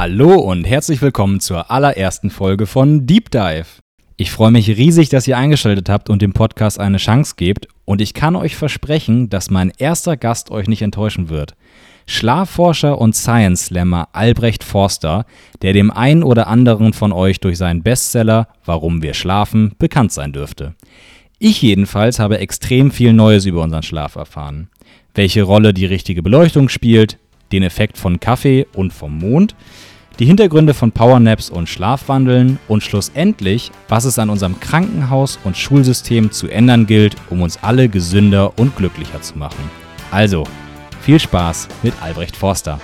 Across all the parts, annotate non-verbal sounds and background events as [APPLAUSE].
Hallo und herzlich willkommen zur allerersten Folge von Deep Dive. Ich freue mich riesig, dass ihr eingeschaltet habt und dem Podcast eine Chance gebt und ich kann euch versprechen, dass mein erster Gast euch nicht enttäuschen wird. Schlafforscher und Science Slammer Albrecht Forster, der dem einen oder anderen von euch durch seinen Bestseller Warum wir schlafen bekannt sein dürfte. Ich jedenfalls habe extrem viel Neues über unseren Schlaf erfahren. Welche Rolle die richtige Beleuchtung spielt, den Effekt von Kaffee und vom Mond, die Hintergründe von Powernaps und Schlafwandeln und schlussendlich, was es an unserem Krankenhaus- und Schulsystem zu ändern gilt, um uns alle gesünder und glücklicher zu machen. Also, viel Spaß mit Albrecht Forster.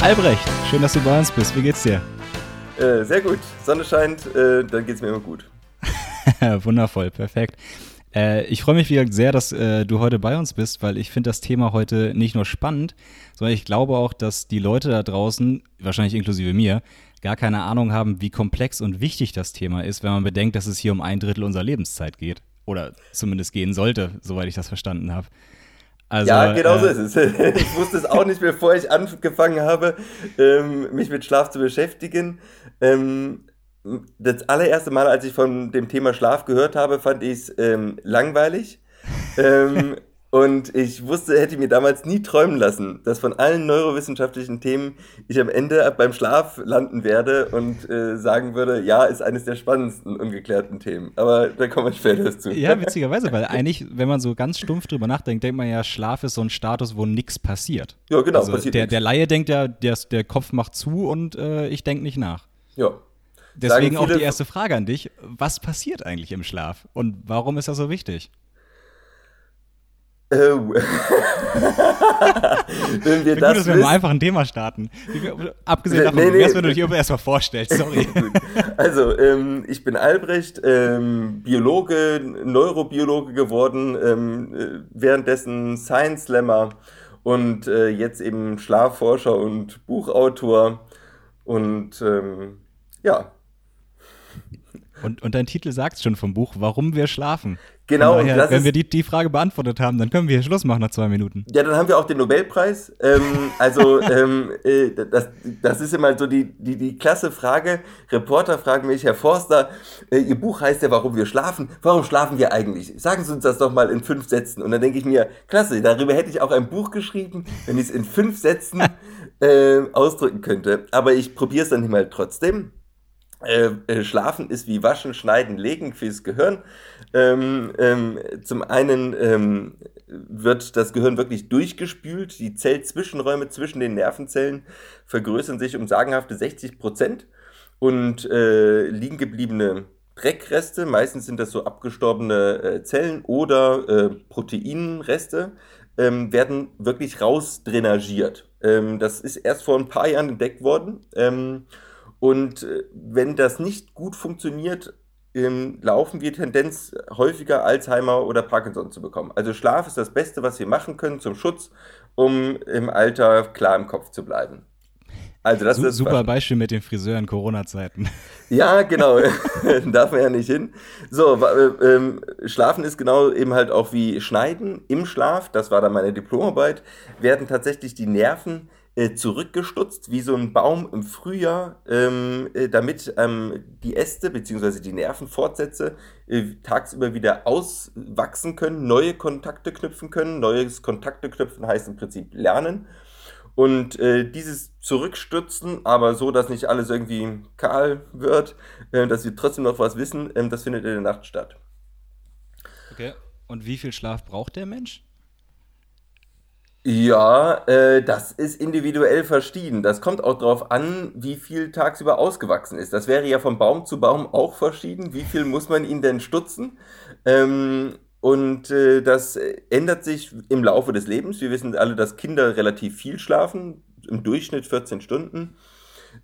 Albrecht, schön, dass du bei uns bist. Wie geht's dir? Äh, sehr gut. Sonne scheint, äh, dann geht's mir immer gut. [LAUGHS] Wundervoll, perfekt. Äh, ich freue mich wieder sehr, dass äh, du heute bei uns bist, weil ich finde das Thema heute nicht nur spannend, sondern ich glaube auch, dass die Leute da draußen, wahrscheinlich inklusive mir, gar keine Ahnung haben, wie komplex und wichtig das Thema ist, wenn man bedenkt, dass es hier um ein Drittel unserer Lebenszeit geht. Oder zumindest gehen sollte, soweit ich das verstanden habe. Also, ja, genau so äh, ist es. [LAUGHS] Ich wusste es auch nicht, bevor ich angefangen habe, ähm, mich mit Schlaf zu beschäftigen. Ähm, das allererste Mal, als ich von dem Thema Schlaf gehört habe, fand ich es ähm, langweilig. Ähm, [LAUGHS] Und ich wusste, hätte mir damals nie träumen lassen, dass von allen neurowissenschaftlichen Themen ich am Ende beim Schlaf landen werde und äh, sagen würde, ja, ist eines der spannendsten ungeklärten Themen. Aber da kommen wir später dazu. Ja, witzigerweise, weil eigentlich, wenn man so ganz stumpf drüber nachdenkt, denkt man ja, Schlaf ist so ein Status, wo nichts passiert. Ja, genau, also passiert der, der Laie denkt ja, der, der Kopf macht zu und äh, ich denke nicht nach. Ja. Deswegen auch die erste Frage an dich. Was passiert eigentlich im Schlaf und warum ist das so wichtig? Oh. [LAUGHS] wenn wir das gut, dass wir mal einfach ein Thema starten. Abgesehen davon, nee, nee, wenn du dich erstmal vorstellst, [LAUGHS] sorry. also, ähm, ich bin Albrecht, ähm, Biologe, Neurobiologe geworden, ähm, äh, währenddessen Science Slammer und äh, jetzt eben Schlafforscher und Buchautor. Und ähm, ja, und, und dein Titel sagt schon vom Buch, warum wir schlafen. Genau. Daher, wenn wir die, die Frage beantwortet haben, dann können wir hier Schluss machen nach zwei Minuten. Ja, dann haben wir auch den Nobelpreis. Ähm, also ähm, äh, das, das ist immer so die, die, die klasse Frage. Reporter fragen mich, Herr Forster, äh, Ihr Buch heißt ja, warum wir schlafen. Warum schlafen wir eigentlich? Sagen Sie uns das doch mal in fünf Sätzen. Und dann denke ich mir, klasse, darüber hätte ich auch ein Buch geschrieben, wenn ich es in fünf Sätzen [LAUGHS] äh, ausdrücken könnte. Aber ich probiere es dann mal trotzdem. Äh, äh, Schlafen ist wie Waschen, Schneiden, Legen fürs Gehirn. Ähm, ähm, zum einen ähm, wird das Gehirn wirklich durchgespült. Die Zellzwischenräume zwischen den Nervenzellen vergrößern sich um sagenhafte 60 Prozent und äh, liegen gebliebene Dreckreste, meistens sind das so abgestorbene äh, Zellen oder Proteinreste, ähm, werden wirklich rausdrainagiert. Ähm, das ist erst vor ein paar Jahren entdeckt worden. Ähm, und äh, wenn das nicht gut funktioniert, ähm, laufen wir Tendenz häufiger Alzheimer oder Parkinson zu bekommen. Also Schlaf ist das Beste, was wir machen können zum Schutz, um im Alter klar im Kopf zu bleiben. Also das Su ist super Beispiel mit den Friseuren Corona-Zeiten. [LAUGHS] Ja, genau. [LAUGHS] [LAUGHS] Darf man ja nicht hin. So, äh, äh, Schlafen ist genau eben halt auch wie Schneiden im Schlaf. Das war dann meine Diplomarbeit. Werden tatsächlich die Nerven äh, zurückgestutzt, wie so ein Baum im Frühjahr, ähm, äh, damit ähm, die Äste bzw. die Nervenfortsätze äh, tagsüber wieder auswachsen können, neue Kontakte knüpfen können. Neues Kontakte knüpfen heißt im Prinzip lernen. Und äh, dieses Zurückstützen, aber so, dass nicht alles irgendwie kahl wird, dass wir trotzdem noch was wissen, ähm, das findet in der Nacht statt. Okay. Und wie viel Schlaf braucht der Mensch? Ja, äh, das ist individuell verschieden. Das kommt auch darauf an, wie viel tagsüber ausgewachsen ist. Das wäre ja von Baum zu Baum auch verschieden. Wie viel muss man ihn denn stutzen? Ähm, und äh, das ändert sich im Laufe des Lebens. Wir wissen alle, dass Kinder relativ viel schlafen, im Durchschnitt 14 Stunden,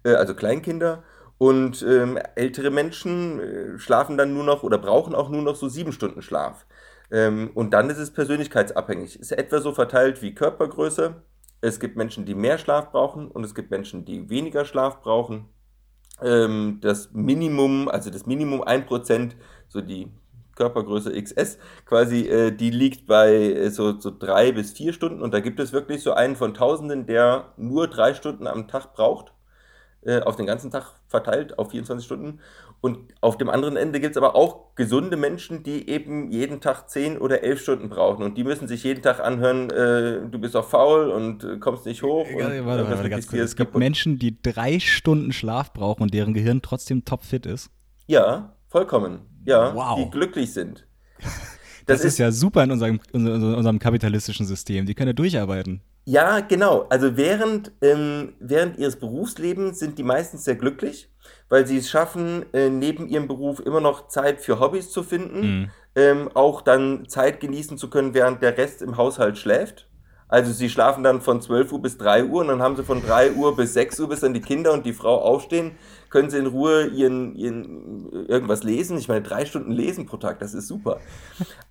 äh, also Kleinkinder. Und ähm, ältere Menschen äh, schlafen dann nur noch oder brauchen auch nur noch so sieben Stunden Schlaf. Ähm, und dann ist es persönlichkeitsabhängig. Ist etwa so verteilt wie Körpergröße. Es gibt Menschen, die mehr Schlaf brauchen und es gibt Menschen, die weniger Schlaf brauchen. ähm, das Minimum, also das Minimum 1%, so die Körpergröße XS quasi, äh, die liegt bei äh, so, so drei bis vier Stunden und da gibt es wirklich so einen von Tausenden, der nur drei Stunden am Tag braucht, äh, auf den ganzen Tag verteilt, auf 24 Stunden. Und auf dem anderen Ende gibt es aber auch gesunde Menschen, die eben jeden Tag 10 oder 11 Stunden brauchen. Und die müssen sich jeden Tag anhören, äh, du bist auch faul und äh, kommst nicht hoch. Ja, und, warte, warte, warte, ganz kurz. Es gibt Menschen, die drei Stunden Schlaf brauchen und deren Gehirn trotzdem topfit ist. Ja, vollkommen. Ja, wow. die glücklich sind. [LAUGHS] Das, das ist, ist, ja super in unserem, unserem kapitalistischen System. Die können ja durcharbeiten. Ja, genau. Also während, ähm, während ihres Berufslebens sind die meistens sehr glücklich, weil sie es schaffen, äh, neben ihrem Beruf immer noch Zeit für Hobbys zu finden, mhm. ähm, auch dann Zeit genießen zu können, während der Rest im Haushalt schläft. Also sie schlafen dann von 12 Uhr bis 3 Uhr und dann haben sie von 3 Uhr bis 6 Uhr, bis dann die Kinder und die Frau aufstehen, können sie in Ruhe ihren, ihren irgendwas lesen. Ich meine, drei Stunden lesen pro Tag, das ist super.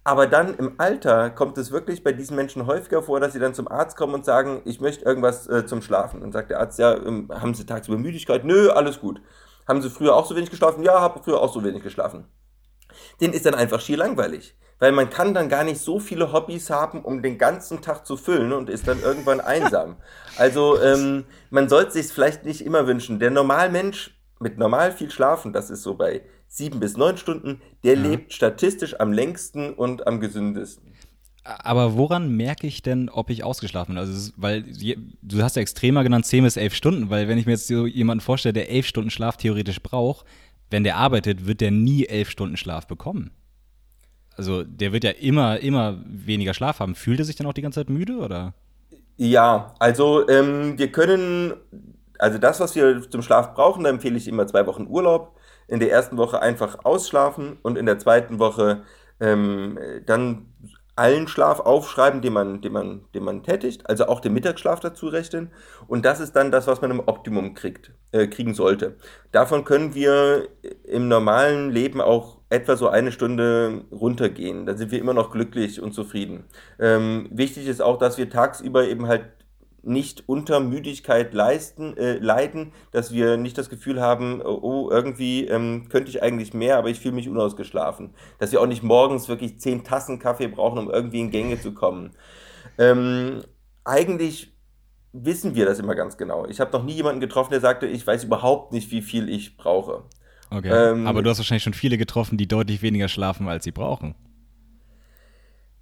Aber dann im Alter kommt es wirklich bei diesen Menschen häufiger vor, dass sie dann zum Arzt kommen und sagen, ich möchte irgendwas äh, zum Schlafen. Und sagt der Arzt, ja, ähm, haben Sie tagsüber Müdigkeit? Nö, alles gut. Haben Sie früher auch so wenig geschlafen? Ja, habe früher auch so wenig geschlafen. Den ist dann einfach schier langweilig weil man kann dann gar nicht so viele Hobbys haben, um den ganzen Tag zu füllen und ist dann irgendwann einsam. [LAUGHS] Also ähm, man sollte sich vielleicht nicht immer wünschen. Der Normalmensch mit normal viel Schlafen, das ist so bei sieben bis neun Stunden, der ja. lebt statistisch am längsten und am gesündesten. Aber woran merke ich denn, ob ich ausgeschlafen bin? Also, weil du hast ja extremer genannt 10 bis 11 Stunden, weil wenn ich mir jetzt so jemanden vorstelle, der 11 Stunden Schlaf theoretisch braucht, wenn der arbeitet, wird der nie 11 Stunden Schlaf bekommen. Also der wird ja immer, immer weniger Schlaf haben. Fühlt er sich dann auch die ganze Zeit müde oder? Ja, also ähm, wir können, also das, was wir zum Schlaf brauchen, da empfehle ich immer zwei Wochen Urlaub. In der ersten Woche einfach ausschlafen und in der zweiten Woche ähm, dann allen Schlaf aufschreiben, den man, den, man, den man tätigt, also auch den Mittagsschlaf dazu rechnen. Und das ist dann das, was man im Optimum kriegt, äh, kriegen sollte. Davon können wir im normalen Leben auch etwa so eine Stunde runtergehen. Da sind wir immer noch glücklich und zufrieden. Ähm, wichtig ist auch, dass wir tagsüber eben halt nicht unter Müdigkeit leisten, äh, leiden, dass wir nicht das Gefühl haben, oh, oh, irgendwie ähm, könnte ich eigentlich mehr, aber ich fühle mich unausgeschlafen. Dass wir auch nicht morgens wirklich zehn Tassen Kaffee brauchen, um irgendwie in Gänge zu kommen. Ähm, eigentlich wissen wir das immer ganz genau. Ich habe noch nie jemanden getroffen, der sagte, ich weiß überhaupt nicht, wie viel ich brauche. Okay. Ähm, aber du hast wahrscheinlich schon viele getroffen, die deutlich weniger schlafen, als sie brauchen.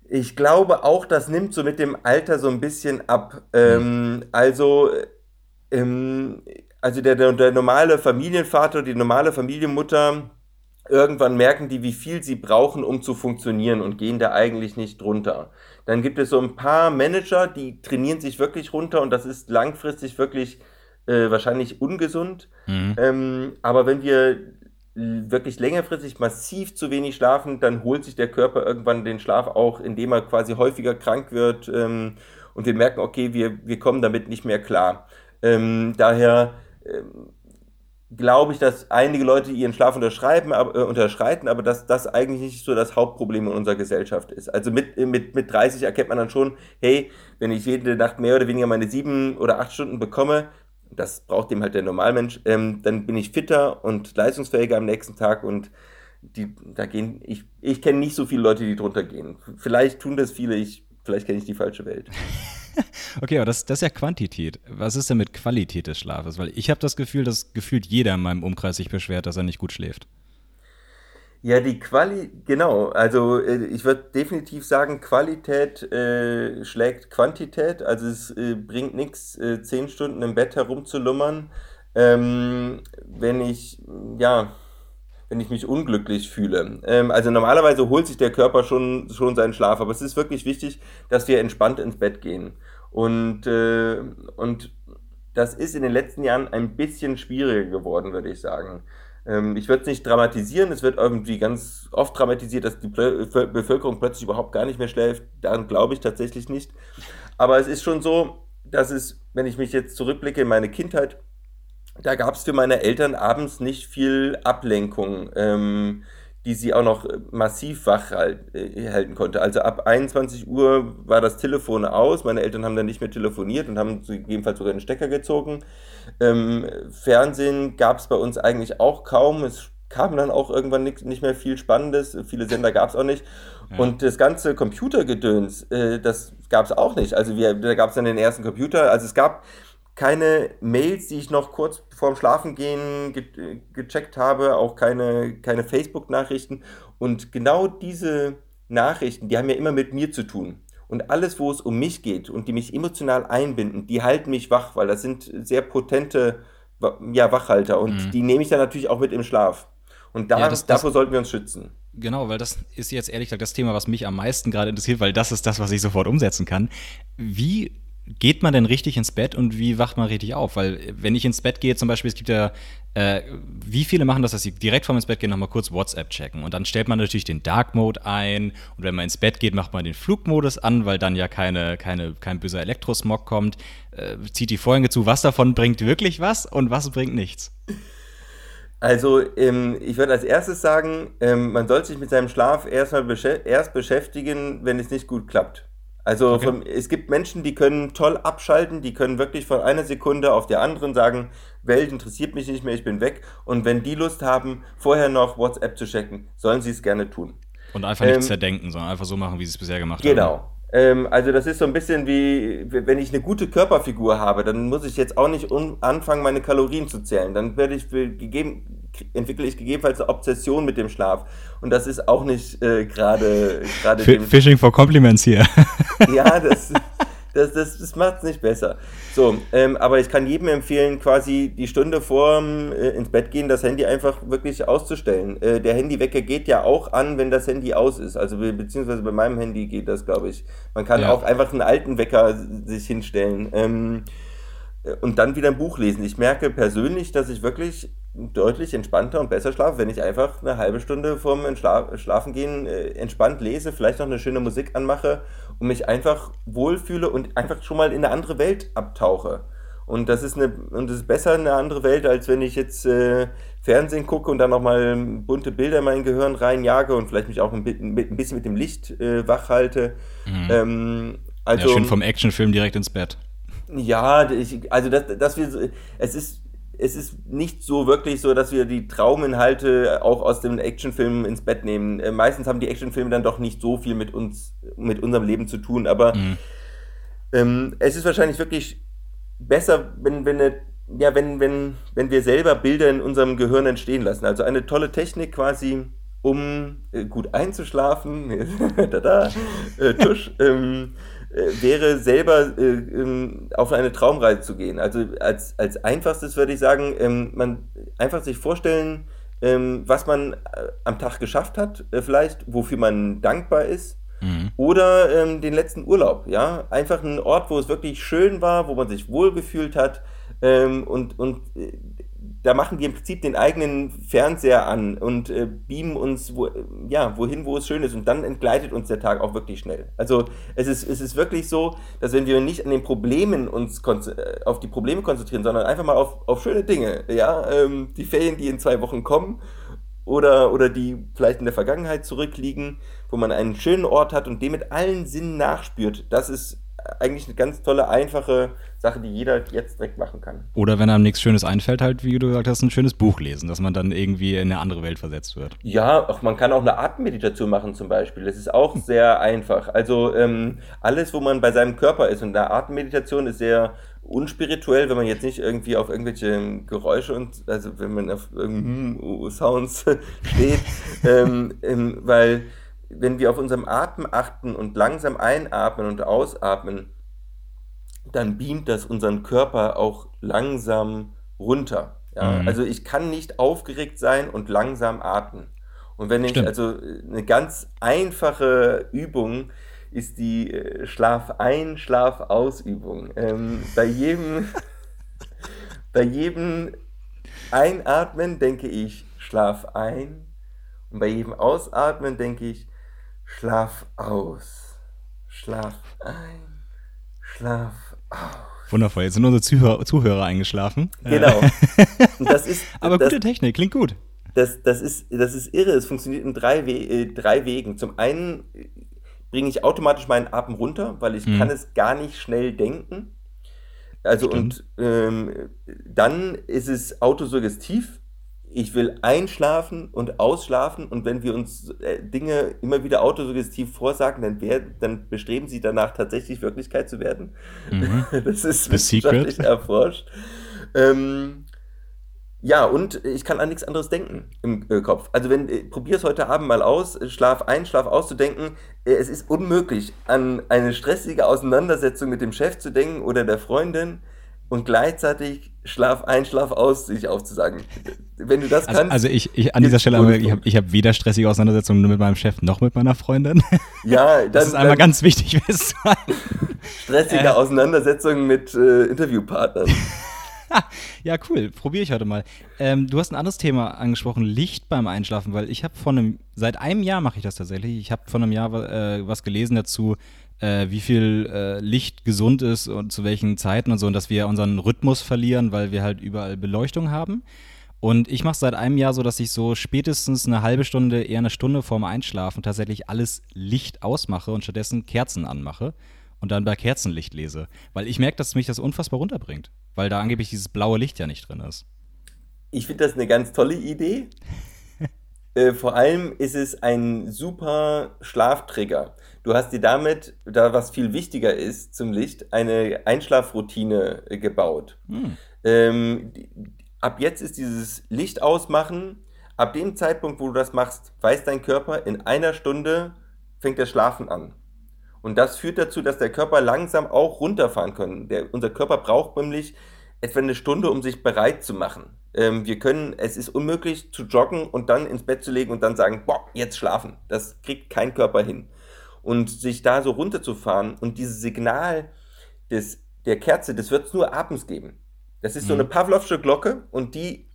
Ich glaube auch, das nimmt so mit dem Alter so ein bisschen ab. Ähm, also, ähm, also der, der, der normale Familienvater, die normale Familienmutter, irgendwann merken die, wie viel sie brauchen, um zu funktionieren und gehen da eigentlich nicht drunter. Dann gibt es so ein paar Manager, die trainieren sich wirklich runter und das ist langfristig wirklich äh, wahrscheinlich ungesund. Mhm. Ähm, aber wenn wir wirklich längerfristig massiv zu wenig schlafen, dann holt sich der Körper irgendwann den Schlaf auch, indem er quasi häufiger krank wird ähm, und wir merken, okay, wir, wir kommen damit nicht mehr klar. Ähm, daher ähm, glaube ich, dass einige Leute ihren Schlaf unterschreiben, äh, unterschreiten, aber dass das eigentlich nicht so das Hauptproblem in unserer Gesellschaft ist. Also mit, mit, mit 30 erkennt man dann schon, hey, wenn ich jede Nacht mehr oder weniger meine sieben oder acht Stunden bekomme, das braucht dem halt der Normalmensch, ähm, dann bin ich fitter und leistungsfähiger am nächsten Tag und die, da gehen, ich, ich kenne nicht so viele Leute, die drunter gehen. Vielleicht tun das viele, ich, vielleicht kenne ich die falsche Welt. [LAUGHS] okay, aber das, das ist ja Quantität. Was ist denn mit Qualität des Schlafes? Weil ich habe das Gefühl, dass gefühlt jeder in meinem Umkreis sich beschwert, dass er nicht gut schläft. Ja, die Quali, genau. Also äh, ich würde definitiv sagen, Qualität äh, schlägt Quantität. Also es äh, bringt nichts, äh, zehn Stunden im Bett herumzulummern, ähm, wenn ich, ja, wenn ich mich unglücklich fühle. Ähm, also normalerweise holt sich der Körper schon, schon seinen Schlaf, aber es ist wirklich wichtig, dass wir entspannt ins Bett gehen. Und, äh, und das ist in den letzten Jahren ein bisschen schwieriger geworden, würde ich sagen. Ähm, ich würde es nicht dramatisieren, es wird irgendwie ganz oft dramatisiert, dass die Bevölkerung plötzlich überhaupt gar nicht mehr schläft. Daran glaube ich tatsächlich nicht. Aber es ist schon so, dass es, wenn ich mich jetzt zurückblicke in meine Kindheit, da gab es für meine Eltern abends nicht viel Ablenkung. Ähm, die sie auch noch massiv wach halt, äh, halten konnte. Also ab 21 Uhr war das Telefon aus. Meine Eltern haben dann nicht mehr telefoniert und haben gegebenenfalls sogar den Stecker gezogen. Ähm, Fernsehen gab es bei uns eigentlich auch kaum. Es kam dann auch irgendwann nicht, nicht mehr viel Spannendes. Viele Sender gab es auch nicht. Ja. Und das ganze Computergedöns, äh, das gab es auch nicht. Also wir, da gab es dann den ersten Computer. Also es gab keine Mails, die ich noch kurz vorm Schlafengehen ge gecheckt habe, auch keine, keine Facebook-Nachrichten. Und genau diese Nachrichten, die haben ja immer mit mir zu tun. Und alles, wo es um mich geht und die mich emotional einbinden, die halten mich wach, weil das sind sehr potente ja, Wachhalter. Und mhm. die nehme ich dann natürlich auch mit im Schlaf. Und da, ja, das, davor das, sollten wir uns schützen. Genau, weil das ist jetzt ehrlich gesagt das Thema, was mich am meisten gerade interessiert, weil das ist das, was ich sofort umsetzen kann. Wie geht man denn richtig ins Bett und wie wacht man richtig auf? Weil wenn ich ins Bett gehe, zum Beispiel, es gibt ja, äh, wie viele machen das, dass sie direkt vorm ins Bett gehen, nochmal kurz WhatsApp checken. Und dann stellt man natürlich den Dark Mode ein. Und wenn man ins Bett geht, macht man den Flugmodus an, weil dann ja keine, keine, kein böser Elektrosmog kommt. Äh, zieht die Vorhänge zu. Was davon bringt wirklich was und was bringt nichts? Also, ähm, ich würde als erstes sagen, ähm, man sollte sich mit seinem Schlaf erstmal besch erst beschäftigen, wenn es nicht gut klappt. Also okay. von, es gibt Menschen, die können toll abschalten, die können wirklich von einer Sekunde auf der anderen sagen, Welt interessiert mich nicht mehr, ich bin weg. Und wenn die Lust haben, vorher noch WhatsApp zu checken, sollen sie es gerne tun. Und einfach nicht ähm, zerdenken, sondern einfach so machen, wie sie es bisher gemacht genau. haben. Genau. Ähm, also das ist so ein bisschen wie, wenn ich eine gute Körperfigur habe, dann muss ich jetzt auch nicht anfangen, meine Kalorien zu zählen. Dann werde ich gegeben, entwickle ich gegebenenfalls eine Obsession mit dem Schlaf. Und das ist auch nicht äh, gerade [LAUGHS] gerade Fishing for Compliments hier. [LAUGHS] ja, [LAUGHS] das das, das, das macht es nicht besser. So, ähm, aber ich kann jedem empfehlen, quasi die Stunde vor äh, ins Bett gehen, das Handy einfach wirklich auszustellen. Äh, der Handywecker geht ja auch an, wenn das Handy aus ist. Also be beziehungsweise bei meinem Handy geht das, glaube ich. Man kann ja. auch einfach einen alten Wecker sich hinstellen. Ähm, und dann wieder ein Buch lesen. Ich merke persönlich, dass ich wirklich deutlich entspannter und besser schlafe, wenn ich einfach eine halbe Stunde vorm Entschla Schlafengehen äh, entspannt lese, vielleicht noch eine schöne Musik anmache und mich einfach wohlfühle und einfach schon mal in eine andere Welt abtauche. Und das ist eine und das ist besser eine andere Welt, als wenn ich jetzt äh, Fernsehen gucke und dann nochmal bunte Bilder in mein Gehirn reinjage und vielleicht mich auch ein, ein bisschen mit dem Licht äh, wach halte. Mhm. Ähm, also, ja, schön vom Actionfilm direkt ins Bett. Ja, ich, also das, das wir, es ist es ist nicht so wirklich so, dass wir die Trauminhalte auch aus den Actionfilmen ins Bett nehmen. Äh, meistens haben die Actionfilme dann doch nicht so viel mit uns, mit unserem Leben zu tun, aber mhm. ähm, es ist wahrscheinlich wirklich besser, wenn, wenn, eine, ja, wenn, wenn, wenn wir selber Bilder in unserem Gehirn entstehen lassen. Also eine tolle Technik quasi, um äh, gut einzuschlafen. [LAUGHS] da, da, äh, Tusch. ähm, äh, wäre selber äh, ähm, auf eine Traumreise zu gehen. Also als, als einfachstes würde ich sagen, ähm, man einfach sich vorstellen, ähm, was man äh, am Tag geschafft hat, äh, vielleicht, wofür man dankbar ist. Mhm. Oder ähm, den letzten Urlaub, ja. Einfach ein Ort, wo es wirklich schön war, wo man sich wohlgefühlt hat. Ähm, und, und äh, da machen die im Prinzip den eigenen Fernseher an und äh, beamen uns wo, ja, wohin, wo es schön ist. Und dann entgleitet uns der Tag auch wirklich schnell. Also es ist, es ist wirklich so, dass wenn wir nicht an den Problemen uns äh, auf die Probleme konzentrieren, sondern einfach mal auf, auf schöne Dinge, ja, ähm, die Ferien, die in zwei Wochen kommen oder, oder die vielleicht in der Vergangenheit zurückliegen, wo man einen schönen Ort hat und dem mit allen Sinnen nachspürt, das ist eigentlich eine ganz tolle, einfache Sache, die jeder jetzt direkt machen kann. Oder wenn einem nichts Schönes einfällt, halt, wie du gesagt hast, ein schönes Buch lesen, dass man dann irgendwie in eine andere Welt versetzt wird. Ja, auch man kann auch eine Atemmeditation machen zum Beispiel. Das ist auch sehr einfach. Also ähm, alles, wo man bei seinem Körper ist und eine Atemmeditation ist sehr unspirituell, wenn man jetzt nicht irgendwie auf irgendwelche Geräusche und also wenn man auf irgendeinen Sounds [LAUGHS] steht, ähm, ähm, weil wenn wir auf unserem Atem achten und langsam einatmen und ausatmen, dann beamt das unseren Körper auch langsam runter. Ja? Mhm. Also ich kann nicht aufgeregt sein und langsam atmen. Und wenn Stimmt. ich, also eine ganz einfache Übung ist die äh, Schlaf ein, Schlaf aus Übung. Ähm, bei jedem, [LAUGHS] bei jedem Einatmen denke ich Schlaf ein und bei jedem Ausatmen denke ich Schlaf aus. Schlaf ein. Schlaf. Wundervoll, jetzt sind unsere Zuhörer, Zuhörer eingeschlafen. Genau. Das ist, [LAUGHS] Aber das, gute Technik, klingt gut. das, das, ist, das ist irre. Es funktioniert in drei, We äh, drei Wegen. Zum einen bringe ich automatisch meinen Atem runter, weil ich mhm. kann es gar nicht schnell denken. Also Stimmt. und ähm, dann ist es autosuggestiv. Ich will einschlafen und ausschlafen und wenn wir uns äh, Dinge immer wieder autosuggestiv vorsagen, dann, wär, dann bestreben sie danach tatsächlich Wirklichkeit zu werden. Mhm. [LAUGHS] Das ist wissenschaftlich erforscht. Ähm, ja, und ich kann an nichts anderes denken im äh, Kopf. Also wenn, äh, probier es heute Abend mal aus, äh, Schlaf ein, Schlaf auszudenken. Äh, es ist unmöglich, an eine stressige Auseinandersetzung mit dem Chef zu denken oder der Freundin und gleichzeitig Schlaf ein, Schlaf aus sich aufzusagen. Wenn du das also, kannst. Also ich, ich an dieser Stelle, ich habe ich hab weder stressige Auseinandersetzungen mit meinem Chef noch mit meiner Freundin. [LAUGHS] Ja, dann, das ist einmal ganz wichtig [LAUGHS] Stressige äh, Auseinandersetzungen mit äh, Interviewpartnern. [LAUGHS] ja, cool. Probiere ich heute mal. Ähm, du hast ein anderes Thema angesprochen, Licht beim Einschlafen, weil ich habe von einem, seit einem Jahr mache ich das tatsächlich. Ich habe von einem Jahr äh, was gelesen dazu, äh, wie viel äh, Licht gesund ist und zu welchen Zeiten und so, und dass wir unseren Rhythmus verlieren, weil wir halt überall Beleuchtung haben. Und ich mache seit einem Jahr so, dass ich so spätestens eine halbe Stunde, eher eine Stunde vorm Einschlafen tatsächlich alles Licht ausmache und stattdessen Kerzen anmache und dann bei Kerzenlicht lese. Weil ich merke, dass mich das unfassbar runterbringt. Weil da angeblich dieses blaue Licht ja nicht drin ist. Ich finde das eine ganz tolle Idee. Äh, vor allem ist es ein super Schlaftrigger. Du hast dir damit, da was viel wichtiger ist zum Licht, eine Einschlafroutine äh, gebaut. Hm. Ähm, ab jetzt ist dieses Licht ausmachen. Ab dem Zeitpunkt, wo du das machst, weiß dein Körper, in einer Stunde fängt das Schlafen an. Und das führt dazu, dass der Körper langsam auch runterfahren kann. Der, unser Körper braucht nämlich etwa eine Stunde, um sich bereit zu machen. Ähm, wir können, es ist unmöglich zu joggen und dann ins Bett zu legen und dann sagen, boah, jetzt schlafen. Das kriegt kein Körper hin. Und sich da so runterzufahren und dieses Signal des, der Kerze, das wird es nur abends geben. Das ist mhm. so eine Pavlovsche Glocke und die,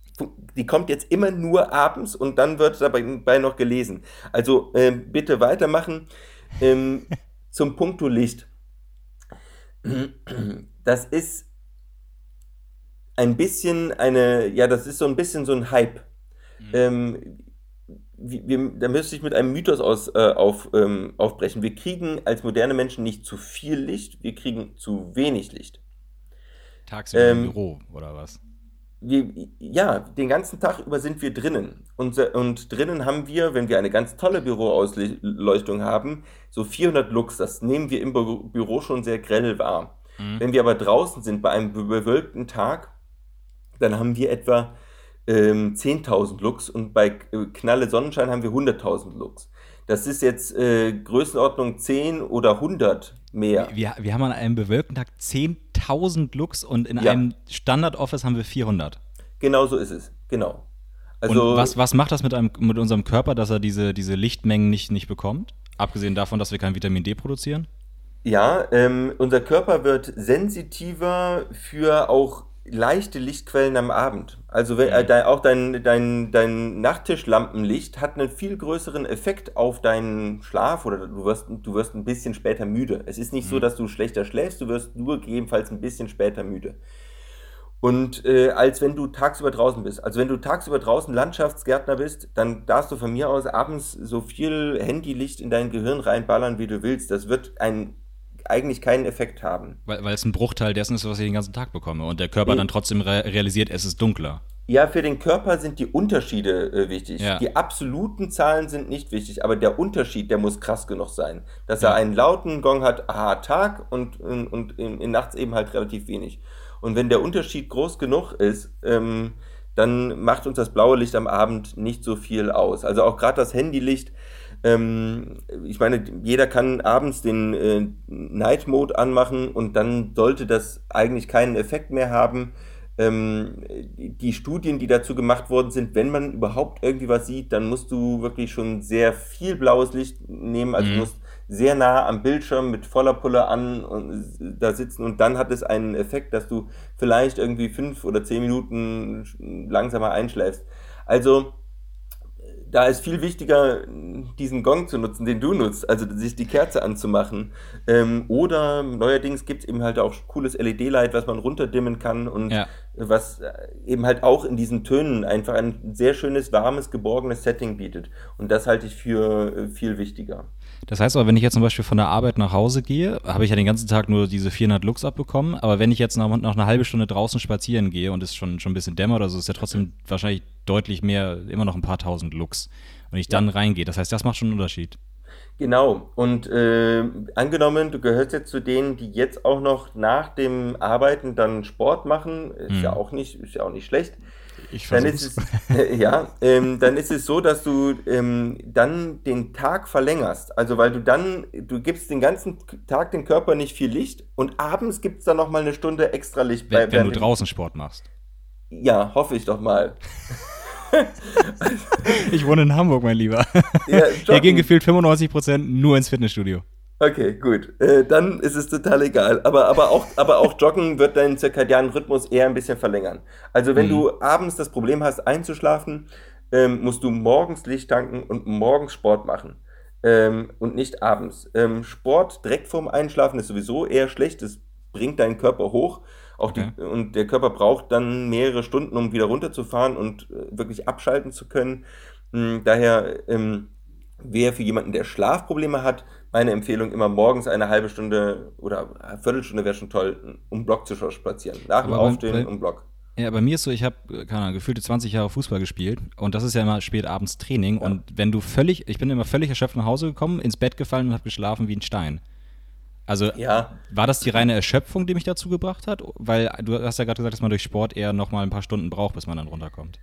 die kommt jetzt immer nur abends und dann wird dabei noch gelesen. Also äh, bitte weitermachen. Ähm, [LAUGHS] zum Punkto Licht. Das ist ein bisschen eine, ja, das ist so ein bisschen so ein Hype. Mhm. Ähm, wir, da müsste ich mit einem Mythos aus, äh, auf, ähm, aufbrechen. Wir kriegen als moderne Menschen nicht zu viel Licht, wir kriegen zu wenig Licht. Tagsüber ähm, im Büro oder was? wir, ja, den ganzen Tag über sind wir drinnen. Und, und drinnen haben wir, wenn wir eine ganz tolle Büroausleuchtung haben, so 400 Lux. Das nehmen wir im Büro schon sehr grell wahr. Mhm. Wenn wir aber draußen sind bei einem bewölkten Tag, dann haben wir etwa ähm, 10.000 Lux und bei äh, Knalle Sonnenschein haben wir 100.000 Lux. Das ist jetzt äh, Größenordnung 10 oder 100 mehr. Wir, wir haben an einem bewölkten Tag 10.000 Lux und in ja. einem Standard-Office haben wir 400. Genau so ist es, genau. Also, und was, was macht das mit, einem, mit unserem Körper, dass er diese, diese Lichtmengen nicht, nicht bekommt? Abgesehen davon, dass wir kein Vitamin D produzieren? Ja, ähm, unser Körper wird sensitiver für auch leichte Lichtquellen am Abend. Also äh, de, auch dein, dein, dein Nachttischlampenlicht hat einen viel größeren Effekt auf deinen Schlaf oder du wirst, du wirst ein bisschen später müde. Es ist nicht mhm. so, dass du schlechter schläfst, du wirst nur gegebenenfalls ein bisschen später müde. Und äh, als wenn du tagsüber draußen bist. Also wenn du tagsüber draußen Landschaftsgärtner bist, dann darfst du von mir aus abends so viel Handylicht in dein Gehirn reinballern, wie du willst. Das wird ein eigentlich keinen Effekt haben. Weil, weil es ein Bruchteil dessen ist, was ich den ganzen Tag bekomme und der Körper nee. dann trotzdem re realisiert, es ist dunkler. Ja, für den Körper sind die Unterschiede äh, wichtig. Ja. Die absoluten Zahlen sind nicht wichtig, aber der Unterschied, der muss krass genug sein. Dass ja. er einen lauten Gong hat, aha, Tag und, und, und in, in, nachts eben halt relativ wenig. Und wenn der Unterschied groß genug ist, ähm, dann macht uns das blaue Licht am Abend nicht so viel aus. Also auch gerade das Handylicht, ähm, ich meine, jeder kann abends den äh, Night Mode anmachen und dann sollte das eigentlich keinen Effekt mehr haben. Ähm, die Studien, die dazu gemacht worden sind, wenn man überhaupt irgendwie was sieht, dann musst du wirklich schon sehr viel blaues Licht nehmen. Also mhm. du musst sehr nah am Bildschirm mit voller Pulle an und da sitzen und dann hat es einen Effekt, dass du vielleicht irgendwie fünf oder zehn Minuten langsamer einschläfst. Also da ist viel wichtiger, diesen Gong zu nutzen, den du nutzt, also sich die Kerze anzumachen. Ähm, oder neuerdings gibt es eben halt auch cooles LED-Light, was man runterdimmen kann. Und ja. was äh, eben halt auch in diesen Tönen einfach ein sehr schönes, warmes, geborgenes Setting bietet. Und das halte ich für äh, viel wichtiger. Das heißt aber, wenn ich jetzt zum Beispiel von der Arbeit nach Hause gehe, habe ich ja den ganzen Tag nur diese 400 Lux abbekommen. Aber wenn ich jetzt noch, noch eine halbe Stunde draußen spazieren gehe und es schon, schon ein bisschen dämmert, also ist ja trotzdem wahrscheinlich deutlich mehr, immer noch ein paar tausend Lux. Und ich dann ja. reingehe. Das heißt, das macht schon einen Unterschied. Genau. Und äh, angenommen, du gehörst jetzt zu denen, die jetzt auch noch nach dem Arbeiten dann Sport machen, ist hm. ja auch nicht, ist ja auch nicht schlecht. Ich dann ist es, [LAUGHS] ja, ähm, dann ist es so, dass du ähm, dann den Tag verlängerst. Also weil du dann, du gibst den ganzen Tag dem Körper nicht viel Licht und abends gibt es dann nochmal eine Stunde extra Licht. Wenn, bei, wenn du draußen Sport machst. Ja, hoffe ich doch mal. [LAUGHS] ich wohne in Hamburg, mein Lieber. Ja, [LAUGHS] Hier gehen gefühlt 95% nur ins Fitnessstudio. Okay, gut. Äh, dann ist es total egal. Aber, aber, auch, aber auch Joggen wird deinen zirkadianen Rhythmus eher ein bisschen verlängern. Also wenn mhm. du abends das Problem hast, einzuschlafen, ähm, musst du morgens Licht tanken und morgens Sport machen. Ähm, und nicht abends. Ähm, Sport direkt vorm Einschlafen ist sowieso eher schlecht. Das bringt deinen Körper hoch. Auch okay. die, und der Körper braucht dann mehrere Stunden, um wieder runterzufahren und äh, wirklich abschalten zu können. Hm, daher ähm, wäre für jemanden, der Schlafprobleme hat, meine Empfehlung immer morgens eine halbe Stunde oder eine Viertelstunde wäre schon toll, um Block zu spazieren. Nach dem Aufstehen um Block. Ja, bei mir ist so, ich habe, keine Ahnung, gefühlte 20 Jahre Fußball gespielt und das ist ja immer spät abends Training ja. und wenn du völlig, ich bin immer völlig erschöpft nach Hause gekommen, ins Bett gefallen und habe geschlafen wie ein Stein. Also ja. war das die reine Erschöpfung, die mich dazu gebracht hat? Weil du hast ja gerade gesagt, dass man durch Sport eher noch mal ein paar Stunden braucht, bis man dann runterkommt.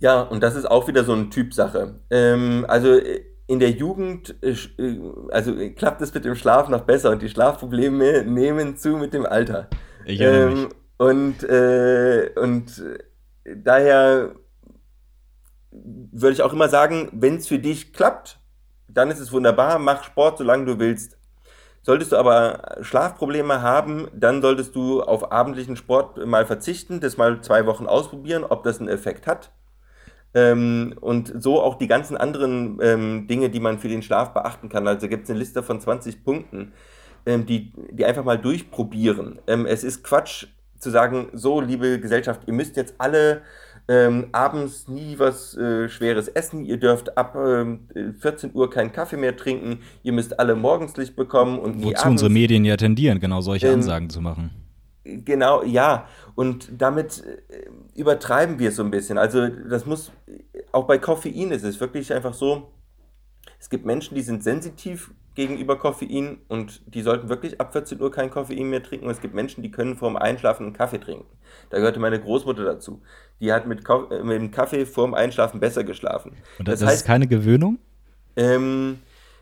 Ja, und das ist auch wieder so eine Typsache. Ähm, also in der Jugend, äh, äh, also klappt es mit dem Schlaf noch besser und die Schlafprobleme nehmen zu mit dem Alter. Ich ähm, mich. Und, äh, und daher würde ich auch immer sagen, wenn es für dich klappt, dann ist es wunderbar, mach Sport, solange du willst. Solltest du aber Schlafprobleme haben, dann solltest du auf abendlichen Sport mal verzichten, das mal zwei Wochen ausprobieren, ob das einen Effekt hat. Ähm, und so auch die ganzen anderen ähm, Dinge, die man für den Schlaf beachten kann. Also gibt es eine Liste von 20 Punkten, ähm, die, die einfach mal durchprobieren. Ähm, es ist Quatsch zu sagen, so liebe Gesellschaft, ihr müsst jetzt alle ähm, abends nie was äh, Schweres essen. Ihr dürft ab ähm, 14 Uhr keinen Kaffee mehr trinken. Ihr müsst alle Morgenslicht bekommen und Wozu abends, unsere Medien ja tendieren, genau solche ähm, Ansagen zu machen. Genau, ja. Und damit äh, übertreiben wir es so ein bisschen. Also das muss, auch bei Koffein ist es wirklich einfach so, es gibt Menschen, die sind sensitiv gegenüber Koffein und die sollten wirklich ab 14 Uhr kein Koffein mehr trinken. Und es gibt Menschen, die können vorm Einschlafen einen Kaffee trinken. Da gehörte meine Großmutter dazu. Die hat mit, Ko äh, mit dem Kaffee vorm Einschlafen besser geschlafen. Und das, das heißt, ist keine Gewöhnung? Ähm,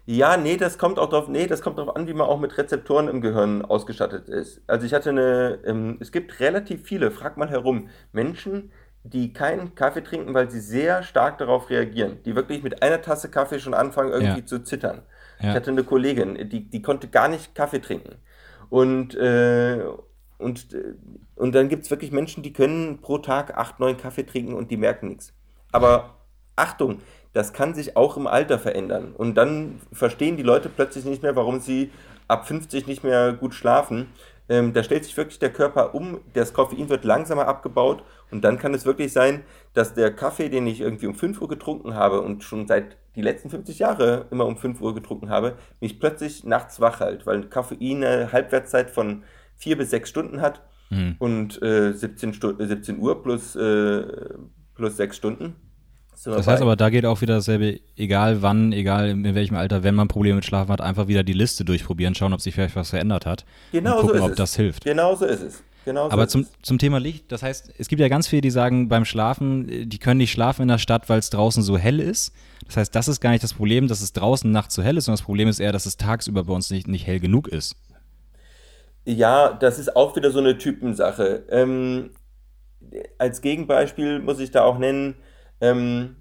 ja, nee, das kommt auch drauf, nee, das kommt darauf an, wie man auch mit Rezeptoren im Gehirn ausgestattet ist. Also ich hatte eine, ähm, es gibt relativ viele, frag mal herum, Menschen, die keinen Kaffee trinken, weil sie sehr stark darauf reagieren, die wirklich mit einer Tasse Kaffee schon anfangen irgendwie ja. zu zittern. Ja. Ich hatte eine Kollegin, die, die konnte gar nicht Kaffee trinken. Und, äh, und, äh, und dann gibt es wirklich Menschen, die können pro Tag acht, neun Kaffee trinken und die merken nichts. Aber Achtung, das kann sich auch im Alter verändern. Und dann verstehen die Leute plötzlich nicht mehr, warum sie ab 50 nicht mehr gut schlafen. Ähm, da stellt sich wirklich der Körper um, das Koffein wird langsamer abgebaut und dann kann es wirklich sein, dass der Kaffee, den ich irgendwie um 5 Uhr getrunken habe und schon seit die letzten 50 Jahre immer um 5 Uhr getrunken habe, mich plötzlich nachts wach hält, weil Koffein eine Halbwertszeit von 4 bis 6 Stunden hat mhm. und äh, 17, 17 Uhr plus, äh, plus 6 Stunden. So das heißt aber, da geht auch wieder dasselbe, egal wann, egal in welchem Alter, wenn man Probleme mit Schlafen hat, einfach wieder die Liste durchprobieren, schauen, ob sich vielleicht was verändert hat. Genau und gucken, so ob es. das hilft. Genau so ist es. Genau aber zum, zum Thema Licht, das heißt, es gibt ja ganz viele, die sagen beim Schlafen, die können nicht schlafen in der Stadt, weil es draußen so hell ist. Das heißt, das ist gar nicht das Problem, dass es draußen nachts so hell ist, sondern das Problem ist eher, dass es tagsüber bei uns nicht, nicht hell genug ist. Ja, das ist auch wieder so eine Typensache. Ähm, als Gegenbeispiel muss ich da auch nennen, ähm,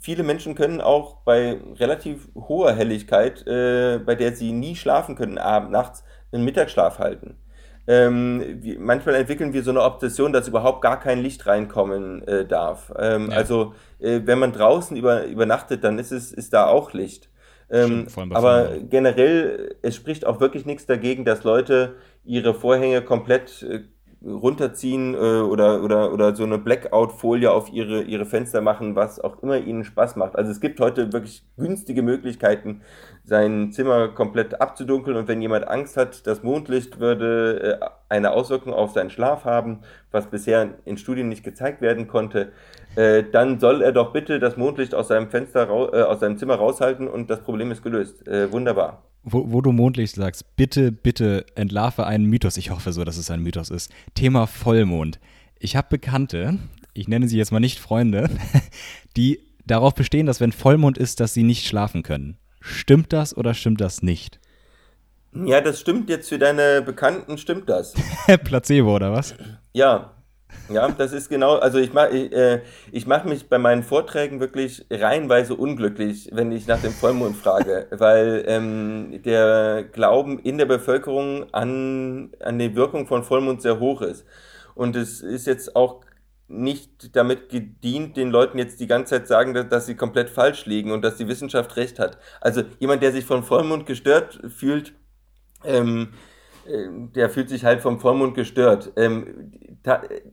viele Menschen können auch bei relativ hoher Helligkeit, äh, bei der sie nie schlafen können, abends, nachts, einen Mittagsschlaf halten. Ähm, wie, manchmal entwickeln wir so eine Obsession, dass überhaupt gar kein Licht reinkommen äh, darf. Ähm, ja. Also äh, wenn man draußen über, übernachtet, dann ist es ist da auch Licht. Ähm, aber generell, es spricht auch wirklich nichts dagegen, dass Leute ihre Vorhänge komplett äh, runterziehen äh, oder, oder, oder so eine Blackout-Folie auf ihre, ihre Fenster machen, was auch immer ihnen Spaß macht. Also es gibt heute wirklich günstige Möglichkeiten, sein Zimmer komplett abzudunkeln und wenn jemand Angst hat, das Mondlicht würde äh, eine Auswirkung auf seinen Schlaf haben, was bisher in Studien nicht gezeigt werden konnte, äh, dann soll er doch bitte das Mondlicht aus seinem Fenster, äh, aus seinem Zimmer raushalten und das Problem ist gelöst. Äh, wunderbar. Wo, wo, du Mondlicht sagst, bitte, bitte entlarve einen Mythos. Ich hoffe so, dass es ein Mythos ist. Thema Vollmond. Ich habe Bekannte, ich nenne sie jetzt mal nicht Freunde, [LAUGHS] die darauf bestehen, dass wenn Vollmond ist, dass sie nicht schlafen können. Stimmt das oder stimmt das nicht? Ja, das stimmt jetzt für deine Bekannten, stimmt das. [LAUGHS] Placebo oder was? Ja, ja, das ist genau, also ich mache ich, äh, ich mach mich bei meinen Vorträgen wirklich reihenweise unglücklich, wenn ich nach dem Vollmond frage, weil ähm, der Glauben in der Bevölkerung an, an die Wirkung von Vollmond sehr hoch ist. Und es ist jetzt auch nicht damit gedient, den Leuten jetzt die ganze Zeit sagen, dass, dass sie komplett falsch liegen und dass die Wissenschaft recht hat. Also jemand, der sich von Vollmond gestört fühlt, ähm, äh, der fühlt sich halt vom Vollmond gestört. Ähm,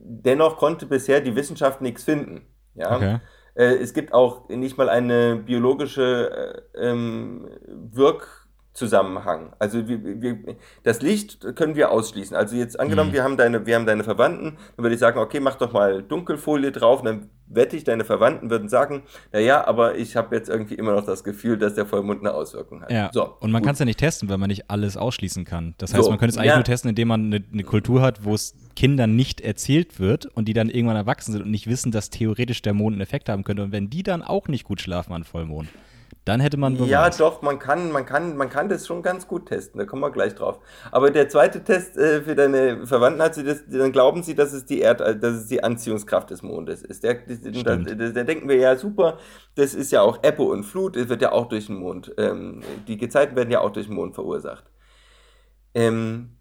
dennoch konnte bisher die Wissenschaft nichts finden. Ja? Okay. Äh, es gibt auch nicht mal eine biologische äh, ähm, Wirk Zusammenhang. Also wir, wir, das Licht können wir ausschließen. Also jetzt angenommen, mhm. wir haben deine, wir haben deine Verwandten, dann würde ich sagen, okay, mach doch mal Dunkelfolie drauf, und dann wette ich, deine Verwandten würden sagen, naja, aber ich habe jetzt irgendwie immer noch das Gefühl, dass der Vollmond eine Auswirkung hat. Ja. So, und man kann es ja nicht testen, weil man nicht alles ausschließen kann. Das heißt, so, man könnte es eigentlich ja. nur testen, indem man eine, eine Kultur hat, wo es Kindern nicht erzählt wird und die dann irgendwann erwachsen sind und nicht wissen, dass theoretisch der Mond einen Effekt haben könnte. Und wenn die dann auch nicht gut schlafen an Vollmond, dann hätte man Beweis. Ja, doch, man kann, man, kann, man kann das schon ganz gut testen, da kommen wir gleich drauf. Aber der zweite Test äh, für deine Verwandten hat sie das, dann glauben sie, dass es die Erd, äh, dass es die Anziehungskraft des Mondes ist. Der, da, da, denken wir ja super, das ist ja auch Ebbe und Flut, es wird ja auch durch den Mond, ähm, die Gezeiten werden ja auch durch den Mond verursacht. Ähm,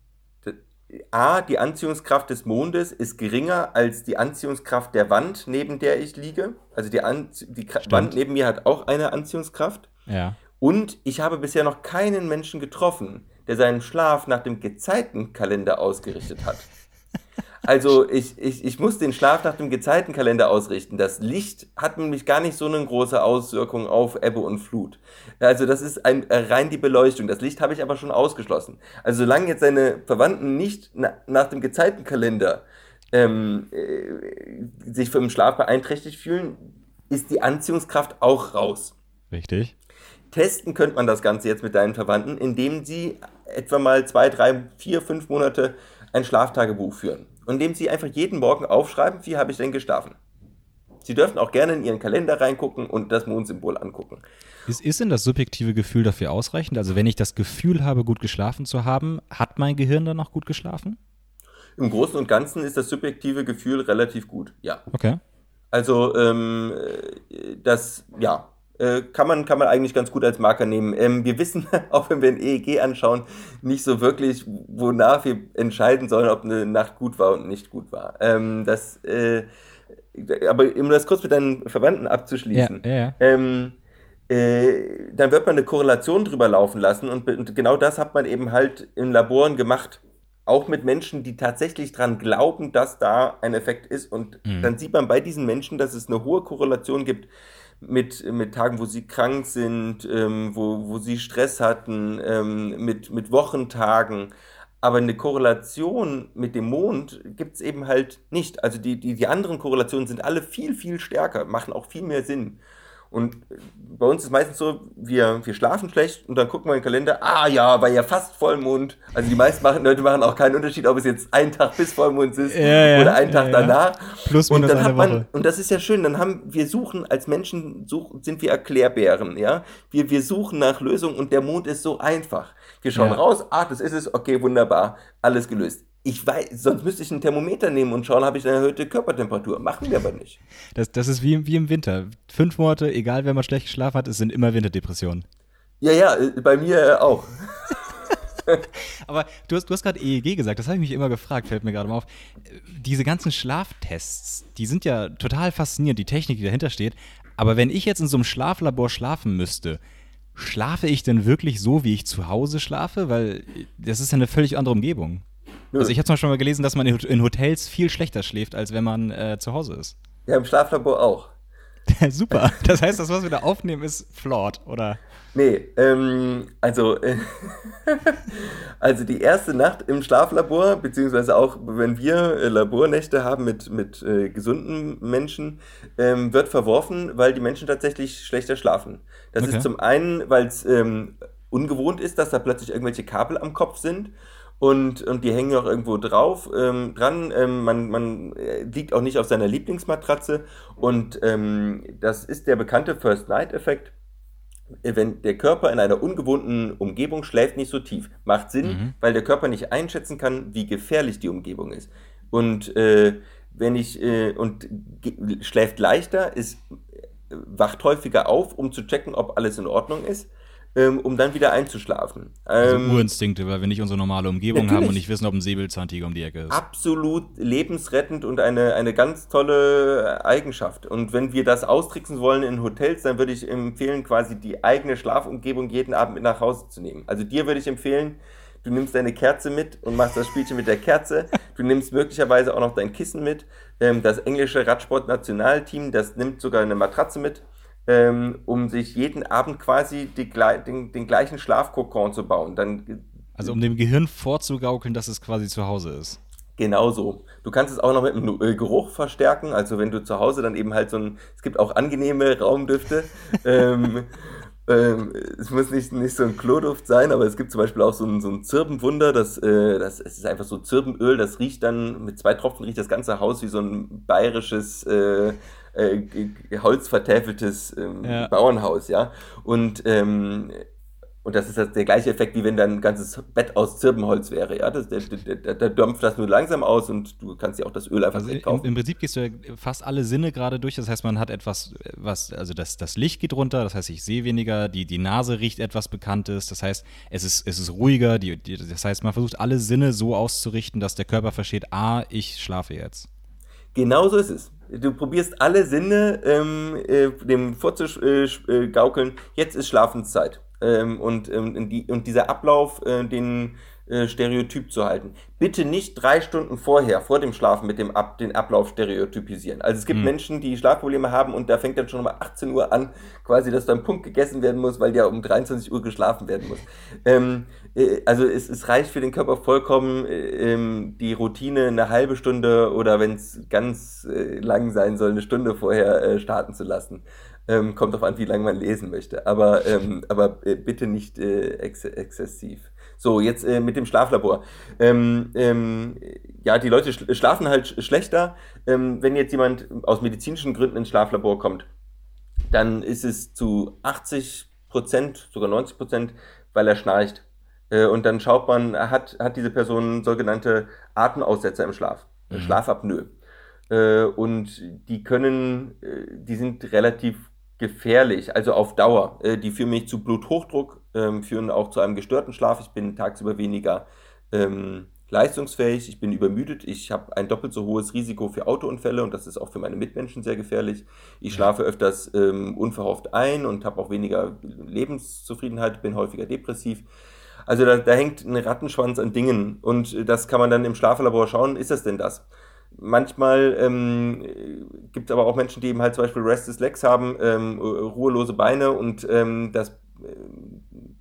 A, die Anziehungskraft des Mondes ist geringer als die Anziehungskraft der Wand, neben der ich liege. Also die, An die Wand neben mir hat auch eine Anziehungskraft. Ja. Und ich habe bisher noch keinen Menschen getroffen, der seinen Schlaf nach dem Gezeitenkalender ausgerichtet hat. Also ich, ich, ich muss den Schlaf nach dem Gezeitenkalender ausrichten. Das Licht hat nämlich gar nicht so eine große Auswirkung auf Ebbe und Flut. Also das ist ein, äh, rein die Beleuchtung. Das Licht habe ich aber schon ausgeschlossen. Also solange jetzt seine Verwandten nicht na, nach dem Gezeitenkalender ähm, äh, sich vom Schlaf beeinträchtigt fühlen, ist die Anziehungskraft auch raus. Richtig. Testen könnte man das Ganze jetzt mit deinen Verwandten, indem sie etwa mal zwei, drei, vier, fünf Monate ein Schlaftagebuch führen indem Sie einfach jeden Morgen aufschreiben, wie habe ich denn geschlafen. Sie dürfen auch gerne in Ihren Kalender reingucken und das Mondsymbol angucken. Ist, ist denn das subjektive Gefühl dafür ausreichend? Also wenn ich das Gefühl habe, gut geschlafen zu haben, hat mein Gehirn dann auch gut geschlafen? Im Großen und Ganzen ist das subjektive Gefühl relativ gut, ja. Okay. Also ähm, das, ja, äh, kann, man, kann man eigentlich ganz gut als Marker nehmen. Ähm, wir wissen, [LAUGHS] auch wenn wir ein EEG anschauen, nicht so wirklich, wonach wir entscheiden sollen, ob eine Nacht gut war und nicht gut war. Ähm, das, äh, aber um das kurz mit deinen Verwandten abzuschließen, ja, ja. Ähm, äh, dann wird man eine Korrelation drüber laufen lassen und, und, genau das hat man eben halt in Laboren gemacht. Auch mit Menschen, die tatsächlich daran glauben, dass da ein Effekt ist. Und mhm. dann sieht man bei diesen Menschen, dass es eine hohe Korrelation gibt mit, mit Tagen, wo sie krank sind, ähm, wo, wo sie Stress hatten, ähm, mit, mit Wochentagen. Aber eine Korrelation mit dem Mond gibt es eben halt nicht. Also die, die, die anderen Korrelationen sind alle viel, viel stärker, machen auch viel mehr Sinn. Und bei uns ist meistens so, wir, wir schlafen schlecht und dann gucken wir in den Kalender, ah ja, war ja fast Vollmond. Also die meisten machen, Leute machen auch keinen Unterschied, ob es jetzt ein Tag bis Vollmond ist ja, oder ein Tag ja, danach. Plus und dann hat man, Woche. und das ist ja schön, dann haben wir suchen, als Menschen suchen, sind wir Erklärbären, ja. Wir, wir suchen nach Lösungen und der Mond ist so einfach. Wir schauen raus, ah, das ist es, okay, wunderbar, alles gelöst ich weiß, sonst müsste ich ein Thermometer nehmen und schauen, habe ich eine erhöhte Körpertemperatur. Machen wir aber nicht. Das, das ist wie, wie im Winter. Fünf Monate, egal wer mal schlecht geschlafen hat, es sind immer Winterdepressionen. Ja, ja, äh, bei mir auch. [LAUGHS] aber du hast, du hast gerade EEG gesagt, das habe ich mich immer gefragt, fällt mir gerade mal auf. Diese ganzen Schlaftests, die sind ja total faszinierend, die Technik, die dahinter steht. Aber wenn ich jetzt in so einem Schlaflabor schlafen müsste, schlafe ich denn wirklich so, wie ich zu Hause schlafe? Weil das ist ja eine völlig andere Umgebung. Nö. Also ich habe schon mal gelesen, dass man in Hotels viel schlechter schläft, als wenn man äh, zu Hause ist. Ja, im Schlaflabor auch. [LAUGHS] Super. Das heißt, das, was wir da aufnehmen, ist flawed, oder? Nee, ähm, also, äh, [LAUGHS] also die erste Nacht im Schlaflabor, beziehungsweise auch wenn wir äh, Labornächte haben mit, mit äh, gesunden Menschen, ähm, wird verworfen, weil die Menschen tatsächlich schlechter schlafen. Das okay. ist zum einen, weil es ähm, ungewohnt ist, dass da plötzlich irgendwelche Kabel am Kopf sind und, und die hängen auch irgendwo drauf, ähm, dran. Ähm, man, man äh, liegt auch nicht auf seiner Lieblingsmatratze und ähm, das ist der bekannte First-Night-Effekt. Wenn der Körper in einer ungewohnten Umgebung schläft, nicht so tief. Macht Sinn, mhm. weil der Körper nicht einschätzen kann, wie gefährlich die Umgebung ist. Und äh, wenn ich äh, und schläft leichter, ist äh, wacht häufiger auf, um zu checken, ob alles in Ordnung ist ähm, um dann wieder einzuschlafen. Also ähm, Urinstinkte, weil wir nicht unsere normale Umgebung natürlich. haben und nicht wissen, ob ein Säbelzahntiger um die Ecke ist. Absolut lebensrettend und eine, eine ganz tolle Eigenschaft. Und wenn wir das austricksen wollen in Hotels, dann würde ich empfehlen, quasi die eigene Schlafumgebung jeden Abend mit nach Hause zu nehmen. Also dir würde ich empfehlen, du nimmst deine Kerze mit und machst das Spielchen mit der Kerze. Du nimmst möglicherweise auch noch dein Kissen mit. Ähm, das englische Radsport-Nationalteam, das nimmt sogar eine Matratze mit ähm, um sich jeden Abend quasi die, den, den gleichen Schlafkokon zu bauen. Dann, also um dem Gehirn vorzugaukeln, dass es quasi zu Hause ist. Genauso. Du kannst es auch noch mit einem äh, Geruch verstärken. Also wenn du zu Hause dann eben halt so ein, es gibt auch angenehme Raumdüfte. [LAUGHS] ähm, ähm, es muss nicht, nicht so ein Kloduft sein, aber es gibt zum Beispiel auch so ein, so ein Zirbenwunder, das, äh, das es ist einfach so Zirbenöl, das riecht dann, mit zwei Tropfen riecht das ganze Haus wie so ein bayerisches äh, äh, holzvertäfeltes ähm, ja. Bauernhaus, ja. Und ähm, und das ist das, der gleiche Effekt, wie wenn dein ganzes Bett aus Zirbenholz wäre. Ja, das, der, der, der, der dämpft das nur langsam aus und du kannst dir auch das Öl einfach also kaufen. Im, Im, Prinzip gehst du ja fast alle Sinne gerade durch. Das heißt, man hat etwas, was, also das, das Licht geht runter, das heißt, ich sehe weniger, die, die Nase riecht etwas Bekanntes, das heißt, es ist, es ist ruhiger, die, die, das heißt, man versucht alle Sinne so auszurichten, dass der Körper versteht, ah, ich schlafe jetzt. Genau so ist es. Du probierst alle Sinne ähm, äh, dem vorzugaukeln, jetzt ist Schlafenszeit. Ähm, und, ähm, die, und dieser Ablauf, äh, den äh, Stereotyp zu halten. Bitte nicht drei Stunden vorher, vor dem Schlafen, mit dem Ab, den Ablauf stereotypisieren. Also es gibt mhm. Menschen, die Schlafprobleme haben und da fängt dann schon um 18 Uhr an, quasi, dass da ein Punkt gegessen werden muss, weil ja um 23 Uhr geschlafen werden muss. Ähm, äh, also es, es reicht für den Körper vollkommen äh, ähm, die Routine eine halbe Stunde oder wenn es ganz äh, lang sein soll, eine Stunde vorher äh, starten zu lassen. Ähm, kommt darauf an, wie lange man lesen möchte. Aber, ähm, aber bitte nicht äh, ex exzessiv. So, jetzt äh, mit dem Schlaflabor. Ähm, ähm, ja, die Leute sch schlafen halt sch schlechter. Ähm, wenn jetzt jemand aus medizinischen Gründen ins Schlaflabor kommt, dann ist es zu 80 Prozent, sogar 90 Prozent, weil er schnarcht. Äh, und dann schaut man, hat, hat diese Person sogenannte Atemaussetzer im Schlaf, mhm. Schlafapnoe. Äh, und die können, äh, die sind relativ gefährlich, also auf Dauer. Äh, die führen mich zu Bluthochdruck, ähm, führen auch zu einem gestörten Schlaf. Ich bin tagsüber weniger ähm, leistungsfähig, ich bin übermüdet, ich habe ein doppelt so hohes Risiko für Autounfälle und das ist auch für meine Mitmenschen sehr gefährlich. Ich schlafe öfters ähm, unverhofft ein und habe auch weniger Lebenszufriedenheit, bin häufiger depressiv. Also da, da hängt ein Rattenschwanz an Dingen und das kann man dann im Schlaflabor schauen, ist das denn das? Manchmal ähm, gibt es aber auch Menschen, die eben halt zum Beispiel Restless Legs haben, ähm, ruhelose Beine und ähm, das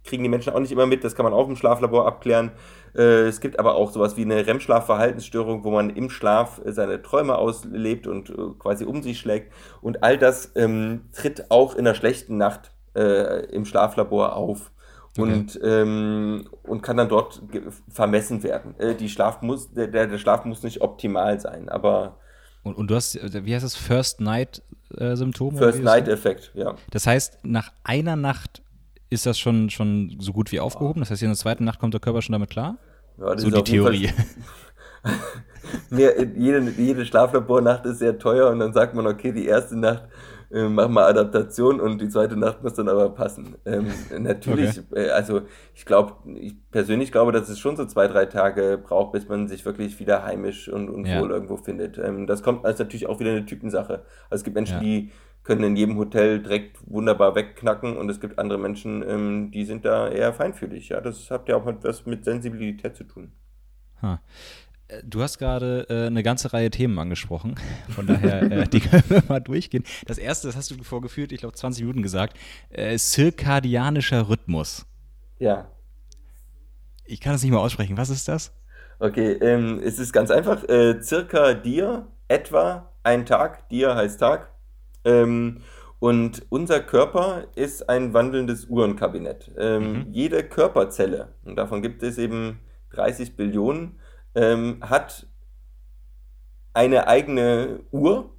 kriegen die Menschen auch nicht immer mit, das kann man auch im Schlaflabor abklären. Äh, es gibt aber auch sowas wie eine REM-Schlafverhaltensstörung, wo man im Schlaf seine Träume auslebt und äh, quasi um sich schlägt. Und all das ähm, tritt auch in einer schlechten Nacht äh, im Schlaflabor auf und, okay. ähm, und kann dann dort vermessen werden. Äh, die Schlaf muss, der, der Schlaf muss nicht optimal sein, aber. Und, und du hast, wie heißt das, First Night äh, Symptom? First Night Effekt, ja. Das heißt, nach einer Nacht ist das schon, schon so gut wie aufgehoben? Das heißt, in der zweiten Nacht kommt der Körper schon damit klar? Ja, so die Theorie. [LAUGHS] Mehr, jede, jede Schlaflabornacht ist sehr teuer und dann sagt man, okay, die erste Nacht äh, mach mal Adaptation und die zweite Nacht muss dann aber passen. Ähm, natürlich, okay. äh, also ich glaube, ich persönlich glaube, dass es schon so zwei, drei Tage braucht, bis man sich wirklich wieder heimisch und, und ja. wohl irgendwo findet. Ähm, das kommt als natürlich auch wieder eine Typensache. Also es gibt Menschen, ja. die können in jedem Hotel direkt wunderbar wegknacken und es gibt andere Menschen, ähm, die sind da eher feinfühlig. Ja, das hat ja auch etwas mit Sensibilität zu tun. Huh. du hast gerade äh, eine ganze Reihe Themen angesprochen. [LAUGHS] Von daher, äh, die können wir mal durchgehen. Das erste, das hast du vorgeführt, ich glaube 20 Minuten gesagt, äh, zirkadianischer Rhythmus. Ja. Ich kann das nicht mal aussprechen. Was ist das? Okay, ähm, es ist ganz einfach. Äh, circa dir, etwa ein Tag. Dir heißt Tag. Ähm, und unser Körper ist ein wandelndes Uhrenkabinett. Ähm, mhm. Jede Körperzelle, und davon gibt es eben 30 Billionen, ähm, hat eine eigene Uhr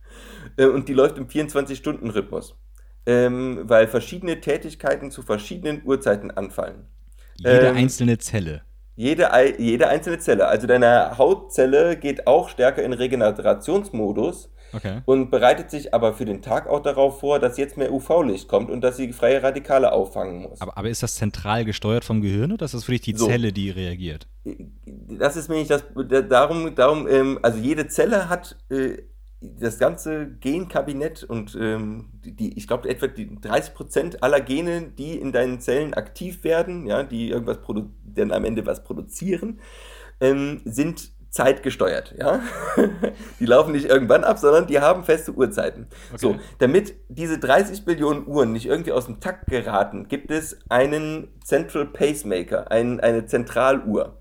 [LAUGHS] äh, und die läuft im 24-Stunden-Rhythmus, ähm, weil verschiedene Tätigkeiten zu verschiedenen Uhrzeiten anfallen. Jede ähm, einzelne Zelle. Jede, jede einzelne Zelle. Also deine Hautzelle geht auch stärker in Regenerationsmodus okay. und bereitet sich aber für den Tag auch darauf vor, dass jetzt mehr UV-Licht kommt und dass sie freie Radikale auffangen muss. Aber, aber ist das zentral gesteuert vom Gehirn oder ist das wirklich die so. Zelle, die reagiert? Das ist nämlich das, darum, darum ähm, also jede Zelle hat äh, das ganze Genkabinett und ähm, die, ich glaube, etwa die 30 Prozent aller Gene, die in deinen Zellen aktiv werden, ja, die irgendwas dann am Ende was produzieren, ähm, sind zeitgesteuert. Ja? [LAUGHS] die laufen nicht irgendwann ab, sondern die haben feste Uhrzeiten. Okay. So, damit diese 30 Billionen Uhren nicht irgendwie aus dem Takt geraten, gibt es einen Central Pacemaker, ein, eine Zentraluhr.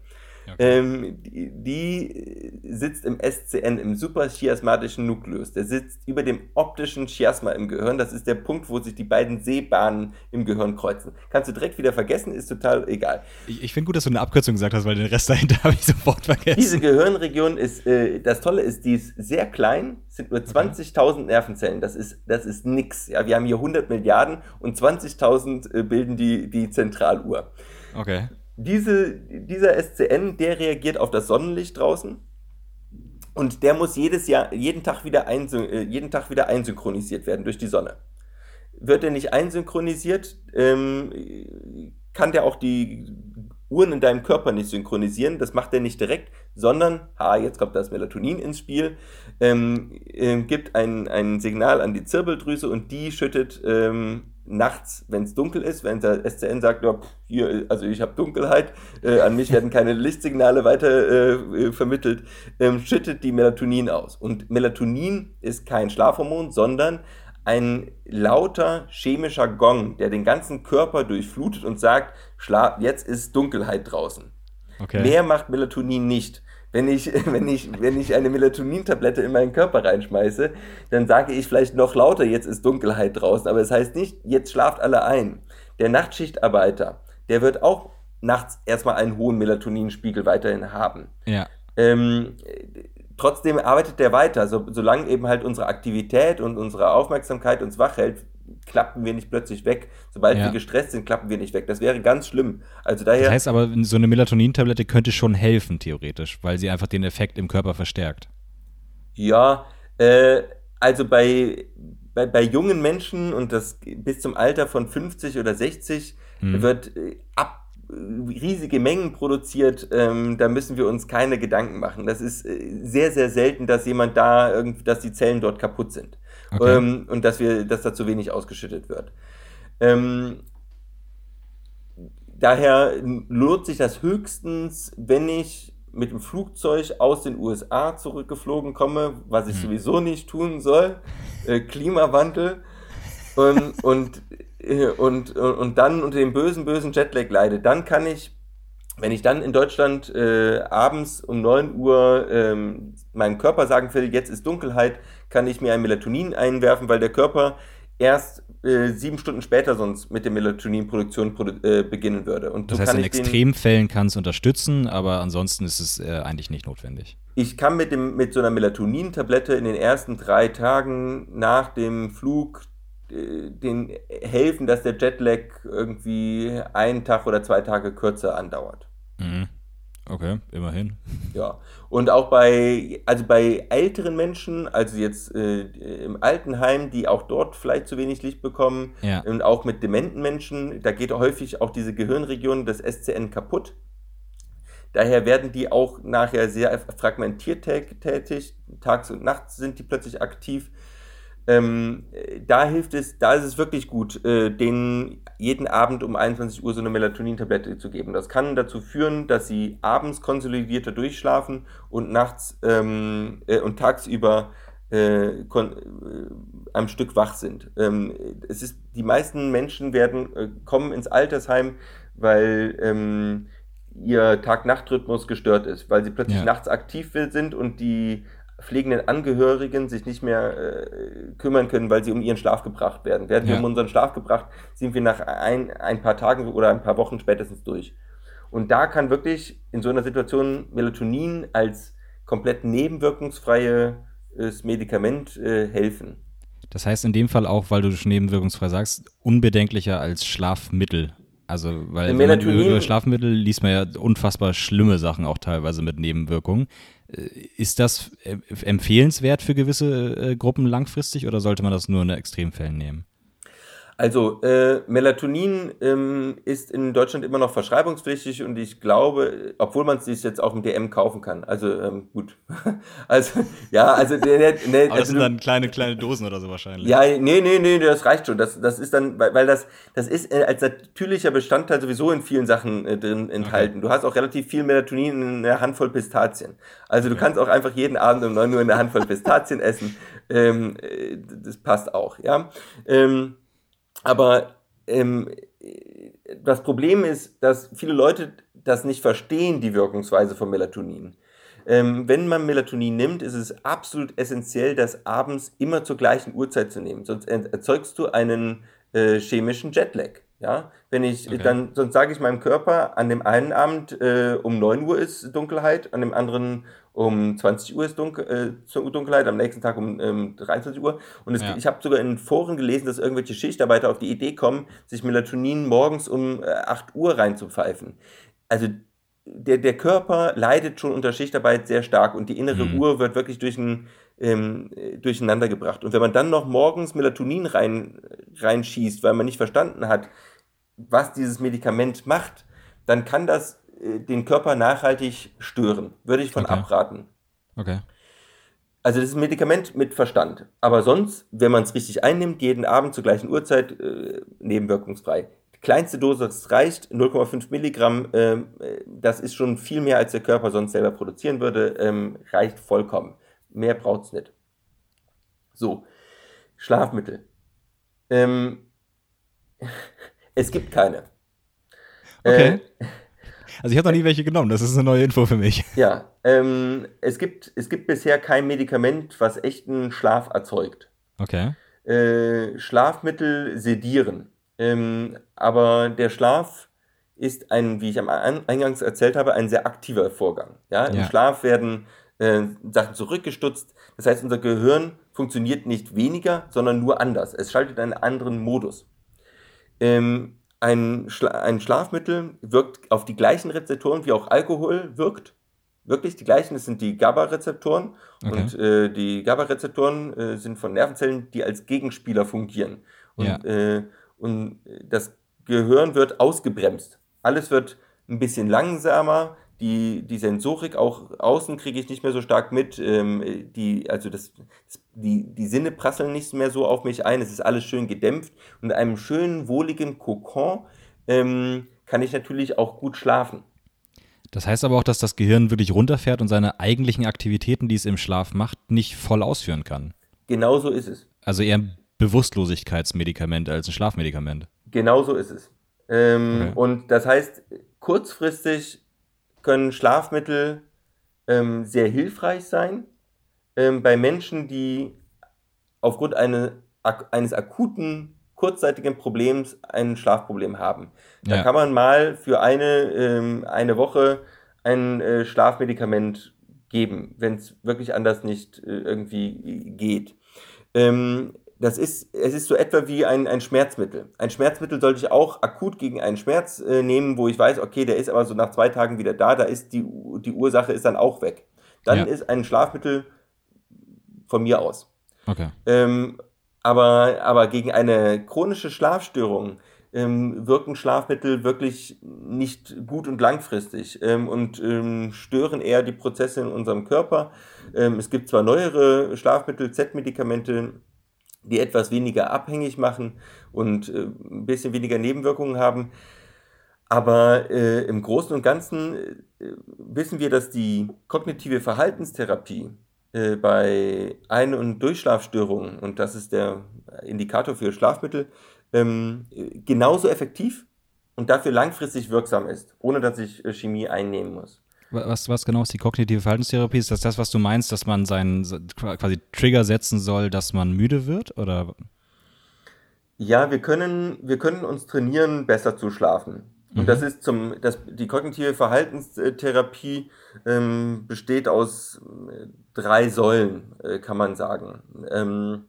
Ähm, die, die, sitzt im SCN, im suprachiasmatischen Nukleus. Der sitzt über dem optischen Chiasma im Gehirn. Das ist der Punkt, wo sich die beiden Sehbahnen im Gehirn kreuzen. Kannst du direkt wieder vergessen, ist total egal. Ich, ich finde gut, dass du eine Abkürzung gesagt hast, weil den Rest [LAUGHS] dahinter habe ich sofort vergessen. Diese Gehirnregion ist, äh, das Tolle ist, die ist sehr klein, sind nur 20.000 okay. Nervenzellen. Das ist, das ist nix. Ja, wir haben hier 100 Milliarden und 20.000 äh, bilden die, die Zentraluhr. Okay diese, dieser SCN, der reagiert auf das Sonnenlicht draußen und der muss jedes Jahr, jeden Tag wieder, äh, jeden Tag wieder einsynchronisiert werden durch die Sonne. Wird er nicht einsynchronisiert, ähm, kann der auch die Uhren in deinem Körper nicht synchronisieren. Das macht er nicht direkt, sondern, ha, jetzt kommt das Melatonin ins Spiel, ähm, äh, gibt ein, ein Signal an die Zirbeldrüse und die schüttet ähm, nachts, wenn es dunkel ist, wenn der SCN sagt, ja, hier, also ich habe Dunkelheit, äh, an mich werden keine [LAUGHS] Lichtsignale weiter äh, äh, vermittelt, ähm, schüttet die Melatonin aus. Und Melatonin ist kein Schlafhormon, sondern ein lauter chemischer Gong, der den ganzen Körper durchflutet und sagt, Schlaf, jetzt ist Dunkelheit draußen. Okay. Mehr macht Melatonin nicht. Wenn ich, [LAUGHS] wenn ich, wenn ich eine Melatonin-Tablette in meinen Körper reinschmeiße, dann sage ich vielleicht noch lauter, jetzt ist Dunkelheit draußen. Aber es das heißt nicht, jetzt schlaft alle ein. Der Nachtschichtarbeiter, der wird auch nachts erstmal einen hohen Melatoninspiegel weiterhin haben. Ja. Ähm, trotzdem arbeitet der weiter. So, solange eben halt unsere Aktivität und unsere Aufmerksamkeit uns wach hält, klappen wir nicht plötzlich weg. Sobald ja. wir gestresst sind, klappen wir nicht weg. Das wäre ganz schlimm. Also daher. Das heißt aber, so eine Melatonin-Tablette könnte schon helfen, theoretisch, weil sie einfach den Effekt im Körper verstärkt. Ja, äh, also bei, bei, bei jungen Menschen und das bis zum Alter von 50 oder 60 hm. wird äh, ab riesige Mengen produziert, ähm, da müssen wir uns keine Gedanken machen. Das ist äh, sehr, sehr selten, dass jemand da, irgendwie, dass die Zellen dort kaputt sind. Okay. Ähm, und dass wir, dass da zu wenig ausgeschüttet wird. Ähm, daher lohnt sich das höchstens, wenn ich mit dem Flugzeug aus den USA zurückgeflogen komme, was ich hm. sowieso nicht tun soll. Äh, Klimawandel. Und, und, äh, und, und dann unter dem bösen, bösen Jetlag leide, dann kann ich wenn ich dann in Deutschland äh, abends um 9 Uhr ähm, meinem Körper sagen will, jetzt ist Dunkelheit, kann ich mir ein Melatonin einwerfen, weil der Körper erst äh, sieben Stunden später sonst mit der Melatoninproduktion produ äh, beginnen würde. Und das heißt, in Extremfällen kann es unterstützen, aber ansonsten ist es äh, eigentlich nicht notwendig. Ich kann mit, dem, mit so einer Melatonin-Tablette in den ersten drei Tagen nach dem Flug äh, den helfen, dass der Jetlag irgendwie einen Tag oder zwei Tage kürzer andauert. Mhm. Okay, immerhin. Ja, und auch bei, also bei älteren Menschen, also jetzt äh, im Altenheim, die auch dort vielleicht zu wenig Licht bekommen, ja. und auch mit dementen Menschen, da geht häufig auch diese Gehirnregion des SCN kaputt. Daher werden die auch nachher sehr fragmentiert tätig, tags und nachts sind die plötzlich aktiv. Ähm, da hilft es, da ist es wirklich gut, äh, denen jeden Abend um 21 Uhr so eine Melatonin-Tablette zu geben. Das kann dazu führen, dass sie abends konsolidierter durchschlafen und nachts ähm, äh, und tagsüber äh, äh, am Stück wach sind. Ähm, es ist, die meisten Menschen werden, äh, kommen ins Altersheim, weil ähm, ihr Tag-Nacht-Rhythmus gestört ist, weil sie plötzlich ja. nachts aktiv sind und die pflegenden Angehörigen sich nicht mehr äh, kümmern können, weil sie um ihren Schlaf gebracht werden. Werden ja. wir um unseren Schlaf gebracht, sind wir nach ein, ein paar Tagen oder ein paar Wochen spätestens durch. Und da kann wirklich in so einer Situation Melatonin als komplett nebenwirkungsfreies Medikament äh, helfen. Das heißt in dem Fall auch, weil du schon nebenwirkungsfrei sagst, unbedenklicher als Schlafmittel. Also, weil man über Schlafmittel liest man ja unfassbar schlimme Sachen auch teilweise mit Nebenwirkungen. Äh, ist das äh, empfehlenswert für gewisse äh, Gruppen langfristig oder sollte man das nur in Extremfällen nehmen? Also äh, Melatonin ähm, ist in Deutschland immer noch verschreibungspflichtig und ich glaube, obwohl man es sich jetzt auch im DM kaufen kann. Also ähm, gut. [LAUGHS] also ja, also der, der Aber das also, sind dann kleine kleine Dosen oder so wahrscheinlich. Ja, nee, nee, nee, das reicht schon. Das, das ist dann, weil, weil das das ist äh, als natürlicher Bestandteil sowieso in vielen Sachen äh, drin enthalten. Okay. Du hast auch relativ viel Melatonin in einer Handvoll Pistazien. Also du okay. kannst auch einfach jeden Abend um 9 Uhr eine Handvoll Pistazien essen. Ähm, äh, das passt auch, ja. Ähm, aber ähm, das Problem ist, dass viele Leute das nicht verstehen, die Wirkungsweise von Melatonin. Ähm, wenn man Melatonin nimmt, ist es absolut essentiell, das abends immer zur gleichen Uhrzeit zu nehmen. Sonst erzeugst du einen äh, chemischen Jetlag. Ja, wenn ich okay. dann, sonst sage ich meinem Körper, an dem einen Abend äh, um 9 Uhr ist Dunkelheit, an dem anderen um 20 Uhr ist Dunkel, äh, Dunkelheit, am nächsten Tag um ähm, 23 Uhr. Und es, ja. ich habe sogar in Foren gelesen, dass irgendwelche Schichtarbeiter auf die Idee kommen, sich Melatonin morgens um äh, 8 Uhr reinzupfeifen. Also der, der Körper leidet schon unter Schichtarbeit sehr stark und die innere mhm. Uhr wird wirklich durch ein, ähm, durcheinander gebracht. Und wenn man dann noch morgens Melatonin rein, reinschießt, weil man nicht verstanden hat, was dieses Medikament macht, dann kann das äh, den Körper nachhaltig stören. Würde ich von okay. abraten. Okay. Also das ist ein Medikament mit Verstand. Aber sonst, wenn man es richtig einnimmt, jeden Abend zur gleichen Uhrzeit, äh, nebenwirkungsfrei. Die kleinste Dosis reicht, 0,5 Milligramm, ähm, äh, das ist schon viel mehr, als der Körper sonst selber produzieren würde, ähm, reicht vollkommen. Mehr braucht es nicht. So, Schlafmittel. Ähm, [LAUGHS] es gibt keine. Okay. Äh, also ich habe noch nie welche genommen, das ist eine neue Info für mich. Ja, ähm, es, gibt, es gibt bisher kein Medikament, was echten Schlaf erzeugt. Okay. Äh, Schlafmittel sedieren. Ähm, aber der Schlaf ist ein, wie ich am Eingangs erzählt habe, ein sehr aktiver Vorgang. Ja? Im ja. Schlaf werden äh, Sachen zurückgestutzt. Das heißt, unser Gehirn funktioniert nicht weniger, sondern nur anders. Es schaltet einen anderen Modus. Ähm, ein, Schla ein Schlafmittel wirkt auf die gleichen Rezeptoren wie auch Alkohol wirkt. Wirklich die gleichen, das sind die GABA-Rezeptoren. Okay. Und äh, die GABA-Rezeptoren äh, sind von Nervenzellen, die als Gegenspieler fungieren. Und, ja. äh, und das Gehirn wird ausgebremst. Alles wird ein bisschen langsamer, die, die Sensorik auch außen kriege ich nicht mehr so stark mit. Ähm, die, also das, die, die Sinne prasseln nicht mehr so auf mich ein. Es ist alles schön gedämpft. Und in einem schönen, wohligen Kokon ähm, kann ich natürlich auch gut schlafen. Das heißt aber auch, dass das Gehirn wirklich runterfährt und seine eigentlichen Aktivitäten, die es im Schlaf macht, nicht voll ausführen kann. Genau so ist es. Also eher ein Bewusstlosigkeitsmedikament als ein Schlafmedikament. Genau so ist es. Ähm, okay. Und das heißt, kurzfristig können Schlafmittel ähm, sehr hilfreich sein ähm, bei Menschen, die aufgrund eine, ak eines akuten, kurzzeitigen Problems ein Schlafproblem haben. Da ja. kann man mal für eine, ähm, eine Woche ein äh, Schlafmedikament geben, wenn es wirklich anders nicht äh, irgendwie geht. Ähm, das ist, es ist so etwa wie ein, ein Schmerzmittel. Ein Schmerzmittel sollte ich auch akut gegen einen Schmerz äh, nehmen, wo ich weiß, okay, der ist aber so nach zwei Tagen wieder da, da ist die, die Ursache ist dann auch weg. Dann ja. ist ein Schlafmittel von mir aus. Okay. Ähm, aber, aber gegen eine chronische Schlafstörung ähm, wirken Schlafmittel wirklich nicht gut und langfristig ähm, und ähm, stören eher die Prozesse in unserem Körper. Ähm, es gibt zwar neuere Schlafmittel, Z-Medikamente, die etwas weniger abhängig machen und äh, ein bisschen weniger Nebenwirkungen haben. Aber äh, im Großen und Ganzen äh, wissen wir, dass die kognitive Verhaltenstherapie äh, bei Ein- und Durchschlafstörungen, und das ist der Indikator für Schlafmittel, ähm, genauso effektiv und dafür langfristig wirksam ist, ohne dass ich äh, Chemie einnehmen muss. Was, was genau ist die kognitive Verhaltenstherapie? Ist das das, was du meinst, dass man seinen quasi Trigger setzen soll, dass man müde wird? Oder? Ja, wir können, wir können uns trainieren, besser zu schlafen. Und mhm. das ist zum, das, die kognitive Verhaltenstherapie ähm, besteht aus äh, drei Säulen, äh, kann man sagen. Ähm,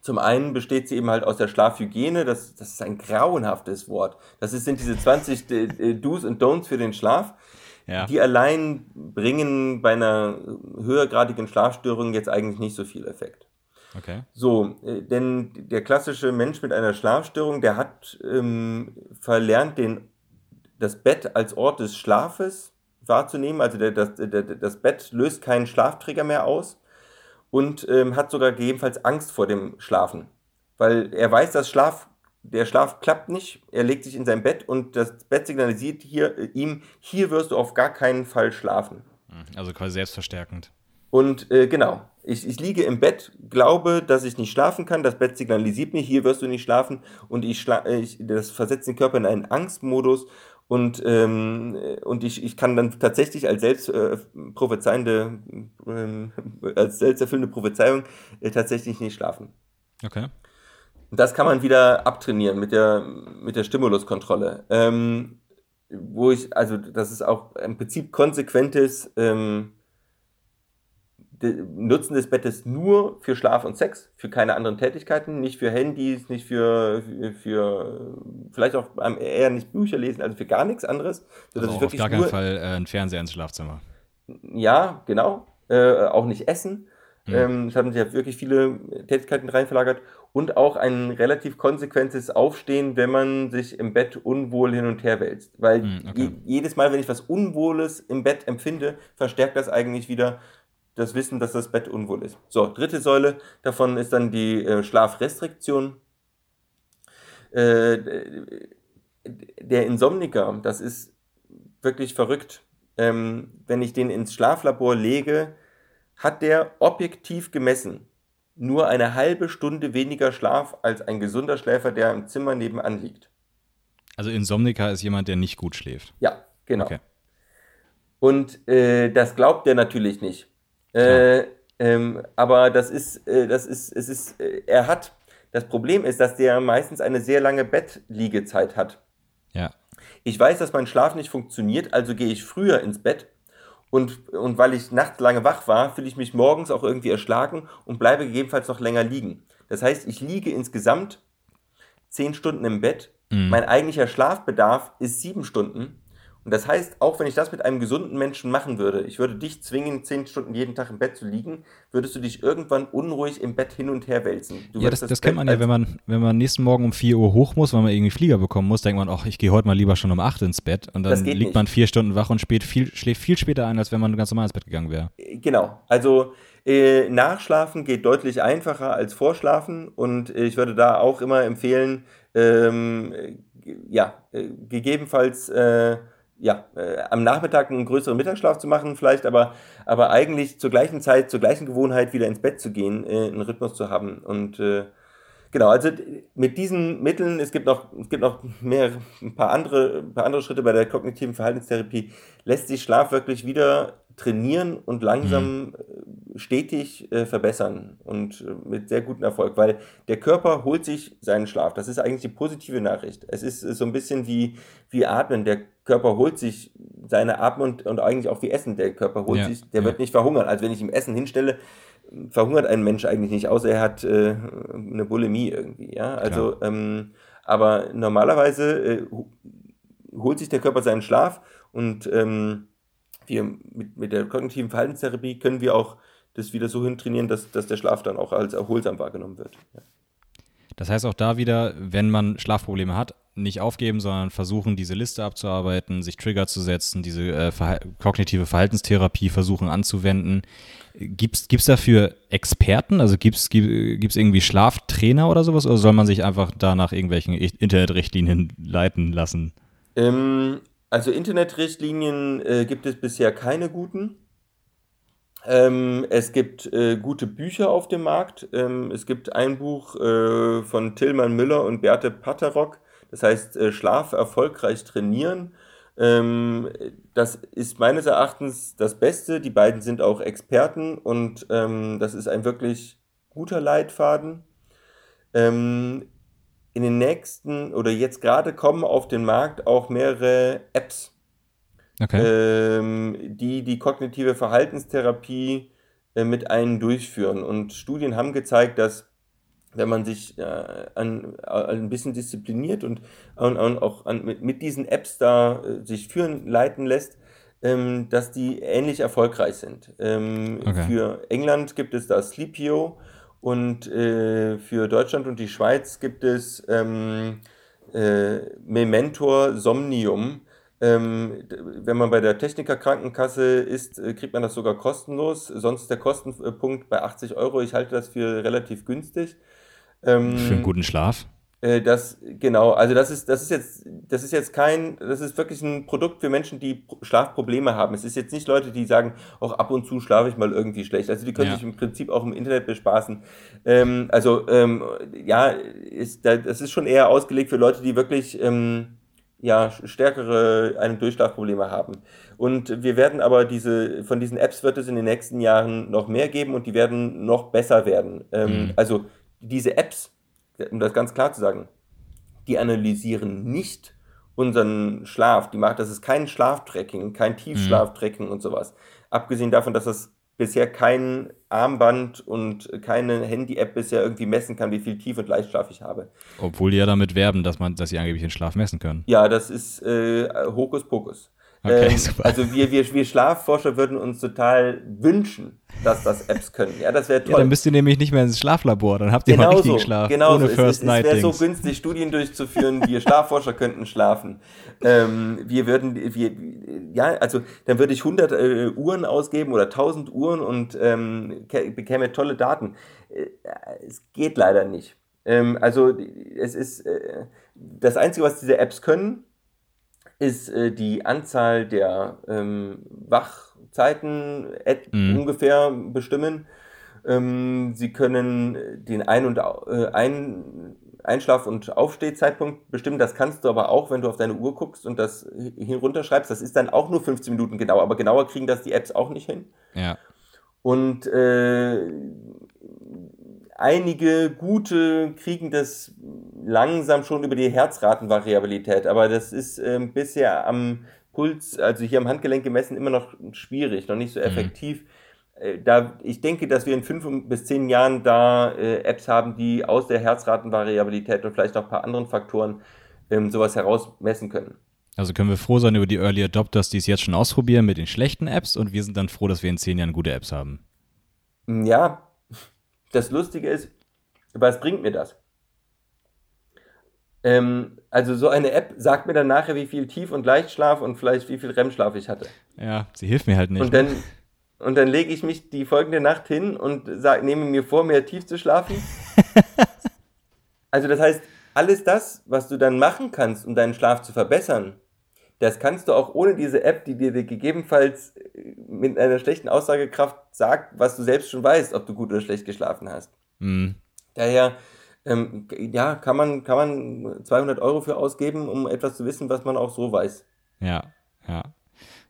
zum einen besteht sie eben halt aus der Schlafhygiene, das, das ist ein grauenhaftes Wort. Das ist, sind diese 20 äh, Do's und Don'ts für den Schlaf. Ja. Die allein bringen bei einer höhergradigen Schlafstörung jetzt eigentlich nicht so viel Effekt. Okay. So, äh, denn der klassische Mensch mit einer Schlafstörung, der hat ähm, verlernt, den, das Bett als Ort des Schlafes wahrzunehmen. Also der, das, der, das Bett löst keinen Schlafträger mehr aus und ähm, hat sogar gegebenenfalls Angst vor dem Schlafen. Weil er weiß, dass Schlaf der Schlaf klappt nicht, er legt sich in sein Bett und das Bett signalisiert hier, äh, ihm, hier wirst du auf gar keinen Fall schlafen. Mhm, also quasi selbstverstärkend. Und äh, genau, ich, ich liege im Bett, glaube, dass ich nicht schlafen kann, das Bett signalisiert mir, hier wirst du nicht schlafen und ich, schla äh, ich das versetzt den Körper in einen Angstmodus und, ähm, und ich, ich kann dann tatsächlich als selbst äh, prophezeiende, äh, als selbsterfüllende Prophezeiung äh, tatsächlich nicht schlafen. Okay. Das kann man wieder abtrainieren mit der, mit der Stimuluskontrolle. Ähm, wo ich, also das ist auch im Prinzip konsequentes ähm, Nutzen des Bettes nur für Schlaf und Sex, für keine anderen Tätigkeiten, nicht für Handys, nicht für, für, für vielleicht auch eher nicht Bücher lesen, also für gar nichts anderes. Also auf gar keinen Fall äh, ein Fernseher ins Schlafzimmer. Ja, genau. Äh, auch nicht essen. Mhm. Ähm, es haben sich ja wirklich viele Tätigkeiten rein verlagert und auch ein relativ konsequentes Aufstehen, wenn man sich im Bett unwohl hin und her wälzt. Weil mhm, okay. je, jedes Mal, wenn ich was Unwohles im Bett empfinde, verstärkt das eigentlich wieder das Wissen, dass das Bett unwohl ist. So, dritte Säule davon ist dann die äh, Schlafrestriktion. Äh, der Insomniker, das ist wirklich verrückt. Ähm, wenn ich den ins Schlaflabor lege, hat der objektiv gemessen nur eine halbe Stunde weniger Schlaf als ein gesunder Schläfer, der im Zimmer nebenan liegt. Also Insomniker ist jemand, der nicht gut schläft. Ja, genau. Okay. Und äh, das glaubt der natürlich nicht. Äh, ähm, aber das ist, äh, das ist, es ist, äh, er hat, das Problem ist, dass der meistens eine sehr lange Bettliegezeit hat. Ja. Ich weiß, dass mein Schlaf nicht funktioniert, also gehe ich früher ins Bett und, und weil ich nachts lange wach war, fühle ich mich morgens auch irgendwie erschlagen und bleibe gegebenenfalls noch länger liegen. Das heißt, ich liege insgesamt zehn Stunden im Bett. Mhm. Mein eigentlicher Schlafbedarf ist sieben Stunden. Und das heißt, auch wenn ich das mit einem gesunden Menschen machen würde, ich würde dich zwingen, zehn Stunden jeden Tag im Bett zu liegen, würdest du dich irgendwann unruhig im Bett hin und her wälzen. Du ja, das, das, das kennt man ja, wenn man, wenn man nächsten Morgen um 4 Uhr hoch muss, weil man irgendwie Flieger bekommen muss, denkt man, ach, ich gehe heute mal lieber schon um 8 ins Bett. Und dann liegt nicht. man vier Stunden wach und spät viel, schläft viel später ein, als wenn man ganz normal ins Bett gegangen wäre. Genau. Also äh, Nachschlafen geht deutlich einfacher als Vorschlafen und ich würde da auch immer empfehlen, ähm, ja, äh, gegebenenfalls äh, ja, äh, am Nachmittag einen größeren Mittagsschlaf zu machen, vielleicht, aber, aber eigentlich zur gleichen Zeit, zur gleichen Gewohnheit wieder ins Bett zu gehen, äh, einen Rhythmus zu haben. Und äh, genau, also mit diesen Mitteln, es gibt noch, es gibt noch mehr, ein paar andere, ein paar andere Schritte bei der kognitiven Verhaltenstherapie, lässt sich Schlaf wirklich wieder trainieren und langsam mhm. Äh, stetig äh, verbessern und äh, mit sehr gutem Erfolg, weil der Körper holt sich seinen Schlaf. Das ist eigentlich die positive Nachricht. Es ist, ist so ein bisschen wie, wie Atmen. Der Körper holt sich seine Atmung und, und eigentlich auch wie Essen. Der Körper holt ja, sich, der ja. wird nicht verhungern. Also wenn ich ihm Essen hinstelle, verhungert ein Mensch eigentlich nicht, außer er hat äh, eine Bulimie irgendwie. Ja? Also, ähm, aber normalerweise äh, holt sich der Körper seinen Schlaf und ähm, wir mit, mit der kognitiven Verhaltenstherapie können wir auch das wieder so hintrainieren, dass, dass der Schlaf dann auch als erholsam wahrgenommen wird. Ja. Das heißt auch da wieder, wenn man Schlafprobleme hat, nicht aufgeben, sondern versuchen, diese Liste abzuarbeiten, sich Trigger zu setzen, diese äh, verha kognitive Verhaltenstherapie versuchen anzuwenden. Gibt es dafür Experten? Also gibt es irgendwie Schlaftrainer oder sowas? Oder soll man sich einfach da nach irgendwelchen Internetrichtlinien leiten lassen? Ähm, also Internetrichtlinien äh, gibt es bisher keine guten. Ähm, es gibt äh, gute Bücher auf dem Markt. Ähm, es gibt ein Buch äh, von Tillmann Müller und Berthe Patterock, das heißt äh, Schlaf erfolgreich trainieren. Ähm, das ist meines Erachtens das Beste. Die beiden sind auch Experten und ähm, das ist ein wirklich guter Leitfaden. Ähm, in den nächsten oder jetzt gerade kommen auf den Markt auch mehrere Apps okay. ähm, die die kognitive Verhaltenstherapie äh, mit einem durchführen. Und Studien haben gezeigt, dass wenn man sich äh, an, ein bisschen diszipliniert und, und, und auch an, mit, mit, diesen Apps da äh, sich führen, leiten lässt, ähm, dass die ähnlich erfolgreich sind. Ähm, okay. Für England gibt es da Sleepio und äh, für Deutschland und die Schweiz gibt es ähm, äh, Mementor Somnium. Ähm, wenn man bei der Techniker Krankenkasse ist, äh, kriegt man das sogar kostenlos. Sonst ist der Kostenpunkt bei 80 Euro. Ich halte das für relativ günstig. Ähm, für einen guten Schlaf? Äh, das, genau, also das ist, das ist jetzt, das ist jetzt kein, das ist wirklich ein Produkt für Menschen, die Schlafprobleme haben. Es ist jetzt nicht Leute, die sagen, auch ab und zu schlafe ich mal irgendwie schlecht. Also die können ja. sich im Prinzip auch im Internet bespaßen. Ähm, also ähm, ja, ist, das ist schon eher ausgelegt für Leute, die wirklich ähm, ja, stärkere eine Durchschlafprobleme haben. Und wir werden aber diese, von diesen Apps wird es in den nächsten Jahren noch mehr geben und die werden noch besser werden. Ähm, mhm. Also diese Apps, um das ganz klar zu sagen, die analysieren nicht unseren Schlaf. Die macht, das ist kein Schlaftracking, kein Tiefschlaftracking mhm. und sowas. Abgesehen davon, dass das bisher kein Armband und keine Handy-App bisher irgendwie messen kann, wie viel Tief- und Leichtschlaf ich habe. Obwohl die ja damit werben, dass man, dass sie angeblich den Schlaf messen können. Ja, das ist äh, Hokuspokus. Okay, ähm, also wir, wir, wir Schlafforscher würden uns total wünschen, dass das Apps können. Ja, das wäre toll. Ja, dann müsst ihr nämlich nicht mehr ins Schlaflabor, dann habt ihr genau mal richtigen so, Schlaf. Genau ohne so. First es, es, es wäre so günstig, Studien durchzuführen, wir Schlafforscher könnten schlafen. Ähm, wir würden, wir, ja, also dann würde ich 100 äh, Uhren ausgeben oder 1000 Uhren und ähm, bekäme tolle Daten. Äh, es geht leider nicht. Ähm, also es ist äh, das Einzige, was diese Apps können, ist äh, die Anzahl der ähm, Wachzeiten mhm. ungefähr bestimmen. Ähm, sie können den Ein- und äh, Ein Einschlaf- und Aufstehzeitpunkt bestimmen. Das kannst du aber auch, wenn du auf deine Uhr guckst und das hinunterschreibst. Das ist dann auch nur 15 Minuten genau, aber genauer kriegen das die Apps auch nicht hin. Ja. Und äh, einige gute kriegen das langsam schon über die Herzratenvariabilität, aber das ist äh, bisher am Puls, also hier am Handgelenk gemessen, immer noch schwierig, noch nicht so mhm. effektiv. Mhm. da, ich denke, dass wir in fünf bis zehn Jahren da äh, Apps haben, die aus der Herzratenvariabilität und vielleicht auch ein paar anderen Faktoren ähm, sowas herausmessen können. Also können wir froh sein über die Early Adopters, die es jetzt schon ausprobieren mit den schlechten Apps und wir sind dann froh, dass wir in zehn Jahren gute Apps haben. Ja, das Lustige ist, was bringt mir das? Ähm, also so eine App sagt mir dann nachher, wie viel Tief- und Leichtschlaf und vielleicht wie viel REM-Schlaf ich hatte. Ja, sie hilft mir halt nicht. Und dann, und dann lege ich mich die folgende Nacht hin und sag, nehme mir vor, mehr tief zu schlafen. [LAUGHS] also das heißt, alles das, was du dann machen kannst, um deinen Schlaf zu verbessern, das kannst du auch ohne diese App, die dir gegebenenfalls äh, mit einer schlechten Aussagekraft sagt, was du selbst schon weißt, ob du gut oder schlecht geschlafen hast. Mhm. Daher, ähm, ja, kann man, kann man 200 Euro für ausgeben, um etwas zu wissen, was man auch so weiß. Ja, ja.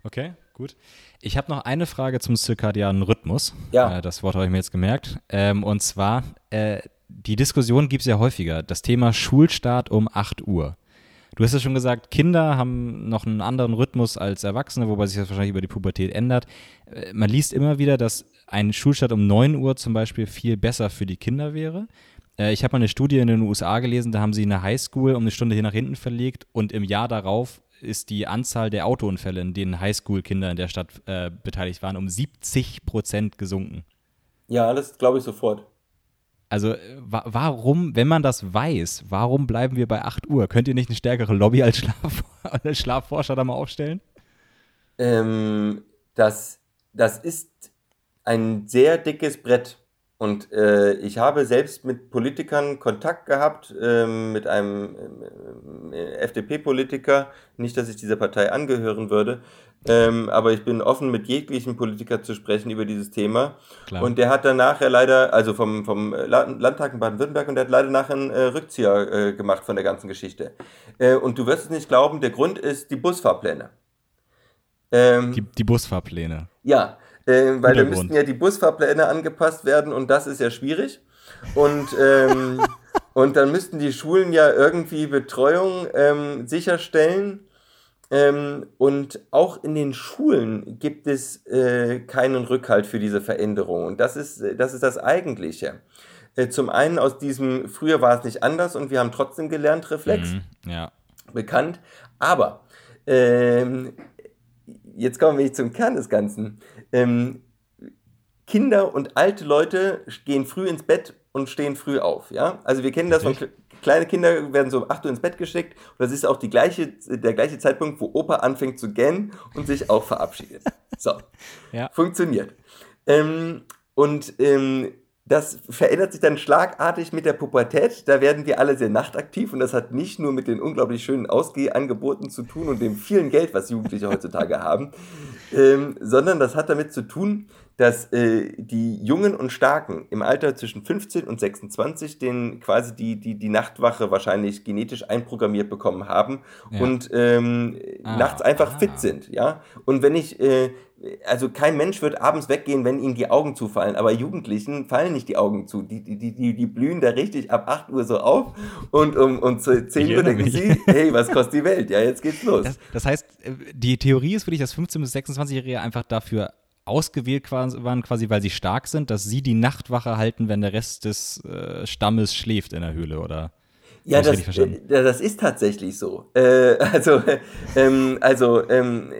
Okay, gut. Ich habe noch eine Frage zum zirkadianen Rhythmus. Ja. Äh, das Wort habe ich mir jetzt gemerkt. Ähm, und zwar, äh, die Diskussion gibt es ja häufiger. Das Thema Schulstart um 8 Uhr. Du hast ja schon gesagt, Kinder haben noch einen anderen Rhythmus als Erwachsene, wobei sich das wahrscheinlich über die Pubertät ändert. Äh, man liest immer wieder, dass ein Schulstart um 9 Uhr zum Beispiel viel besser für die Kinder wäre. Äh, ich habe mal eine Studie in den USA gelesen, da haben sie eine Highschool um eine Stunde hier nach hinten verlegt und im Jahr darauf ist die Anzahl der Autounfälle, in denen Highschool-Kinder in der Stadt äh, beteiligt waren, um 70 Prozent gesunken. Ja, das glaube ich sofort. Also wa warum, wenn man das weiß, warum bleiben wir bei 8 Uhr? Könnt ihr nicht eine stärkere Lobby als, Schlaf [LAUGHS] als Schlafforscher da mal aufstellen? Ähm, das, das ist ein sehr dickes Brett. Und äh, ich habe selbst mit Politikern Kontakt gehabt, ähm, mit einem äh, FDP-Politiker, nicht, dass ich dieser Partei angehören würde, ähm, aber ich bin offen, mit jeglichen Politikern zu sprechen über dieses Thema. Klar. Und der hat dann nachher leider, also vom, vom Landtag in Baden-Württemberg, und der hat leider nachher einen äh, Rückzieher äh, gemacht von der ganzen Geschichte. Äh, und du wirst es nicht glauben, der Grund ist die Busfahrpläne. Ähm, die, die Busfahrpläne. Ja, äh, weil da müssten ja die Busfahrpläne angepasst werden und das ist ja schwierig. Und, ähm, [LAUGHS] und dann müssten die Schulen ja irgendwie Betreuung ähm, sicherstellen. Ähm, und auch in den Schulen gibt es äh, keinen Rückhalt für diese Veränderung. Und das ist das, ist das Eigentliche. Äh, zum einen aus diesem, früher war es nicht anders und wir haben trotzdem gelernt, Reflex. Mhm, ja. Bekannt. Aber ähm, jetzt kommen wir zum Kern des Ganzen. Ähm, Kinder und alte Leute gehen früh ins Bett und stehen früh auf. Ja? Also wir kennen das von kleine Kinder werden so um 8 Uhr ins Bett geschickt und das ist auch die gleiche, der gleiche Zeitpunkt, wo Opa anfängt zu gähnen und sich auch verabschiedet. So, [LAUGHS] ja. funktioniert. Ähm, und ähm, das verändert sich dann schlagartig mit der Pubertät. Da werden wir alle sehr nachtaktiv und das hat nicht nur mit den unglaublich schönen Ausgehangeboten zu tun und dem vielen Geld, was Jugendliche heutzutage haben, ähm, sondern das hat damit zu tun, dass äh, die Jungen und Starken im Alter zwischen 15 und 26 den quasi die, die, die Nachtwache wahrscheinlich genetisch einprogrammiert bekommen haben ja. und ähm, ah, nachts einfach ah. fit sind. Ja? Und wenn ich äh, also kein Mensch wird abends weggehen, wenn ihnen die Augen zufallen, aber Jugendlichen fallen nicht die Augen zu. Die, die, die, die blühen da richtig ab 8 Uhr so auf und um, um 10 Uhr denken sie, hey, was kostet die Welt? Ja, jetzt geht's los. Das, das heißt, äh, die Theorie ist für dich, dass 15- bis 26-Jährige einfach dafür ausgewählt waren, quasi weil sie stark sind, dass sie die Nachtwache halten, wenn der Rest des äh, Stammes schläft in der Höhle, oder? Ja, das, äh, das ist tatsächlich so. Äh, also, [LAUGHS] ähm, also ähm,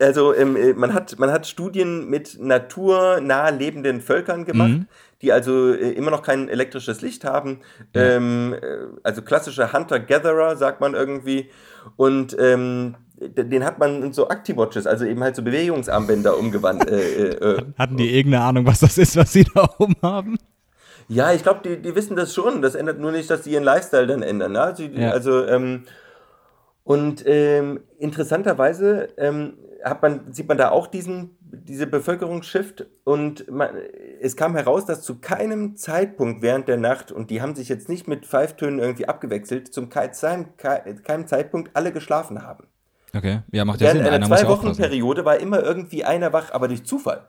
also ähm, äh, man, hat, man hat Studien mit naturnah lebenden Völkern gemacht, mhm. die also äh, immer noch kein elektrisches Licht haben. Ja. Ähm, äh, also klassische Hunter-Gatherer, sagt man irgendwie. Und ähm, den hat man in so Actiwatches, also eben halt so Bewegungsarmbänder umgewandelt. Äh, äh, Hatten die irgendeine Ahnung, was das ist, was sie [LAUGHS] da oben haben? Ja, ich glaube, die, die wissen das schon. Das ändert nur nicht, dass sie ihren Lifestyle dann ändern. Ne? Also, ja. also ähm, und ähm, interessanterweise ähm, hat man, sieht man da auch diesen, diese Bevölkerungsshift und man, es kam heraus, dass zu keinem Zeitpunkt während der Nacht, und die haben sich jetzt nicht mit Pfeiftönen irgendwie abgewechselt, zum keinem, keinem Zeitpunkt alle geschlafen haben. Okay, ja, macht ja Sinn. Einer Zwei-Wochen-Periode war immer irgendwie einer wach, aber durch Zufall.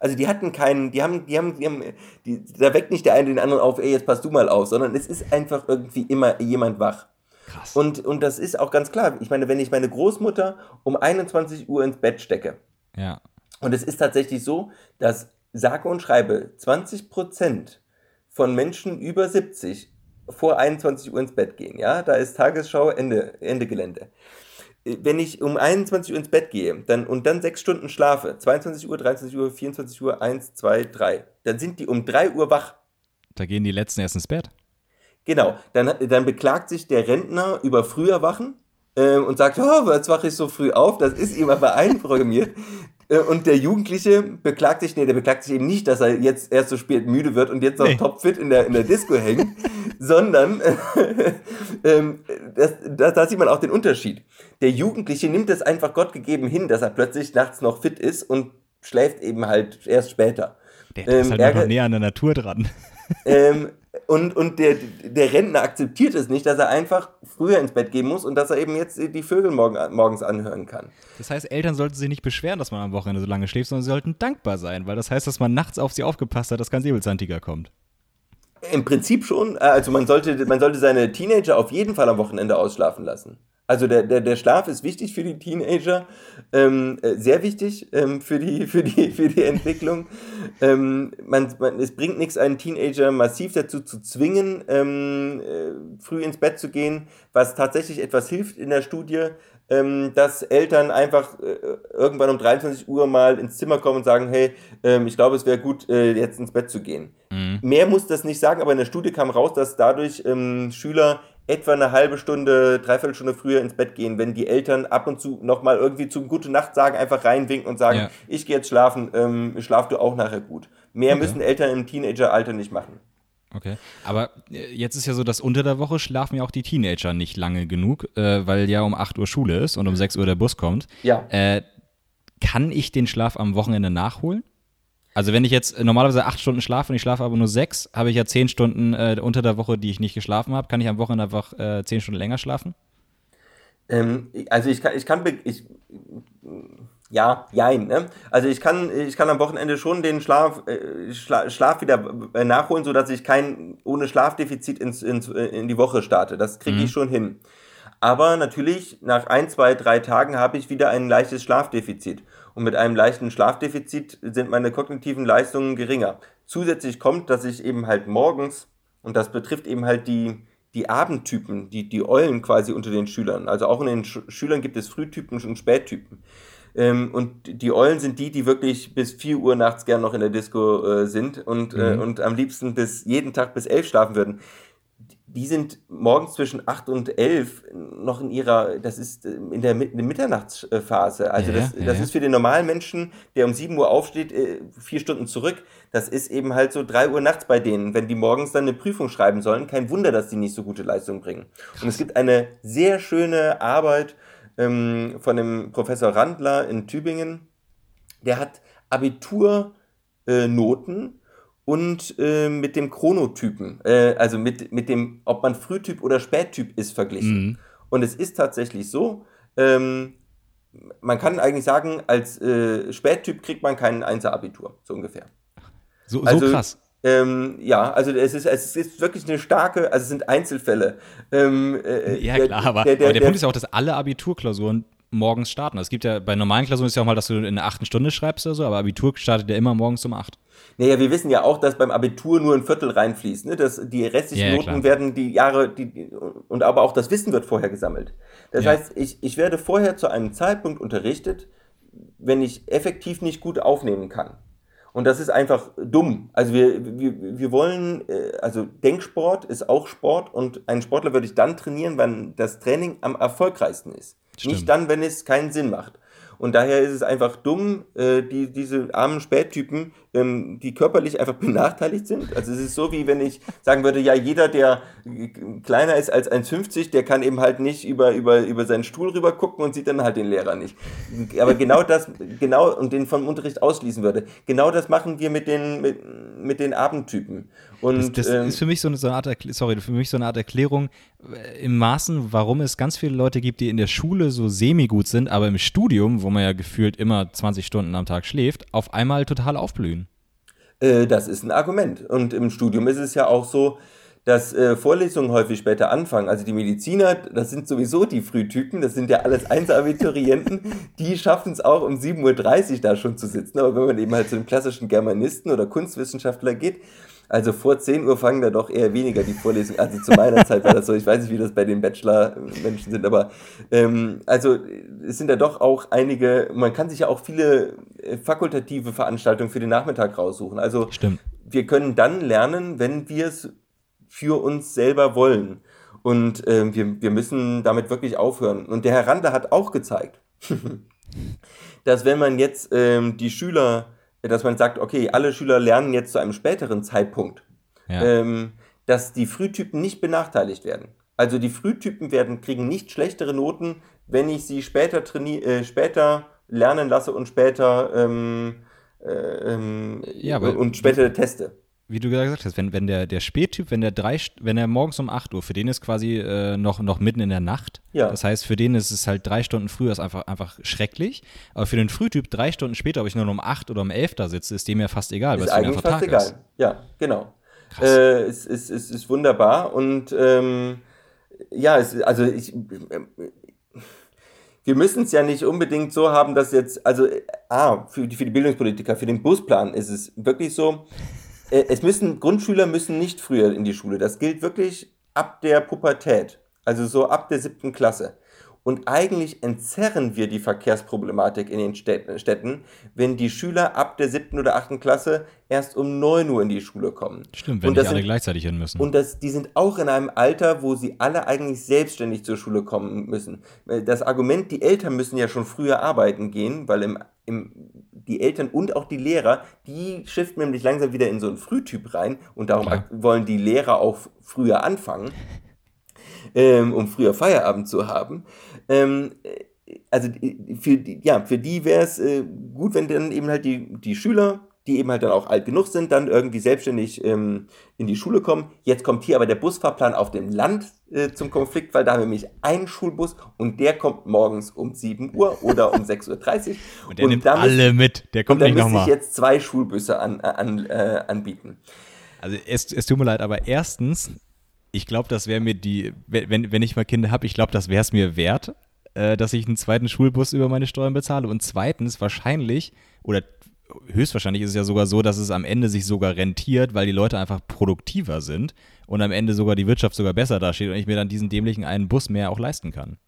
Also die hatten keinen, die haben, die haben, die haben, die, da weckt nicht der eine den anderen auf, ey, jetzt passt du mal auf, sondern es ist einfach irgendwie immer jemand wach. Krass. Und, und das ist auch ganz klar. Ich meine, wenn ich meine Großmutter um 21 Uhr ins Bett stecke, ja. und es ist tatsächlich so, dass sage und schreibe 20 Prozent von Menschen über 70 vor 21 Uhr ins Bett gehen, ja, da ist Tagesschau Ende, Ende Gelände. Wenn ich um 21 Uhr ins Bett gehe dann, und dann sechs Stunden schlafe, 22 Uhr, 23 Uhr, 24 Uhr, 1, 2, 3, dann sind die um 3 Uhr wach. Da gehen die Letzten erst ins Bett. Genau, dann, dann beklagt sich der Rentner über früher Wachen äh, und sagt, oh, jetzt wache ich so früh auf, das ist ihm aber einprogrammiert. [LAUGHS] Äh, und der Jugendliche beklagt sich, nee, der beklagt sich eben nicht, dass er jetzt erst so spät müde wird und jetzt noch nee. topfit in der, in der Disco hängt, [LAUGHS] sondern [LAUGHS] äh, das, das, da sieht man auch den Unterschied. Der Jugendliche nimmt es einfach Gott gegeben hin, dass er plötzlich nachts noch fit ist und schläft eben halt erst später. Der, der ähm, ist halt noch näher an der Natur dran. Ähm, und, und der, der Rentner akzeptiert es nicht, dass er einfach früher ins Bett gehen muss und dass er eben jetzt die Vögel morgen, morgens anhören kann. Das heißt, Eltern sollten sich nicht beschweren, dass man am Wochenende so lange schläft, sondern sie sollten dankbar sein, weil das heißt, dass man nachts auf sie aufgepasst hat, dass kein Säbelzahntiger kommt. Im Prinzip schon. Äh, also man sollte, man sollte seine Teenager auf jeden Fall am Wochenende ausschlafen lassen. Also der, der, der Schlaf ist wichtig für die Teenager, ähm, äh, sehr wichtig ähm, für, die, [LAUGHS] für, die, für die Entwicklung. ähm, man, man, es bringt nichts, einen Teenager massiv dazu zu zwingen, ähm, äh, früh ins Bett zu gehen. Was tatsächlich etwas hilft in der Studie, ähm, dass Eltern einfach äh, irgendwann um 23 Uhr mal ins Zimmer kommen und sagen, hey, ähm, ich glaube, es wäre gut, äh, jetzt ins Bett zu gehen. Mhm. Mehr muss das nicht sagen, aber in der Studie kam raus, dass dadurch Schüler etwa eine halbe Stunde, dreiviertel Stunde früher ins Bett gehen, wenn die Eltern ab und zu nochmal irgendwie zum Gute Nacht sagen, einfach reinwinken und sagen, ja. ich gehe jetzt schlafen, ähm, schlaf du auch nachher gut. Mehr okay. müssen Eltern im Teenageralter nicht machen. Okay, aber äh, jetzt ist ja so, dass unter der Woche schlafen ja auch die Teenager nicht lange genug, äh, weil ja um 8 Uhr Schule ist und um 6 Uhr der Bus kommt. Ja. Äh, kann ich den Schlaf am Wochenende nachholen? Also wenn ich jetzt normalerweise acht Stunden schlafe und ich schlafe aber nur sechs, habe ich ja zehn Stunden äh, unter der Woche, die ich nicht geschlafen habe. Kann ich am Wochenende einfach äh, zehn Stunden länger schlafen? Ähm, also ich kann, ich kann, ich, ja, jein. Ne? Also ich kann, ich kann am Wochenende schon den Schlaf, äh, Schla Schlaf wieder äh, nachholen, sodass ich kein ohne Schlafdefizit ins, ins, äh, in die Woche starte. Das kriege ich mhm. schon hin. Aber natürlich, nach ein, zwei, drei Tagen habe ich wieder ein leichtes Schlafdefizit und mit einem leichten Schlafdefizit sind meine kognitiven Leistungen geringer. Zusätzlich kommt, dass ich eben halt morgens, und das betrifft eben halt die, die Abendtypen, die, die Eulen quasi unter den Schülern. Also auch in den Sch Schülern gibt es Frühtypen und Spättypen. Ähm, und die Eulen sind die, die wirklich bis 4 Uhr nachts gern noch in der Disco äh, sind und, äh, mhm. äh, und am liebsten bis jeden Tag bis 11 schlafen würden die sind morgens zwischen 8 und 11 noch in ihrer, das ist äh, in der, in der Mitternachtsphase. Also ja, das, ja, das ja. ist für den normalen Menschen, der um 7 Uhr aufsteht, äh, vier Stunden zurück. Das ist eben halt so 3 Uhr nachts bei denen, wenn die morgens dann eine Prüfung schreiben sollen. Kein Wunder, dass die nicht so gute Leistung bringen. Und es gibt eine sehr schöne Arbeit ähm, von dem Professor Randler in Tübingen. Der hat Abiturnoten äh, und äh, mit dem Chronotypen, äh, also mit, mit dem, ob man Frühtyp oder Spättyp ist, verglichen. Mhm. Und es ist tatsächlich so, ähm, man kann eigentlich sagen, als äh, Spättyp kriegt man kein Einser-Abitur, so ungefähr. So, also, so krass. Ähm, ja, also es ist, es ist wirklich eine starke, also es sind Einzelfälle. Ähm, äh, ja, klar, der, aber der, der, aber der Punkt ist ja auch, dass alle Abiturklausuren morgens starten. Es gibt ja bei normalen Klausuren ist ja auch mal, dass du in einer achten Stunde schreibst oder so, aber Abitur startet ja immer morgens um acht. Naja, wir wissen ja auch, dass beim Abitur nur ein Viertel reinfließt. Ne? Dass die restlichen ja, Noten klar. werden die Jahre, die, und aber auch das Wissen wird vorher gesammelt. Das ja. heißt, ich, ich werde vorher zu einem Zeitpunkt unterrichtet, wenn ich effektiv nicht gut aufnehmen kann. Und das ist einfach dumm. Also wir, wir, wir wollen, äh, also Denksport ist auch Sport und einen Sportler würde ich dann trainieren, wenn das Training am erfolgreichsten ist. Stimmt. Nicht dann, wenn es keinen Sinn macht. Und daher ist es einfach dumm, äh, die, diese armen Spättypen, ähm, die körperlich einfach [LAUGHS] benachteiligt sind. Also es ist so, wie wenn ich sagen würde, ja, jeder, der kleiner ist als 1,50, der kann eben halt nicht über, über, über seinen Stuhl rüber gucken und sieht dann halt den Lehrer nicht. Aber genau das, genau, und den vom Unterricht ausschließen würde. Genau das machen wir mit den, mit, mit den Abendtypen. Und, das, das ähm, ist für mich so eine, so eine Art, sorry, für mich so eine Art Erklärung äh, im Maßen, warum es ganz viele Leute gibt, die in der Schule so semi-gut sind, aber im Studium, wo man ja gefühlt immer 20 Stunden am Tag schläft, auf einmal total aufblühen. Äh, das ist ein Argument. Und im Studium ist es ja auch so, dass äh, Vorlesungen häufig später anfangen. Also die Mediziner, das sind sowieso die Frühtypen, das sind ja alles Einzelabiturienten, [LAUGHS] die schaffen es auch um 7.30 Uhr da schon zu sitzen. Aber wenn man eben halt zu einem klassischen Germanisten oder Kunstwissenschaftler geht, also vor 10 Uhr fangen da doch eher weniger die Vorlesungen. Also zu meiner Zeit war das so. Ich weiß nicht, wie das bei den Bachelor-Menschen sind, aber ähm, also es sind da doch auch einige, man kann sich ja auch viele äh, fakultative Veranstaltungen für den Nachmittag raussuchen. Also Stimmt. wir können dann lernen, wenn wir es für uns selber wollen. Und äh, wir, wir müssen damit wirklich aufhören. Und der Herr Rande hat auch gezeigt, [LAUGHS] dass wenn man jetzt ähm, die Schüler dass man sagt, okay, alle Schüler lernen jetzt zu einem späteren Zeitpunkt, ja. ähm, dass die Frühtypen nicht benachteiligt werden. Also die Frühtypen werden, kriegen nicht schlechtere Noten, wenn ich sie später, traini äh, später lernen lasse und später, ähm, äh, ähm, ja, und später teste wie du gesagt hast, wenn, wenn der, der Spättyp, wenn der drei, wenn er morgens um 8 Uhr, für den ist quasi äh, noch, noch mitten in der Nacht. Ja. Das heißt, für den ist es halt drei Stunden früher ist einfach, einfach schrecklich. Aber für den Frühtyp drei Stunden später, ob ich nur um 8 oder um 11 da sitze, ist dem ja fast egal, weil es eigentlich fast egal. Ist. Ja, genau. Krass. Äh, es, es, es ist wunderbar und ähm, ja, es, also ich, wir müssen es ja nicht unbedingt so haben, dass jetzt, also, ah, für die, für die Bildungspolitiker, für den Busplan ist es wirklich so, es müssen, Grundschüler müssen nicht früher in die Schule. Das gilt wirklich ab der Pubertät, also so ab der siebten Klasse. Und eigentlich entzerren wir die Verkehrsproblematik in den Städten, wenn die Schüler ab der siebten oder achten Klasse erst um 9 Uhr in die Schule kommen. Stimmt, wenn und nicht alle sind, gleichzeitig hin müssen. Und das, die sind auch in einem Alter, wo sie alle eigentlich selbstständig zur Schule kommen müssen. Das Argument, die Eltern müssen ja schon früher arbeiten gehen, weil im, im, die Eltern und auch die Lehrer, die shiften nämlich langsam wieder in so einen Frühtyp rein und darum Klar. wollen die Lehrer auch früher anfangen ähm, um früher Feierabend zu haben. Ähm, also für die, ja, für die wäre es äh, gut, wenn dann eben halt die, die Schüler, die eben halt dann auch alt genug sind, dann irgendwie selbstständig ähm, in die Schule kommen. Jetzt kommt hier aber der Busfahrplan auf dem Land äh, zum Konflikt, weil da haben wir nämlich einen Schulbus und der kommt morgens um 7 Uhr oder um 6.30 Uhr. [LAUGHS] und der nimmt alle mit, der kommt und nicht dann müsste nochmal. ich jetzt zwei Schulbusse an, an, äh, anbieten. Also es, es tut mir leid, aber erstens, ich glaube, das wäre mir die, wenn, wenn ich mal Kinder habe, ich glaube, das wäre es mir wert, äh, dass ich einen zweiten Schulbus über meine Steuern bezahle. Und zweitens, wahrscheinlich, oder höchstwahrscheinlich ist es ja sogar so, dass es am Ende sich sogar rentiert, weil die Leute einfach produktiver sind und am Ende sogar die Wirtschaft sogar besser dasteht und ich mir dann diesen dämlichen einen Bus mehr auch leisten kann.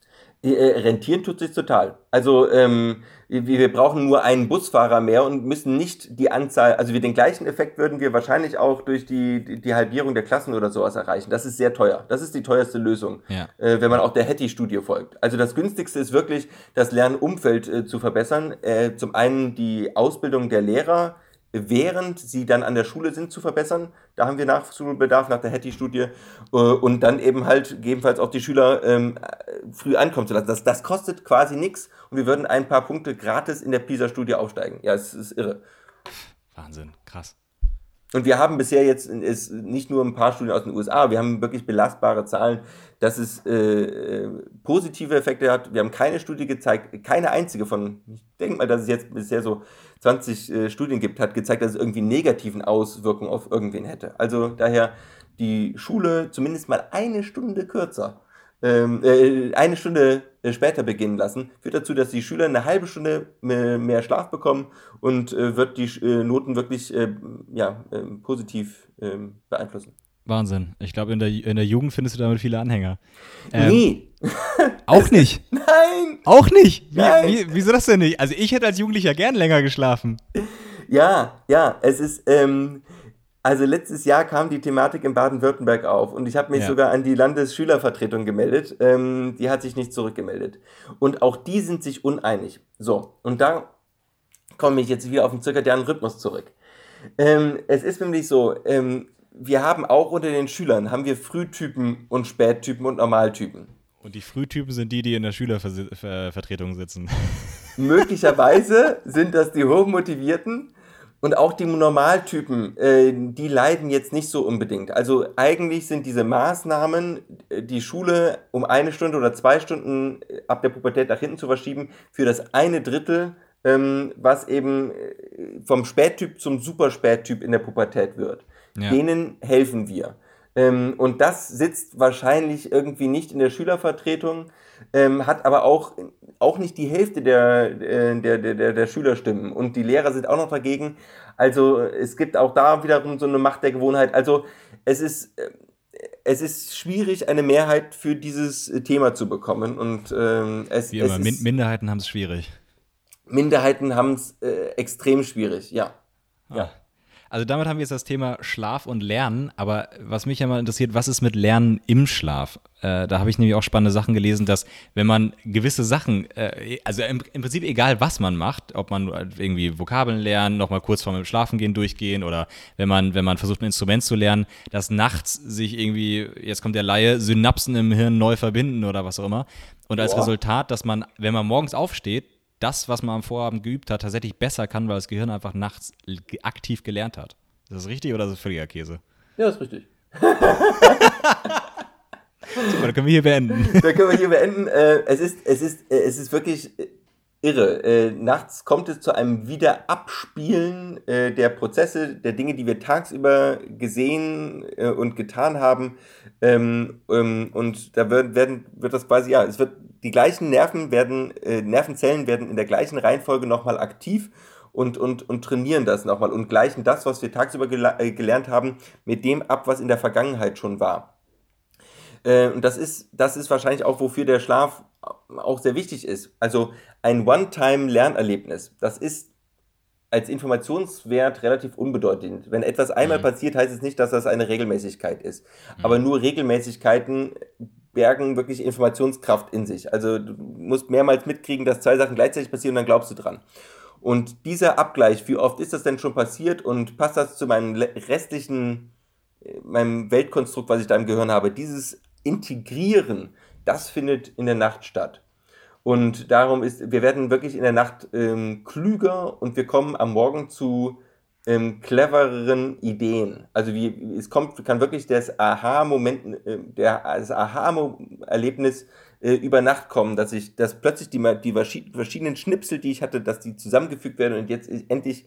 Äh, rentieren tut sich total. Also ähm, wir, brauchen nur einen Busfahrer mehr und müssen nicht die Anzahl, also wir den gleichen Effekt würden wir wahrscheinlich auch durch die, die, die Halbierung der Klassen oder sowas erreichen. Das ist sehr teuer. Das ist die teuerste Lösung, Ja. äh, wenn man auch der Hattie-Studie folgt. Also das günstigste ist wirklich, das Lernumfeld äh, zu verbessern. Äh, zum einen die Ausbildung der Lehrer, während sie dann an der Schule sind, zu verbessern. Da haben wir Nachschulbedarf nach der Hattie-Studie. Äh, Und dann eben halt gegebenenfalls auch die Schüler ähm, früh ankommen zu lassen. Das, das kostet quasi nichts und wir würden ein paar Punkte gratis in der PISA-Studie aufsteigen. Ja, es ist irre. Wahnsinn, krass. Und wir haben bisher jetzt ist nicht nur ein paar Studien aus den USA, wir haben wirklich belastbare Zahlen, dass es äh, äh, positive Effekte hat. Wir haben keine Studie gezeigt, keine einzige von, ich denke mal, dass es jetzt bisher so 20 äh, Studien gibt, hat gezeigt, dass es irgendwie negativen Auswirkungen auf irgendwen hätte. Also daher die Schule zumindest mal eine Stunde kürzer, ähm, äh, eine Stunde äh, später beginnen lassen, führt dazu, dass die Schüler eine halbe Stunde mehr, mehr Schlaf bekommen und äh, wird die äh, Noten wirklich äh, ja, äh, positiv äh, beeinflussen. Wahnsinn. Ich glaube, in der, in der Jugend findest du damit viele Anhänger. Ähm, Nee, [LAUGHS] Auch nicht. [LAUGHS] nein! Auch nicht. Wie, Nein. wie, wieso das denn nicht? Also ich hätte als Jugendlicher gern länger geschlafen. Ja, ja, es ist, ähm, also letztes Jahr kam die Thematik in Baden-Württemberg auf und ich habe mich Ja. sogar an die Landesschülervertretung gemeldet. Ähm, die hat sich nicht zurückgemeldet. Und auch die sind sich uneinig. So, und da komme ich jetzt wieder auf den zirkadianen Rhythmus zurück. Ähm, es ist nämlich so, ähm, wir haben auch unter den Schülern, haben wir Frühtypen und Spättypen und Normaltypen. Und die Frühtypen sind die, die in der Schülervertretung sitzen. [LAUGHS] Möglicherweise sind das die Hochmotivierten und auch die Normaltypen, äh, die leiden jetzt nicht so unbedingt. Also eigentlich sind diese Maßnahmen, äh, die Schule um eine Stunde oder zwei Stunden äh, ab der Pubertät nach hinten zu verschieben, für das eine Drittel, ähm, was eben äh, vom Spättyp zum Superspättyp in der Pubertät wird. Ja. Denen helfen wir. Ähm, und das sitzt wahrscheinlich irgendwie nicht in der Schülervertretung, ähm, hat aber auch, auch nicht die Hälfte der, äh, der, der, der, der Schülerstimmen. Und die Lehrer sind auch noch dagegen. Also es gibt auch da wiederum so eine Macht der Gewohnheit. Also es ist, äh, es ist schwierig, eine Mehrheit für dieses Thema zu bekommen. Und ähm, es, Wie es immer, ist, Minderheiten haben es schwierig. Minderheiten haben es äh, extrem schwierig, ja. Ja. Also damit haben wir jetzt das Thema Schlaf und Lernen, aber was mich ja mal interessiert, was ist mit Lernen im Schlaf? Äh, da habe ich nämlich auch spannende Sachen gelesen, dass wenn man gewisse Sachen, äh, also im, im Prinzip egal was man macht, ob man irgendwie Vokabeln lernen, nochmal kurz vor dem Schlafengehen durchgehen oder wenn man, wenn man versucht ein Instrument zu lernen, dass nachts sich irgendwie, jetzt kommt der Laie, Synapsen im Hirn neu verbinden oder was auch immer. Und als Boah. Resultat, dass man, wenn man morgens aufsteht, das, was man am Vorabend geübt hat, tatsächlich besser kann, weil das Gehirn einfach nachts aktiv gelernt hat. Ist das richtig oder ist das völliger Käse? Ja, ist richtig. [LAUGHS] Super, dann können wir hier beenden. da können wir hier beenden. Äh, es, ist, es, ist, äh, es ist wirklich. Irre. Äh, nachts kommt es zu einem Wiederabspielen äh, der Prozesse, der Dinge, die wir tagsüber gesehen äh, und getan haben. Ähm, ähm, und da wird, werden, wird das quasi, ja, es wird, die gleichen Nerven werden, äh, Nervenzellen werden in der gleichen Reihenfolge nochmal aktiv und, und, und trainieren das nochmal und gleichen das, was wir tagsüber gel äh, gelernt haben, mit dem ab, was in der Vergangenheit schon war. Äh, und das ist, das ist wahrscheinlich auch, wofür der Schlaf auch sehr wichtig ist. Also ein One-Time-Lernerlebnis, das ist als Informationswert relativ unbedeutend. Wenn etwas einmal mhm. passiert, heißt es nicht, dass das eine Regelmäßigkeit ist. Mhm. Aber nur Regelmäßigkeiten bergen wirklich Informationskraft in sich. Also du musst mehrmals mitkriegen, dass zwei Sachen gleichzeitig passieren und dann glaubst du dran. Und dieser Abgleich, wie oft ist das denn schon passiert und passt das zu meinem restlichen, äh, meinem Weltkonstrukt, was ich da im Gehirn habe, dieses Integrieren, das findet in der Nacht statt. Und darum ist, wir werden wirklich in der Nacht ähm, klüger und wir kommen am Morgen zu ähm, clevereren Ideen. Also wie, es kommt, kann wirklich das Aha-Moment, äh, das Aha-Erlebnis äh, über Nacht kommen, dass ich, dass plötzlich die, die verschiedenen Schnipsel, die ich hatte, dass die zusammengefügt werden und jetzt endlich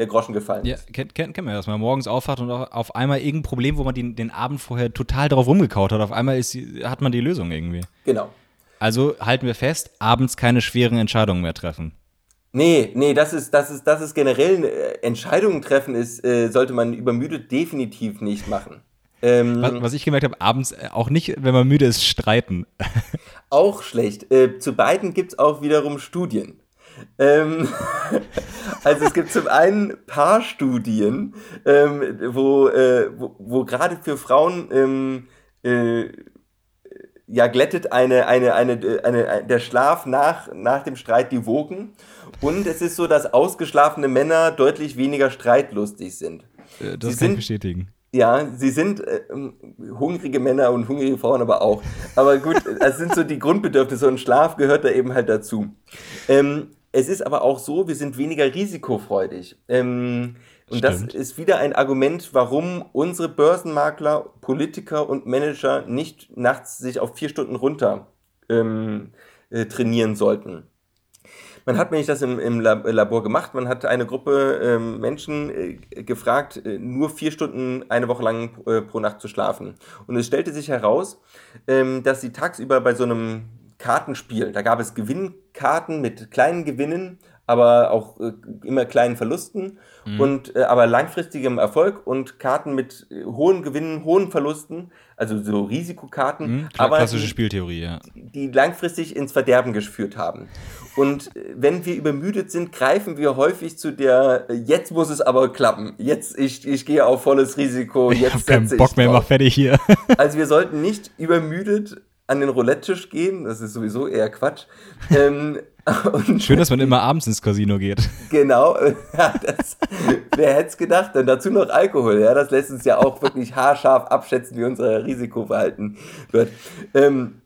der Groschen gefallen ist. Ja, kennt, kennt, kennt man ja, dass man morgens aufwacht und auf einmal irgendein Problem, wo man den, den Abend vorher total drauf rumgekaut hat, auf einmal ist, hat man die Lösung irgendwie. Genau. Also halten wir fest, abends keine schweren Entscheidungen mehr treffen. Nee, nee, das ist, das ist, das ist generell äh, Entscheidungen treffen ist, äh, sollte man übermüdet definitiv nicht machen. [LAUGHS] Ähm, was, was, ich gemerkt habe, abends äh, auch nicht, wenn man müde ist, streiten. [LAUGHS] Auch schlecht. Äh, zu beiden gibt es auch wiederum Studien. Ähm, [LAUGHS] also es gibt zum einen Paarstudien, ähm, wo, äh, wo, wo gerade für Frauen ähm, äh, ja glättet eine, eine, eine, eine, der Schlaf nach, nach dem Streit die Wogen. Und es ist so, dass ausgeschlafene Männer deutlich weniger streitlustig sind. Äh, das Sie kann ich bestätigen. Ja, sie sind äh, hungrige Männer und hungrige Frauen aber auch. Aber gut, [LAUGHS] das sind so die Grundbedürfnisse und Schlaf gehört da eben halt dazu. Ähm, es ist aber auch so, wir sind weniger risikofreudig. Ähm, und Stimmt. das ist wieder ein Argument, warum unsere Börsenmakler, Politiker und Manager nicht nachts sich auf vier Stunden runter ähm, äh, trainieren sollten. Man hat nämlich das im, im Labor gemacht. Man hat eine Gruppe ähm, Menschen äh, gefragt, äh, nur vier Stunden eine Woche lang äh, pro Nacht zu schlafen. Und es stellte sich heraus, ähm, dass sie tagsüber bei so einem Kartenspiel, da gab es Gewinnkarten mit kleinen Gewinnen, aber auch äh, immer kleinen Verlusten mhm. und äh, aber langfristigem Erfolg und Karten mit äh, hohen Gewinnen, hohen Verlusten, also so Risikokarten, mhm, aber klassische Spieltheorie, ja. Die langfristig ins Verderben geführt haben. Und äh, wenn wir übermüdet sind, greifen wir häufig zu der äh, jetzt muss es aber klappen. Jetzt ich, ich gehe auf volles Risiko, jetzt ich keinen Bock mehr, mach fertig hier. also wir sollten nicht übermüdet an den Roulette-Tisch gehen, das ist sowieso eher Quatsch. ähm, [LAUGHS] Schön, dass man immer abends ins Casino geht. Genau, [LAUGHS] ja, das, wer hätte es gedacht? Dann dazu noch Alkohol, ja, das lässt uns ja auch wirklich haarscharf abschätzen, wie unser Risikoverhalten wird. Ähm,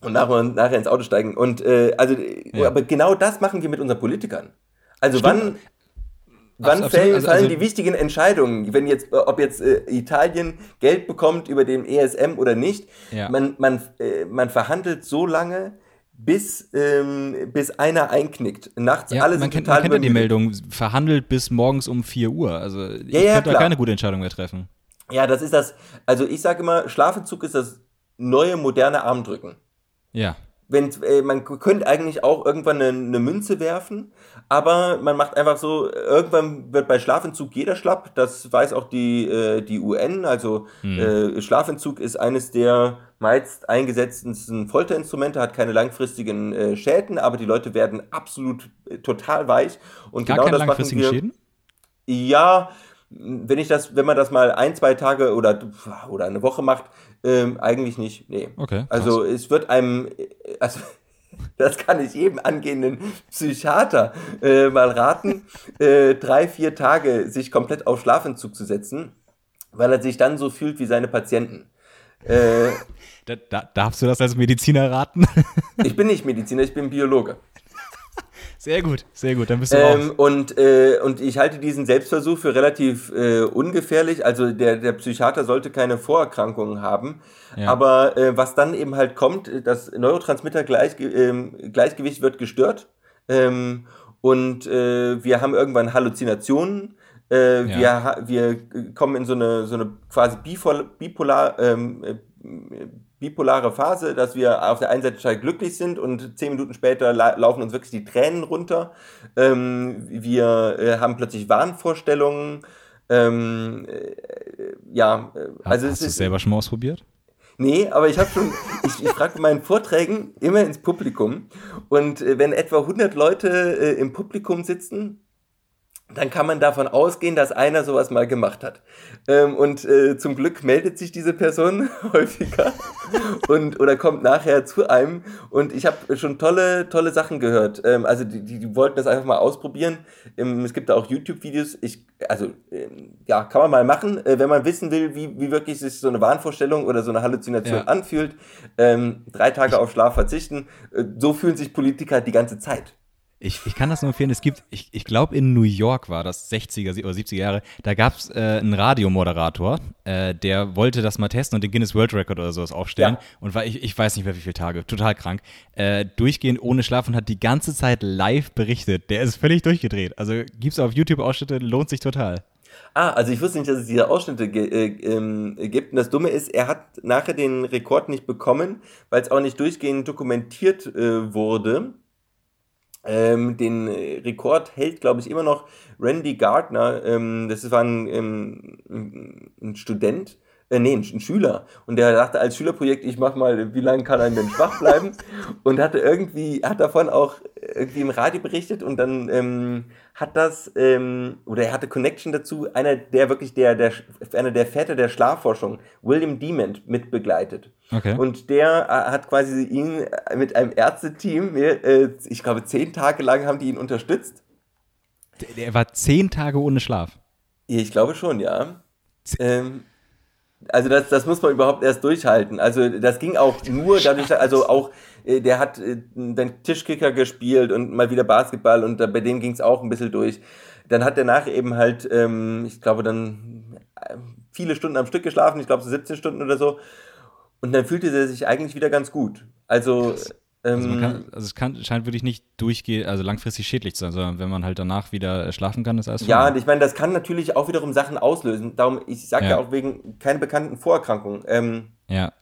und nachher, nachher ins Auto steigen. Und äh, also, ja. aber genau das machen wir mit unseren Politikern. Also Stimmt. wann, Wann fallen, also, fallen also, die wichtigen Entscheidungen, wenn jetzt, äh, ob jetzt äh, Italien Geld bekommt über den ESM oder nicht? Ja. Man, man, äh, man verhandelt so lange, bis, ähm, bis einer einknickt. Nachts ja, alle man kennt, man kennt ja die Meldung, verhandelt bis morgens um 4 Uhr. Also ich ja, ja, könnte da keine gute Entscheidung mehr treffen. Ja, das ist das, also ich sage immer, Schlafentzug ist das neue moderne Armdrücken. Ja wenn, äh, man könnte eigentlich auch irgendwann eine, eine, Münze werfen, aber man macht einfach so, irgendwann wird bei Schlafentzug jeder schlapp, das weiß auch die, äh, die UN, also hm. äh, Schlafentzug ist eines der meist eingesetzten Folterinstrumente, hat keine langfristigen äh, Schäden, aber die Leute werden absolut äh, total weich. Und Gar genau keine das langfristigen machen wir, Schäden? Ja, wenn ich das, wenn man das mal ein, zwei Tage oder, oder eine Woche macht, ähm, eigentlich nicht. Nee. Okay. Also es wird einem, also [LAUGHS] das kann ich jedem angehenden Psychiater äh, mal raten, äh, drei, vier Tage sich komplett auf Schlafentzug zu setzen, weil er sich dann so fühlt wie seine Patienten. Äh, [LAUGHS] da, da, darfst du das als Mediziner raten? ich bin nicht Mediziner, ich bin Biologe. Sehr gut, sehr gut, dann bist du ähm, und, äh, und ich halte diesen Selbstversuch für relativ äh, ungefährlich. Also der, der Psychiater sollte keine Vorerkrankungen haben. Ja. Aber äh, was dann eben halt kommt, das Neurotransmitter-Gleichgewicht -Gleich, wird gestört. Ähm, und äh, wir haben irgendwann Halluzinationen. Äh, ja. wir, wir kommen in so eine, so eine quasi bipolar, ähm, äh, bipolare Phase, dass wir auf der einen Seite total glücklich sind und zehn Minuten später la laufen uns wirklich die Tränen runter. Ähm, wir äh, haben plötzlich Wahnvorstellungen. Ähm, äh, ja, äh, also hast, hast du es selber schon mal ausprobiert? Nee, aber ich habe schon, [LAUGHS] ich, ich frage meinen Vorträgen immer ins Publikum und äh, wenn etwa 100 Leute äh, im Publikum sitzen, dann kann man davon ausgehen, dass einer sowas mal gemacht hat. Ähm, und äh, zum Glück meldet sich diese Person [LAUGHS] häufiger [LAUGHS] und oder kommt nachher zu einem. Und ich habe schon tolle, tolle Sachen gehört. Ähm, also die, die, die, wollten das einfach mal ausprobieren. Ähm, es gibt da auch YouTube-Videos. Ich, also ähm, ja, kann man mal machen, äh, wenn man wissen will, wie, wie wirklich sich so eine Wahnvorstellung oder so eine Halluzination ja. anfühlt. Ähm, drei Tage auf Schlaf verzichten. Äh, so fühlen sich Politiker die ganze Zeit. Ich, ich kann das nur empfehlen. Es gibt, ich, ich glaube, in New York war das 60er oder 70er Jahre, da gab es äh, einen Radiomoderator, äh, der wollte das mal testen und den Guinness World Record oder sowas aufstellen. Ja. Und war, ich, ich weiß nicht mehr, wie viele Tage, total krank, äh, durchgehend ohne Schlaf und hat die ganze Zeit live berichtet. Der ist völlig durchgedreht. Also gibt es auf YouTube Ausschnitte, lohnt sich total. Ah, also ich wusste nicht, dass es diese Ausschnitte äh, ähm, gibt. Und das Dumme ist, er hat nachher den Rekord nicht bekommen, weil es auch nicht durchgehend dokumentiert äh, wurde. Ähm, den Rekord hält, glaube ich, immer noch Randy Gardner. Ähm, das war ein, ähm, ein Student, äh, nee, ein, Schüler. Und der dachte als Schülerprojekt, ich mach mal, wie lange kann ein Mensch wach bleiben? [LAUGHS] und hatte irgendwie, hat davon auch irgendwie im Radio berichtet und dann ähm, hat das, ähm, oder er hatte Connection dazu, einer der wirklich der, der, einer der Väter der Schlafforschung, William Dement, mitbegleitet. Okay. Und der äh, hat quasi ihn mit einem Ärzteteam, äh, ich glaube, zehn Tage lang haben die ihn unterstützt. Der, der war zehn Tage ohne Schlaf. Ich glaube schon, ja. Ähm, also das, das muss man überhaupt erst durchhalten. Also das ging auch nur dadurch, also auch, äh, der hat äh, den Tischkicker gespielt und mal wieder Basketball und bei dem ging es auch ein bisschen durch. Dann hat er nach eben halt, ähm, ich glaube, dann äh, viele Stunden am Stück geschlafen, ich glaube so 17 Stunden oder so. Und dann fühlte er sich eigentlich wieder ganz gut. Also Krass. Also, kann, ähm, also es kann, scheint wirklich nicht durchgehen, also langfristig schädlich zu sein, sondern wenn man halt danach wieder schlafen kann, ist alles Ja, und ich meine, das kann natürlich auch wiederum Sachen auslösen. Darum, ich sage ja. ja. auch wegen keine bekannten Vorerkrankungen. Ähm, ja.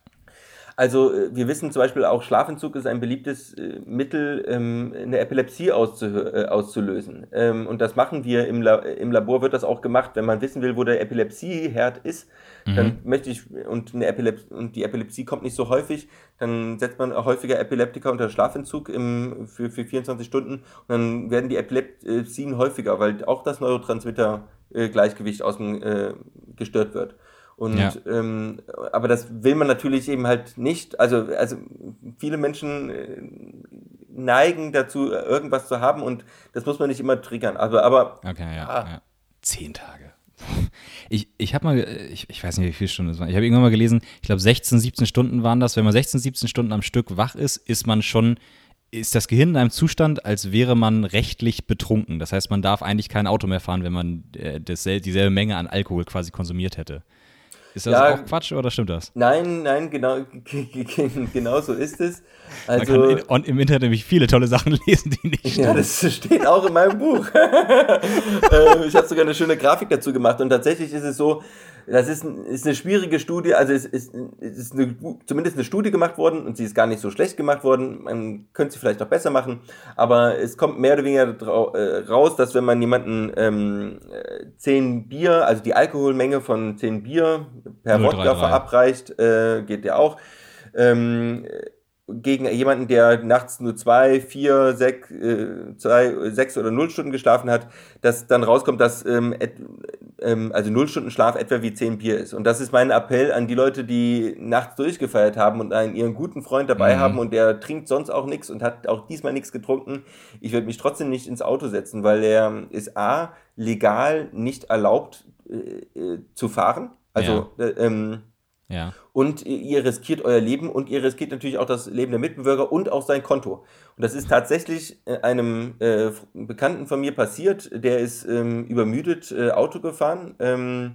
Also äh, wir wissen zum Beispiel auch, Schlafentzug ist ein beliebtes äh, Mittel, ähm, eine Epilepsie auszu äh, auszulösen. Ähm, und das machen wir im, La im Labor, wird das auch gemacht. Wenn man wissen will, wo der Epilepsieherd ist, mhm. dann möchte ich, und, eine Epilep und die Epilepsie kommt nicht so häufig, dann setzt man häufiger Epileptiker unter Schlafentzug im, für, für 24 Stunden und dann werden die Epilepsien häufiger, weil auch das Neurotransmitter-Gleichgewicht aus dem, äh, gestört wird. Und ja. ähm, aber das will man natürlich eben halt nicht. Also, also viele Menschen äh, neigen dazu, irgendwas zu haben und das muss man nicht immer triggern. Also, aber okay, ja, ah. ja. Zehn Tage. Ich, ich habe mal, ich, ich weiß nicht, wie viele Stunden es waren. Ich habe irgendwann mal gelesen, ich glaube 16, 17 Stunden waren das. Wenn man 16, 17 Stunden am Stück wach ist, ist man schon, ist das Gehirn in einem Zustand, als wäre man rechtlich betrunken. Das heißt, man darf eigentlich kein Auto mehr fahren, wenn man äh, dasselbe, dieselbe Menge an Alkohol quasi konsumiert hätte. Ist das ja, auch Quatsch oder stimmt das? Nein, nein, genau, [LAUGHS] genau so ist es. Also, Man kann in, im Internet nämlich viele tolle Sachen [LAUGHS] lesen, die nicht stimmen. Ja, das steht auch in meinem Buch. [LAUGHS] Äh, ich habe sogar eine schöne Grafik dazu gemacht und tatsächlich ist es so, das ist, ist eine schwierige Studie, also es ist, es ist eine, zumindest eine Studie gemacht worden und sie ist gar nicht so schlecht gemacht worden. Man könnte sie vielleicht noch besser machen, aber es kommt mehr oder weniger äh, raus, dass wenn man jemanden ähm, 10 Bier, also die Alkoholmenge von 10 Bier per 0, Wodka verabreicht, äh, geht ja auch. Ähm, gegen jemanden, der nachts nur zwei, vier, sechs, äh, zwei, sechs oder null Stunden geschlafen hat, dass dann rauskommt, dass ähm, et, ähm, also null Stunden Schlaf etwa wie zehn Bier ist. Und das ist mein Appell an die Leute, die nachts durchgefeiert haben und einen ihren guten Freund dabei mhm. haben und der trinkt sonst auch nichts und hat auch diesmal nichts getrunken. Ich würde mich trotzdem nicht ins Auto setzen, weil er ist A, legal nicht erlaubt äh, äh zu fahren. Also ja. äh, ähm, ja. Und ihr riskiert euer Leben und ihr riskiert natürlich auch das Leben der Mitbürger und auch sein Konto. Und das ist tatsächlich äh, einem äh, Bekannten von mir passiert, der ist ähm, übermüdet äh, Auto gefahren. Ähm,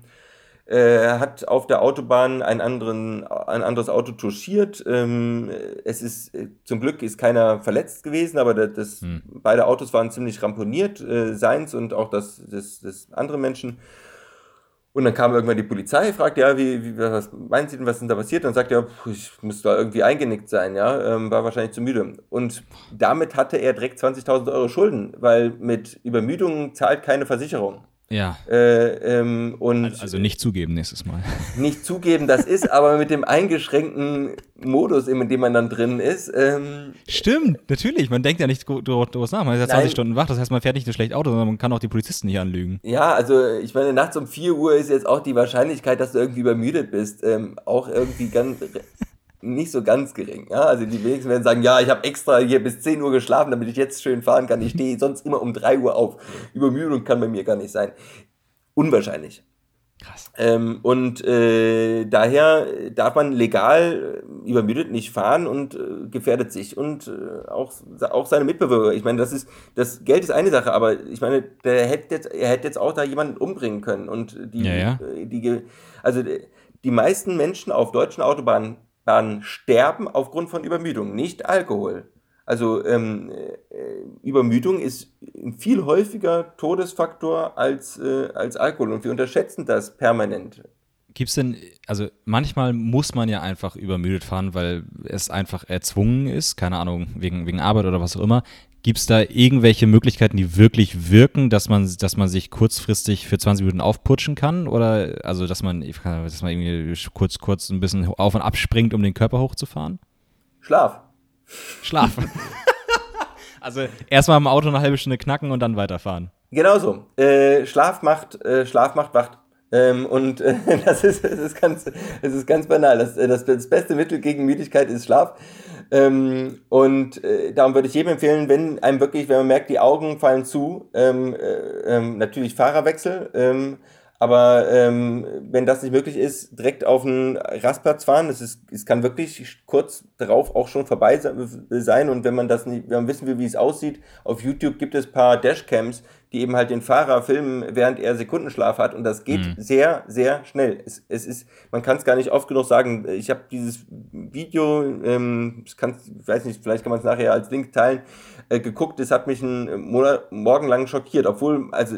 äh, hat auf der Autobahn ein, anderen, ein anderes Auto touchiert. Ähm, es ist äh, zum Glück ist keiner verletzt gewesen, aber das, das hm. beide Autos waren ziemlich ramponiert, äh, seins und auch das des, des anderen Menschen. Und dann kam irgendwann die Polizei, fragte, ja, wie, wie, was meinen Sie denn, was ist denn da passiert? Und dann sagt er, ich muss da irgendwie eingenickt sein, ja, ähm, war wahrscheinlich zu müde. Und damit hatte er direkt 20.000 Euro Schulden, weil mit Übermüdung zahlt keine Versicherung. Ja. Äh, ähm, und also nicht zugeben nächstes Mal. [LAUGHS] Nicht zugeben, das ist aber mit dem eingeschränkten Modus, in dem man dann drin ist. Ähm, Stimmt, natürlich. Man denkt ja nicht darüber nach. Man ist ja 20 Nein. Stunden wach, das heißt, man fährt nicht ein schlechtes Auto, sondern man kann auch die Polizisten nicht anlügen. Ja, also ich meine, nachts um 4 Uhr ist jetzt auch die Wahrscheinlichkeit, dass du irgendwie übermüdet bist, ähm, auch irgendwie ganz nicht so ganz gering. Ja? Also die wenigsten werden sagen, ja, ich habe extra hier bis 10 Uhr geschlafen, damit ich jetzt schön fahren kann. Ich stehe sonst immer um 3 Uhr auf. Übermüdung kann bei mir gar nicht sein. Unwahrscheinlich. Krass. Ähm, und äh, daher darf man legal äh, übermüdet nicht fahren und äh, gefährdet sich und äh, auch, auch seine Mitbewerber. Ich meine, das ist das Geld ist eine Sache, aber ich meine, der hätte jetzt, er hätte jetzt auch da jemanden umbringen können und die, ja, ja. Äh, die also die meisten Menschen auf deutschen Autobahnen dann sterben aufgrund von Übermüdung, nicht Alkohol. Also ähm, äh, Übermüdung ist ein viel häufiger Todesfaktor als, äh, als Alkohol und wir unterschätzen das permanent. Gibt es denn, also manchmal muss man ja einfach übermüdet fahren, weil es einfach erzwungen ist, keine Ahnung, wegen, wegen Arbeit oder was auch immer. Gibt es da irgendwelche Möglichkeiten, die wirklich wirken, dass man, dass man sich kurzfristig für 20 Minuten aufputschen kann? Oder also dass man, dass man irgendwie kurz, kurz ein bisschen auf und ab springt, um den Körper hochzufahren? Schlaf. Schlaf. [LAUGHS] also erstmal im Auto eine halbe Stunde knacken und dann weiterfahren. Genau so. Äh, Schlaf macht, äh, Schlaf macht wacht. Ähm, und äh, [LAUGHS] das, ist, das, ist ganz, das ist ganz banal. Das, das, das beste Mittel gegen Müdigkeit ist Schlaf. Ähm, und äh, darum würde ich jedem empfehlen, wenn einem wirklich, wenn man merkt, die Augen fallen zu, ähm, äh, ähm, natürlich Fahrerwechsel. Aber ähm, wenn das nicht möglich ist, direkt auf einen Rastplatz fahren. Es, ist, es kann wirklich kurz darauf auch schon vorbei sein. Und wenn man das nicht, wenn man wissen will, wie es aussieht, auf YouTube gibt es ein paar Dashcams, die eben halt den Fahrer filmen, während er Sekundenschlaf hat. Und das geht mhm. sehr, sehr schnell. Es, es ist, man kann es gar nicht oft genug sagen. Ich habe dieses Video, ähm, ich weiß nicht, vielleicht kann man es nachher als Link teilen, äh, geguckt. Es hat mich einen Monat, Morgen lang schockiert, obwohl, also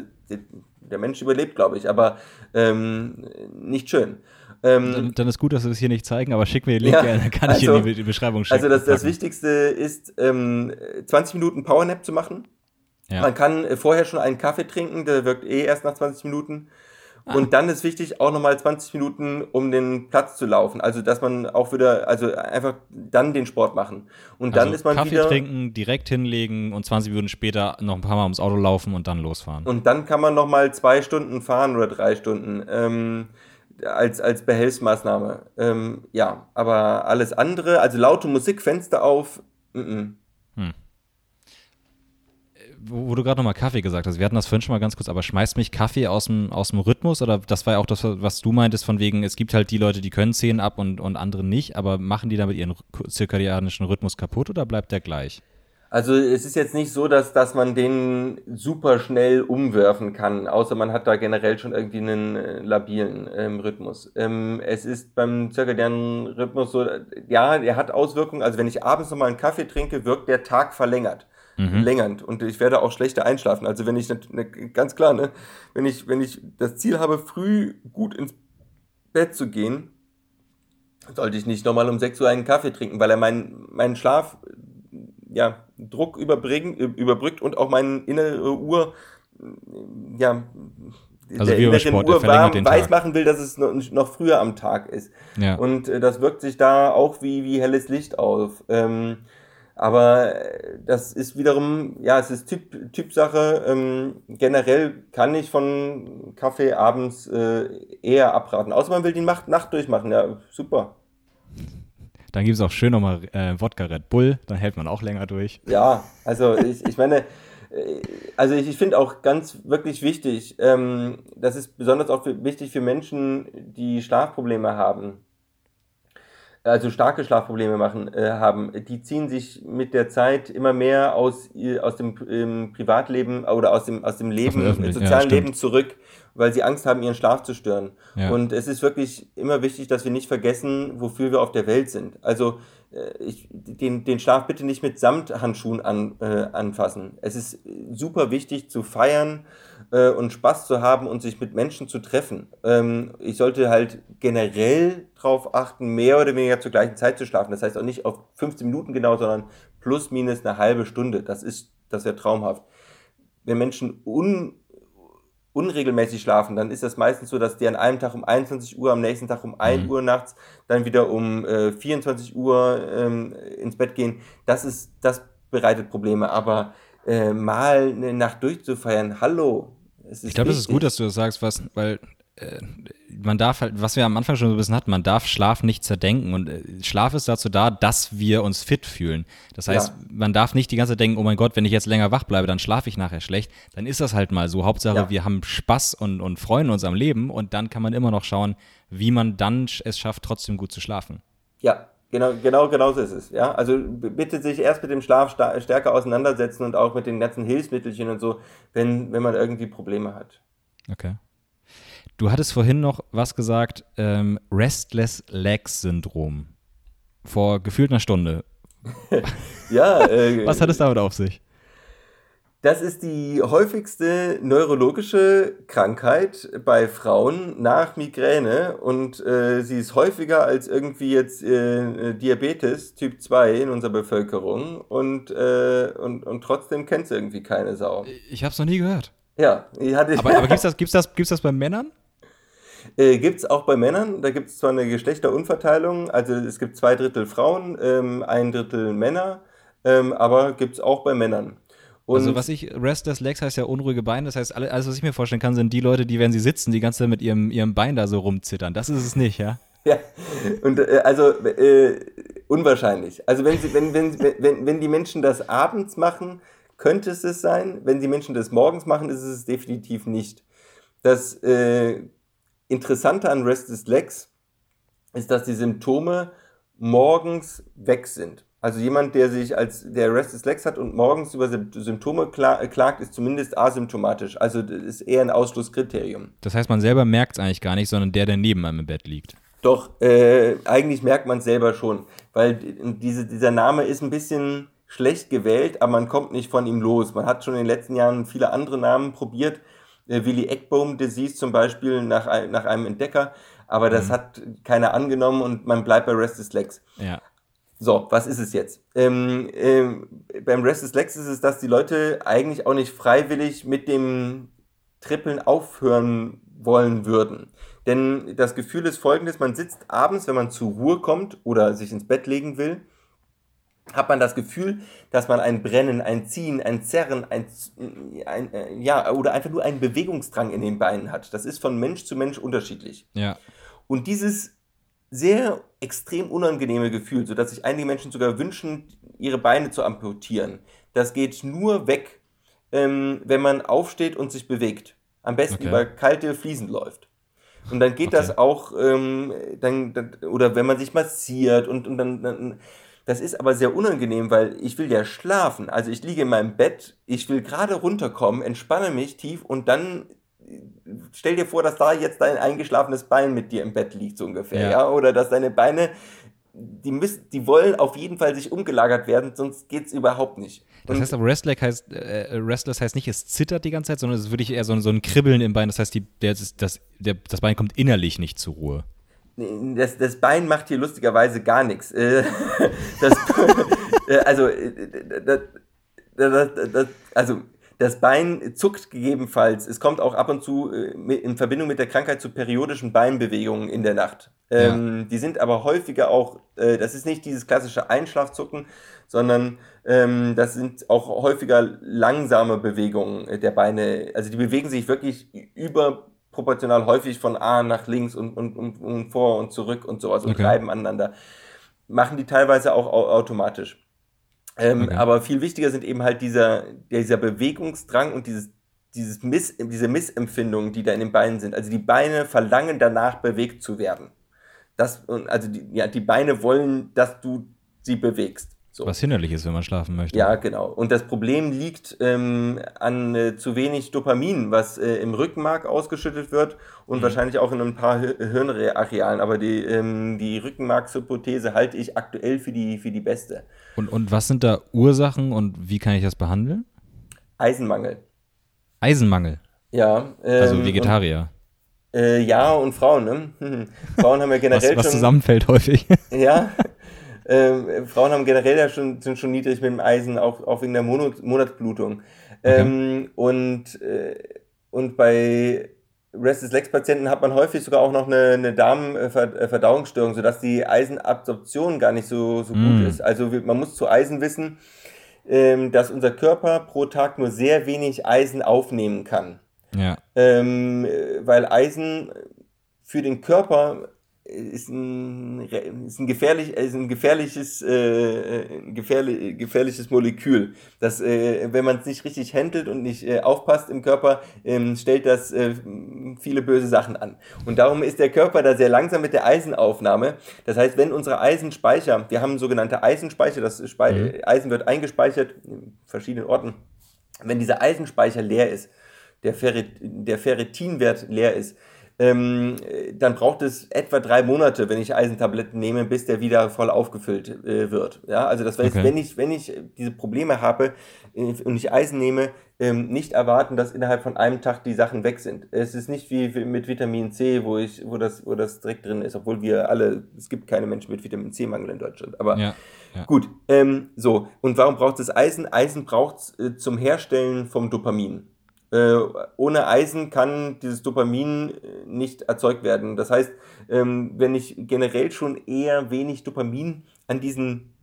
der Mensch überlebt, glaube ich, aber ähm, nicht schön. Ähm, dann, dann, ist gut, dass wir das hier nicht zeigen, aber schick mir den Link, ja, dann kann also, ich in die, die Beschreibung schicken. Also das, das Wichtigste ist, ähm, 20 Minuten Powernap zu machen. Ja. Man kann äh, vorher schon einen Kaffee trinken, der wirkt eh erst nach 20 Minuten. Ah. Und dann ist wichtig, auch nochmal 20 Minuten um den Platz zu laufen. Also, dass man auch wieder, also einfach dann den Sport machen. Und dann also ist man Kaffee wieder. trinken, direkt hinlegen und 20 Minuten später noch ein paar Mal ums Auto laufen und dann losfahren. Und dann kann man nochmal zwei Stunden fahren oder drei Stunden. Ähm, als, als Behelfsmaßnahme. Ähm, ja, aber alles andere, also laute Musik, Fenster auf, m -m. Hm wo, wo du gerade nochmal Kaffee gesagt hast, wir hatten das vorhin schon mal ganz kurz, aber schmeißt mich Kaffee aus dem, aus dem Rhythmus oder das war ja auch das, was du meintest, von wegen, es gibt halt die Leute, die können Zehen ab und, und andere nicht, aber machen die damit ihren zirkadianischen Rhythmus kaputt oder bleibt der gleich? Also es ist jetzt nicht so, dass, dass man den super schnell umwerfen kann, außer man hat da generell schon irgendwie einen äh, labilen ähm, Rhythmus. Ähm, es ist beim zirkadianen Rhythmus so, ja, er hat Auswirkungen. Also wenn ich abends nochmal einen Kaffee trinke, wirkt der Tag verlängert mhm. längernd und ich werde auch schlechter einschlafen. Also wenn ich, ne, ganz klar, ne, wenn ich, wenn ich das Ziel habe, früh gut ins Bett zu gehen, sollte ich nicht nochmal um 6 Uhr einen Kaffee trinken, weil er meinen, meinen Schlaf, ja, Druck überbringen, überbrückt und auch meine innere Uhr, ja, also der innere Sport, Uhr warm weiß machen will, dass es noch, noch früher am Tag ist. Ja. Und äh, das wirkt sich da auch wie, wie helles Licht auf. Ähm, aber äh, das ist wiederum, ja, es ist Typ, Typsache. Ähm, generell kann ich von Kaffee abends äh, eher abraten. Außer man will die Nacht, Nacht durchmachen. Ja, super. Dann gibt es auch schön nochmal äh, Wodka Red Bull, dann hält man auch länger durch. Ja, also ich, ich meine, äh, also ich, ich finde auch ganz wirklich wichtig, ähm, das ist besonders auch für, wichtig für Menschen, die Schlafprobleme haben also starke Schlafprobleme machen, äh, haben, die ziehen sich mit der Zeit immer mehr aus, aus dem ähm, Privatleben oder aus dem, aus dem Leben, aus dem sozialen ja, Leben zurück, weil sie Angst haben, ihren Schlaf zu stören. Ja. Und es ist wirklich immer wichtig, dass wir nicht vergessen, wofür wir auf der Welt sind. Also äh, ich, den, den Schlaf bitte nicht mit Samthandschuhen an, äh, anfassen. Es ist super wichtig zu feiern äh, und Spaß zu haben und sich mit Menschen zu treffen. Ähm, ich sollte halt generell darauf achten, mehr oder weniger zur gleichen Zeit zu schlafen. Das heißt auch nicht auf 15 Minuten genau, sondern plus minus eine halbe Stunde. Das ist, das wäre traumhaft. Wenn Menschen un, unregelmäßig schlafen, dann ist das meistens so, dass die an einem Tag um 21 Uhr, am nächsten Tag um 1 mhm. Uhr nachts, dann wieder um äh, 24 Uhr ähm, ins Bett gehen. Das ist, das bereitet Probleme. Aber äh, mal eine Nacht durchzufeiern, hallo. Ich glaube, das ist gut, dass du das sagst, was, weil äh, man darf halt, was wir am Anfang schon so ein bisschen hatten, man darf Schlaf nicht zerdenken. Und äh, Schlaf ist dazu da, dass wir uns fit fühlen. Das heißt, ja. man darf nicht die ganze Zeit denken, oh mein Gott, wenn ich jetzt länger wach bleibe, dann schlafe ich nachher schlecht. Dann ist das halt mal so. Hauptsache, ja. wir haben Spaß und, und freuen uns am Leben und dann kann man immer noch schauen, wie man dann es schafft, trotzdem gut zu schlafen. Ja, Genau, genau, genau so ist es. Ja, also bitte sich erst mit dem Schlaf stärker auseinandersetzen und auch mit den ganzen Hilfsmittelchen und so, wenn, wenn man irgendwie Probleme hat. Okay. Du hattest vorhin noch was gesagt, ähm, Restless Legs Syndrom. Vor gefühlt einer Stunde. [LAUGHS] ja. Äh, [LAUGHS] was hat es damit auf sich? Das ist die häufigste neurologische Krankheit bei Frauen nach Migräne und äh, sie ist häufiger als irgendwie jetzt äh, Diabetes Typ 2 in unserer Bevölkerung und, äh, und, und trotzdem kennt sie irgendwie keine Sau. Ich habe es noch nie gehört. Ja, ich hatte aber, aber [LAUGHS] gibt es das, gibt's das, gibt's das bei Männern? Äh, gibt es auch bei Männern, da gibt es zwar eine Geschlechterunverteilung, also es gibt zwei Drittel Frauen, ähm, ein Drittel Männer, ähm, aber gibt es auch bei Männern. Und also was ich, Restless Legs heißt ja unruhige Beine, das heißt, alles, was ich mir vorstellen kann, sind die Leute, die, wenn sie sitzen, die ganze Zeit mit ihrem, ihrem Bein da so rumzittern. Das ist es nicht, ja? [LAUGHS] Ja, und äh, also äh, unwahrscheinlich. Also wenn, sie, wenn, wenn, wenn, wenn die Menschen das abends machen, könnte es es sein. Wenn die Menschen das morgens machen, ist es definitiv nicht. Das äh, Interessante an Restless Legs ist, dass die Symptome morgens weg sind. Also jemand, der sich als der Restless Legs hat und morgens über Symptome klagt, ist zumindest asymptomatisch. Also das ist eher ein Ausschlusskriterium. Das heißt, man selber merkt es eigentlich gar nicht, sondern der, der neben einem im Bett liegt. Doch, äh, eigentlich merkt man es selber schon, weil diese, dieser Name ist ein bisschen schlecht gewählt, aber man kommt nicht von ihm los. Man hat schon in den letzten Jahren viele andere Namen probiert, äh, Willy Eckbohm Disease zum Beispiel nach, nach einem Entdecker, aber das mhm. hat keiner angenommen und man bleibt bei Restless Legs. Ja. So, was ist es jetzt? Ähm, ähm, beim Restless Legs ist es, dass die Leute eigentlich auch nicht freiwillig mit dem Trippeln aufhören wollen würden. Denn das Gefühl ist folgendes, man sitzt abends, wenn man zur Ruhe kommt oder sich ins Bett legen will, hat man das Gefühl, dass man ein Brennen, ein Ziehen, ein Zerren, ein, ein, äh, ja, oder einfach nur einen Bewegungsdrang in den Beinen hat. Das ist von Mensch zu Mensch unterschiedlich. Ja. Und dieses sehr extrem unangenehme Gefühl, sodass sich einige Menschen sogar wünschen, ihre Beine zu amputieren, das geht nur weg, ähm, wenn man aufsteht und sich bewegt. Am besten okay. über kalte Fliesen läuft. Und dann geht okay. das auch, ähm, dann, dann, oder wenn man sich massiert und, und dann, dann das ist aber sehr unangenehm, weil ich will ja schlafen. Also ich liege in meinem Bett, ich will gerade runterkommen, entspanne mich tief und dann stell dir vor, dass da jetzt dein eingeschlafenes Bein mit dir im Bett liegt, so ungefähr, ja. ja? Oder dass deine Beine, die müssen, die wollen auf jeden Fall sich umgelagert werden, sonst geht es überhaupt nicht. Das und heißt aber, Restless heißt, äh, Restless heißt nicht, es zittert die ganze Zeit, sondern es ist wirklich eher so, so ein Kribbeln im Bein. Das heißt, die, der, das, der, das Bein kommt innerlich nicht zur Ruhe das, das Bein macht hier lustigerweise gar nichts. Äh, [LAUGHS] das, [LAUGHS] äh, also, äh, das, das, also, das Bein zuckt gegebenenfalls. Es kommt auch ab und zu in Verbindung mit der Krankheit zu periodischen Beinbewegungen in der Nacht. Ähm, ja. Die sind aber häufiger auch, das ist nicht dieses klassische Einschlafzucken, sondern ähm, das sind auch häufiger langsame Bewegungen der Beine. Also die bewegen sich wirklich über proportional häufig von A nach links und, und, und, und vor und zurück und sowas und okay. reiben aneinander. Machen die teilweise auch automatisch. Ähm, okay. Aber viel wichtiger sind eben halt dieser, dieser Bewegungsdrang und dieses, dieses Miss, diese Missempfindungen, die da in den Beinen sind. Also die Beine verlangen danach, bewegt zu werden. Das, also die, ja, die Beine wollen, dass du sie bewegst. So. Was hinderlich ist, wenn man schlafen möchte. Ja, genau. Und das Problem liegt ähm, an äh, zu wenig Dopamin, was äh, im Rückenmark ausgeschüttet wird und mhm. wahrscheinlich auch in ein paar Hirnarealen. Aber die, ähm, die Rückenmarkshypothese halte ich aktuell für die, für die beste. Und, und was sind da Ursachen und wie kann ich das behandeln? Eisenmangel. Eisenmangel? Ja. Ähm, also Vegetarier. Und, äh, ja, und Frauen, ne? [LAUGHS] Frauen haben ja generell was, was schon. zusammenfällt häufig. [LAUGHS] Ja, ähm, Frauen haben generell ja schon, sind schon niedrig mit dem Eisen, auch, auch wegen der Monat, Monatsblutung. Okay. Ähm, und, äh, und bei Restless Legs Patienten hat man häufig sogar auch noch eine, eine Darmverdauungsstörung, sodass die Eisenabsorption gar nicht so, so mm. gut ist. Also man muss zu Eisen wissen, ähm, dass unser Körper pro Tag nur sehr wenig Eisen aufnehmen kann. Ja. Ähm, weil Eisen für den Körper ist ein, ist ein, gefährlich, ist ein gefährliches, äh, gefährlich, gefährliches Molekül. Das, äh, wenn man es nicht richtig handelt und nicht äh, aufpasst im Körper, ähm, stellt das äh, viele böse Sachen an. Und darum ist der Körper da sehr langsam mit der Eisenaufnahme. Das heißt, wenn unsere Eisenspeicher, wir haben sogenannte Eisenspeicher, das Spe mhm. Eisen wird eingespeichert in verschiedenen Orten. Wenn dieser Eisenspeicher leer ist, der, Ferrit, der Ferritinwert leer ist, ähm, dann braucht es etwa drei Monate, wenn ich Eisentabletten nehme, bis der wieder voll aufgefüllt äh, wird. Ja, also das heißt, okay. wenn ich, wenn ich diese Probleme habe äh, und ich Eisen nehme, ähm, nicht erwarten, dass innerhalb von einem Tag die Sachen weg sind. Es ist nicht wie mit Vitamin C, wo ich, wo das, wo das direkt drin ist, obwohl wir alle, es gibt keine Menschen mit Vitamin C-Mangel in Deutschland. Aber ja, ja. gut, ähm, so. Und warum braucht es Eisen? Eisen braucht es äh, zum Herstellen vom Dopamin. Äh, ohne Eisen kann dieses Dopamin äh, nicht erzeugt werden. Das heißt, ähm, wenn ich generell schon eher wenig Dopamin an diesen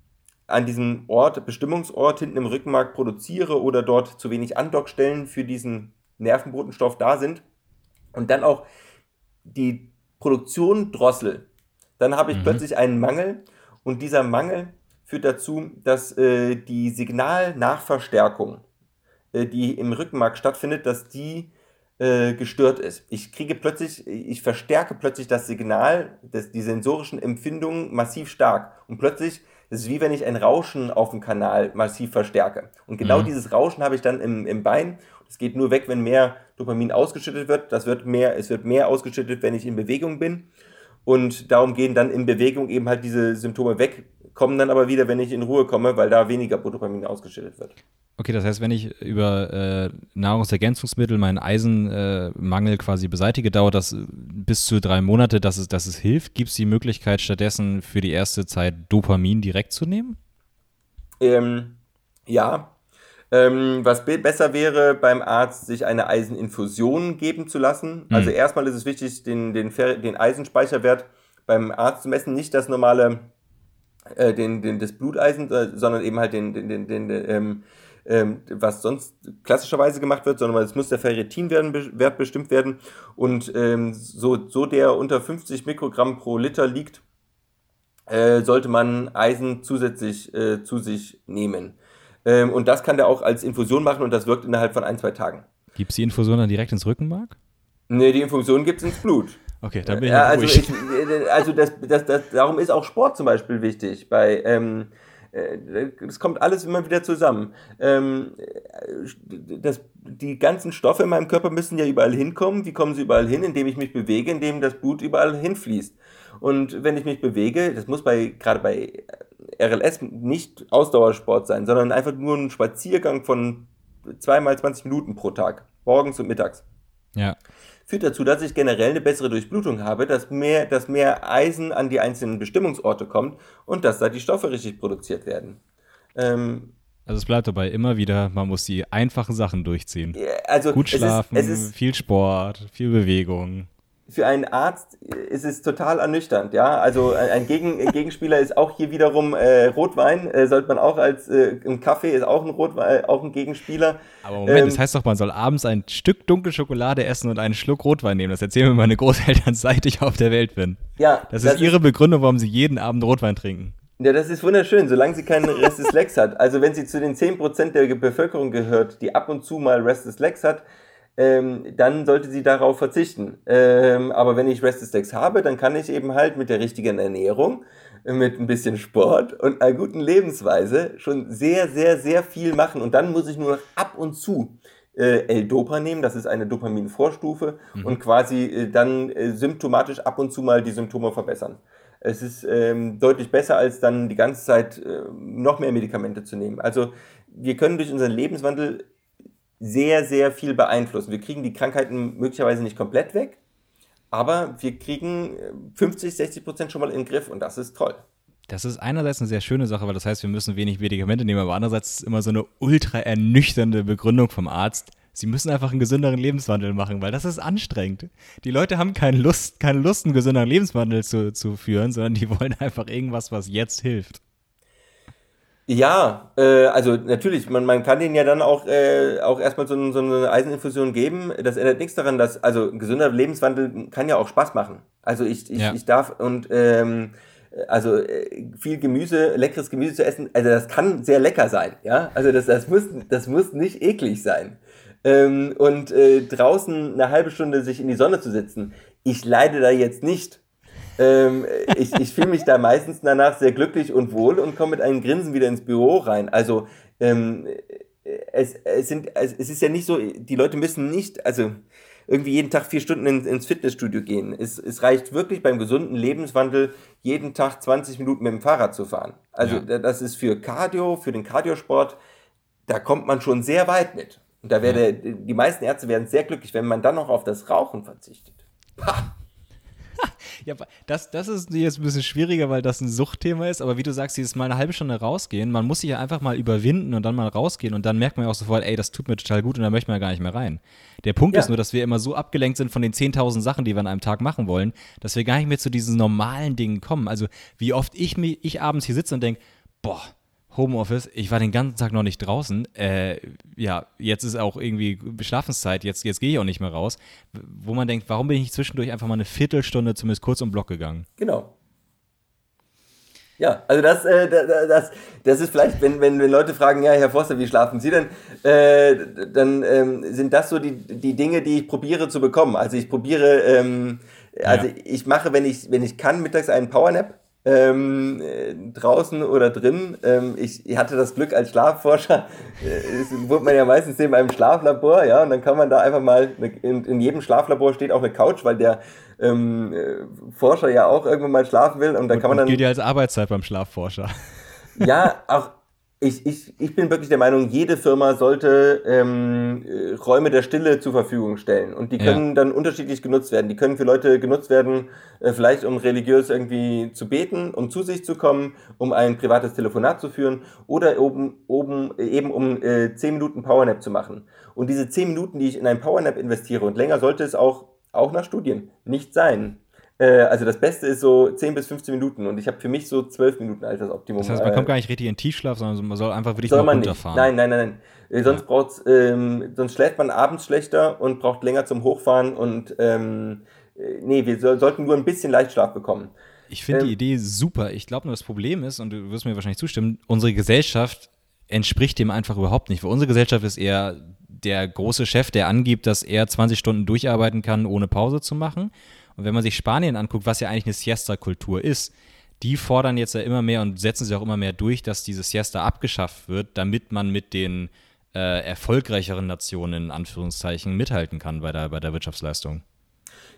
an diesem Ort, Bestimmungsort hinten im Rückenmark produziere oder dort zu wenig Andockstellen für diesen Nervenbotenstoff da sind und dann auch die Produktion drossel, dann habe ich mhm. plötzlich einen Mangel und dieser Mangel führt dazu, dass äh, die Signalnachverstärkung die im Rückenmark stattfindet, dass die äh, gestört ist. Ich kriege plötzlich, ich verstärke plötzlich das Signal, das, die sensorischen Empfindungen massiv stark. Und plötzlich ist es wie wenn ich ein Rauschen auf dem Kanal massiv verstärke. Und genau mhm. dieses Rauschen habe ich dann im, im Bein. Es geht nur weg, wenn mehr Dopamin ausgeschüttet wird. Das wird mehr, es wird mehr ausgeschüttet, wenn ich in Bewegung bin. Und darum gehen dann in Bewegung eben halt diese Symptome weg, kommen dann aber wieder, wenn ich in Ruhe komme, weil da weniger Dopamin ausgeschüttet wird. Okay, das heißt, wenn ich über äh, Nahrungsergänzungsmittel meinen Eisenmangel äh, quasi beseitige, dauert das bis zu drei Monate, dass es, dass es hilft. Gibt es die Möglichkeit, stattdessen für die erste Zeit Dopamin direkt zu nehmen? Ähm, ja. Ähm, was be besser wäre, beim Arzt sich eine Eiseninfusion geben zu lassen. Mhm. Also erstmal ist es wichtig, den, den, den Eisenspeicherwert beim Arzt zu messen, nicht das normale, äh, den, den, das Bluteisen, äh, sondern eben halt den, den, den, den, ähm, ähm, was sonst klassischerweise gemacht wird, sondern es muss der Ferritinwert bestimmt werden. Und ähm, so, so der unter 50 Mikrogramm pro Liter liegt, äh, sollte man Eisen zusätzlich äh, zu sich nehmen. Ähm, und das kann der auch als Infusion machen und das wirkt innerhalb von ein, zwei Tagen. Gibt es die Infusion dann direkt ins Rückenmark? Nee, die Infusion gibt es ins Blut. Okay, dann bin ich ja, also, ich, also das, das, das, darum ist auch Sport zum Beispiel wichtig. Bei, ähm, es kommt alles immer wieder zusammen. Ähm, das, die ganzen Stoffe in meinem Körper müssen ja überall hinkommen. Wie kommen sie überall hin? Indem ich mich bewege, indem das Blut überall hinfließt. Und wenn ich mich bewege, das muss bei, gerade bei RLS nicht Ausdauersport sein, sondern einfach nur ein Spaziergang von zweimal 20 Minuten pro Tag, morgens und mittags. Ja führt dazu, dass ich generell eine bessere Durchblutung habe, dass mehr, dass mehr Eisen an die einzelnen Bestimmungsorte kommt und dass da die Stoffe richtig produziert werden. Ähm, also es bleibt dabei immer wieder, man muss die einfachen Sachen durchziehen. Also Gut schlafen, es ist, es ist, viel Sport, viel Bewegung für einen Arzt ist es total ernüchternd, ja. Also ein Gegen Gegenspieler ist auch hier wiederum äh, Rotwein, äh, sollte man auch als äh, ein Kaffee ist auch ein Rotwein, auch ein Gegenspieler. Aber Moment, ähm, das heißt doch, man soll abends ein Stück dunkle Schokolade essen und einen Schluck Rotwein nehmen. Das erzählen mir meine Großeltern, [LAUGHS] seit ich auf der Welt bin. Ja. Das, das ist ihre Begründung, warum sie jeden Abend Rotwein trinken. Ja, das ist wunderschön, solange sie keinen Restless Legs hat. Also wenn sie zu den 10% der Bevölkerung gehört, die ab und zu mal Restless Legs hat, ähm, dann sollte sie darauf verzichten. Ähm, aber wenn ich Rested Stacks habe, dann kann ich eben halt mit der richtigen Ernährung, äh, mit ein bisschen Sport und einer guten Lebensweise schon sehr, sehr, sehr viel machen. Und dann muss ich nur noch ab und zu äh, L-Dopa nehmen, das ist eine Dopaminvorstufe mhm. und quasi äh, dann äh, symptomatisch ab und zu mal die Symptome verbessern. Es ist ähm, deutlich besser, als dann die ganze Zeit äh, noch mehr Medikamente zu nehmen. Also wir können durch unseren Lebenswandel sehr, sehr viel beeinflussen. Wir kriegen die Krankheiten möglicherweise nicht komplett weg, aber wir kriegen 50, 60 Prozent schon mal in den Griff und das ist toll. Das ist einerseits eine sehr schöne Sache, weil das heißt, wir müssen wenig Medikamente nehmen, aber andererseits ist es immer so eine ultra ernüchternde Begründung vom Arzt. Sie müssen einfach einen gesünderen Lebenswandel machen, weil das ist anstrengend. Die Leute haben keine Lust, keine Lust, einen gesünderen Lebenswandel zu, zu führen, sondern die wollen einfach irgendwas, was jetzt hilft. Ja, äh, also natürlich, man, man kann denen ja dann auch, äh, auch erstmal so, so eine Eiseninfusion geben. Das ändert nichts daran, dass, also gesunder Lebenswandel kann ja auch Spaß machen. Also ich, ich, ja. ich darf und ähm, also äh, viel Gemüse, leckeres Gemüse zu essen, also das kann sehr lecker sein, ja. Also das, das, muss, das muss nicht eklig sein. Ähm, und äh, draußen eine halbe Stunde sich in die Sonne zu setzen, ich leide da jetzt nicht. Ähm, ich ich fühle mich da meistens danach sehr glücklich und wohl und komme mit einem Grinsen wieder ins Büro rein. Also ähm, es, es, sind, es ist ja nicht so, die Leute müssen nicht, also irgendwie jeden Tag vier Stunden in, ins Fitnessstudio gehen. Es, es reicht wirklich beim gesunden Lebenswandel, jeden Tag 20 Minuten mit dem Fahrrad zu fahren. Also ja. das ist für Cardio, für den Cardiosport, da kommt man schon sehr weit mit. Und da wäre ja. die meisten Ärzte werden sehr glücklich, wenn man dann noch auf das Rauchen verzichtet. Pah. [LAUGHS] Ja, das, das ist jetzt ein bisschen schwieriger, weil das ein Suchtthema ist, aber wie du sagst, dieses mal eine halbe Stunde rausgehen, man muss sich ja einfach mal überwinden und dann mal rausgehen und dann merkt man ja auch sofort, ey, das tut mir total gut und dann möchte man ja gar nicht mehr rein. Der Punkt ja. ist nur, dass wir immer so abgelenkt sind von den 10.000 Sachen, die wir an einem Tag machen wollen, dass wir gar nicht mehr zu diesen normalen Dingen kommen. Also wie oft ich, mich, ich abends hier sitze und denke, boah, Homeoffice, ich war den ganzen Tag noch nicht draußen. Äh, ja, jetzt ist auch irgendwie Schlafenszeit, jetzt, jetzt gehe ich auch nicht mehr raus. Wo man denkt, warum bin ich zwischendurch einfach mal eine Viertelstunde zumindest kurz um Block gegangen? Genau. Ja, also das, äh, das, das ist vielleicht, wenn, wenn, wenn Leute fragen, ja, Herr Forster, wie schlafen Sie denn? Äh, dann ähm, sind das so die, die Dinge, die ich probiere zu bekommen. Also ich probiere, ähm, also ja. ich mache, wenn ich, wenn ich kann, mittags einen Powernap ähm, äh, draußen oder drin. Ähm, ich, ich, hatte das Glück als Schlafforscher, äh, wurde man ja meistens in einem Schlaflabor, ja, und dann kann man da einfach mal, in, in jedem Schlaflabor steht auch eine Couch, weil der ähm, äh, Forscher ja auch irgendwann mal schlafen will und dann und, kann man dann. Geht ja als Arbeitszeit beim Schlafforscher. Ja, auch ich, ich, ich bin wirklich der Meinung, jede Firma sollte ähm, Räume der Stille zur Verfügung stellen. Und die können ja. dann unterschiedlich genutzt werden. Die können für Leute genutzt werden, äh, vielleicht um religiös irgendwie zu beten, um zu sich zu kommen, um ein privates Telefonat zu führen oder oben, oben eben um äh, 10 Minuten Powernap zu machen. Und diese 10 Minuten, die ich in ein Powernap investiere, und länger sollte es auch, auch nach Studien nicht sein, äh, also das Beste ist so 10 bis 15 Minuten und ich habe für mich so 12 Minuten als das Optimum. Das heißt, man kommt gar nicht richtig in Tiefschlaf, sondern man soll einfach wirklich soll mal runterfahren. Nicht. Nein, nein, nein, nein. Äh, sonst, braucht's, ähm, sonst schläft man abends schlechter und braucht länger zum Hochfahren und ähm, äh, nee, wir so, sollten nur ein bisschen Leichtschlaf bekommen. Ich finde ähm, die Idee super. Ich glaube nur, das Problem ist, und du wirst mir wahrscheinlich zustimmen, unsere Gesellschaft entspricht dem einfach überhaupt nicht. Für unsere Gesellschaft ist eher der große Chef, der angibt, dass er 20 Stunden durcharbeiten kann, ohne Pause zu machen. Und wenn man sich Spanien anguckt, was ja eigentlich eine Siesta-Kultur ist, die fordern jetzt ja immer mehr und setzen sich auch immer mehr durch, dass diese Siesta abgeschafft wird, damit man mit den äh, erfolgreicheren Nationen in Anführungszeichen mithalten kann bei der, bei der Wirtschaftsleistung.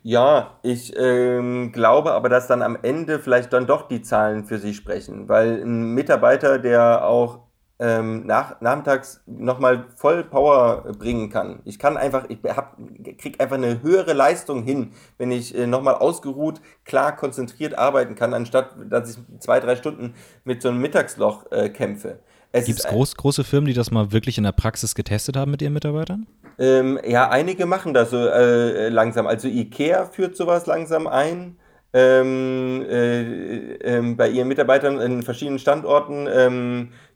Ja, ich ähm, glaube aber, dass dann am Ende vielleicht dann doch die Zahlen für sich sprechen, weil ein Mitarbeiter, der auch ähm, nach, nachmittags nochmal voll Power bringen kann. Ich kann einfach, ich hab, krieg einfach eine höhere Leistung hin, wenn ich äh, nochmal ausgeruht, klar konzentriert arbeiten kann, anstatt dass ich zwei, drei Stunden mit so einem Mittagsloch äh, kämpfe. Gibt es groß, große Firmen, die das mal wirklich in der Praxis getestet haben mit ihren Mitarbeitern? Ähm, ja, einige machen das so äh, langsam. Also IKEA führt sowas langsam ein. Ähm, äh, äh, bei ihren Mitarbeitern in verschiedenen Standorten.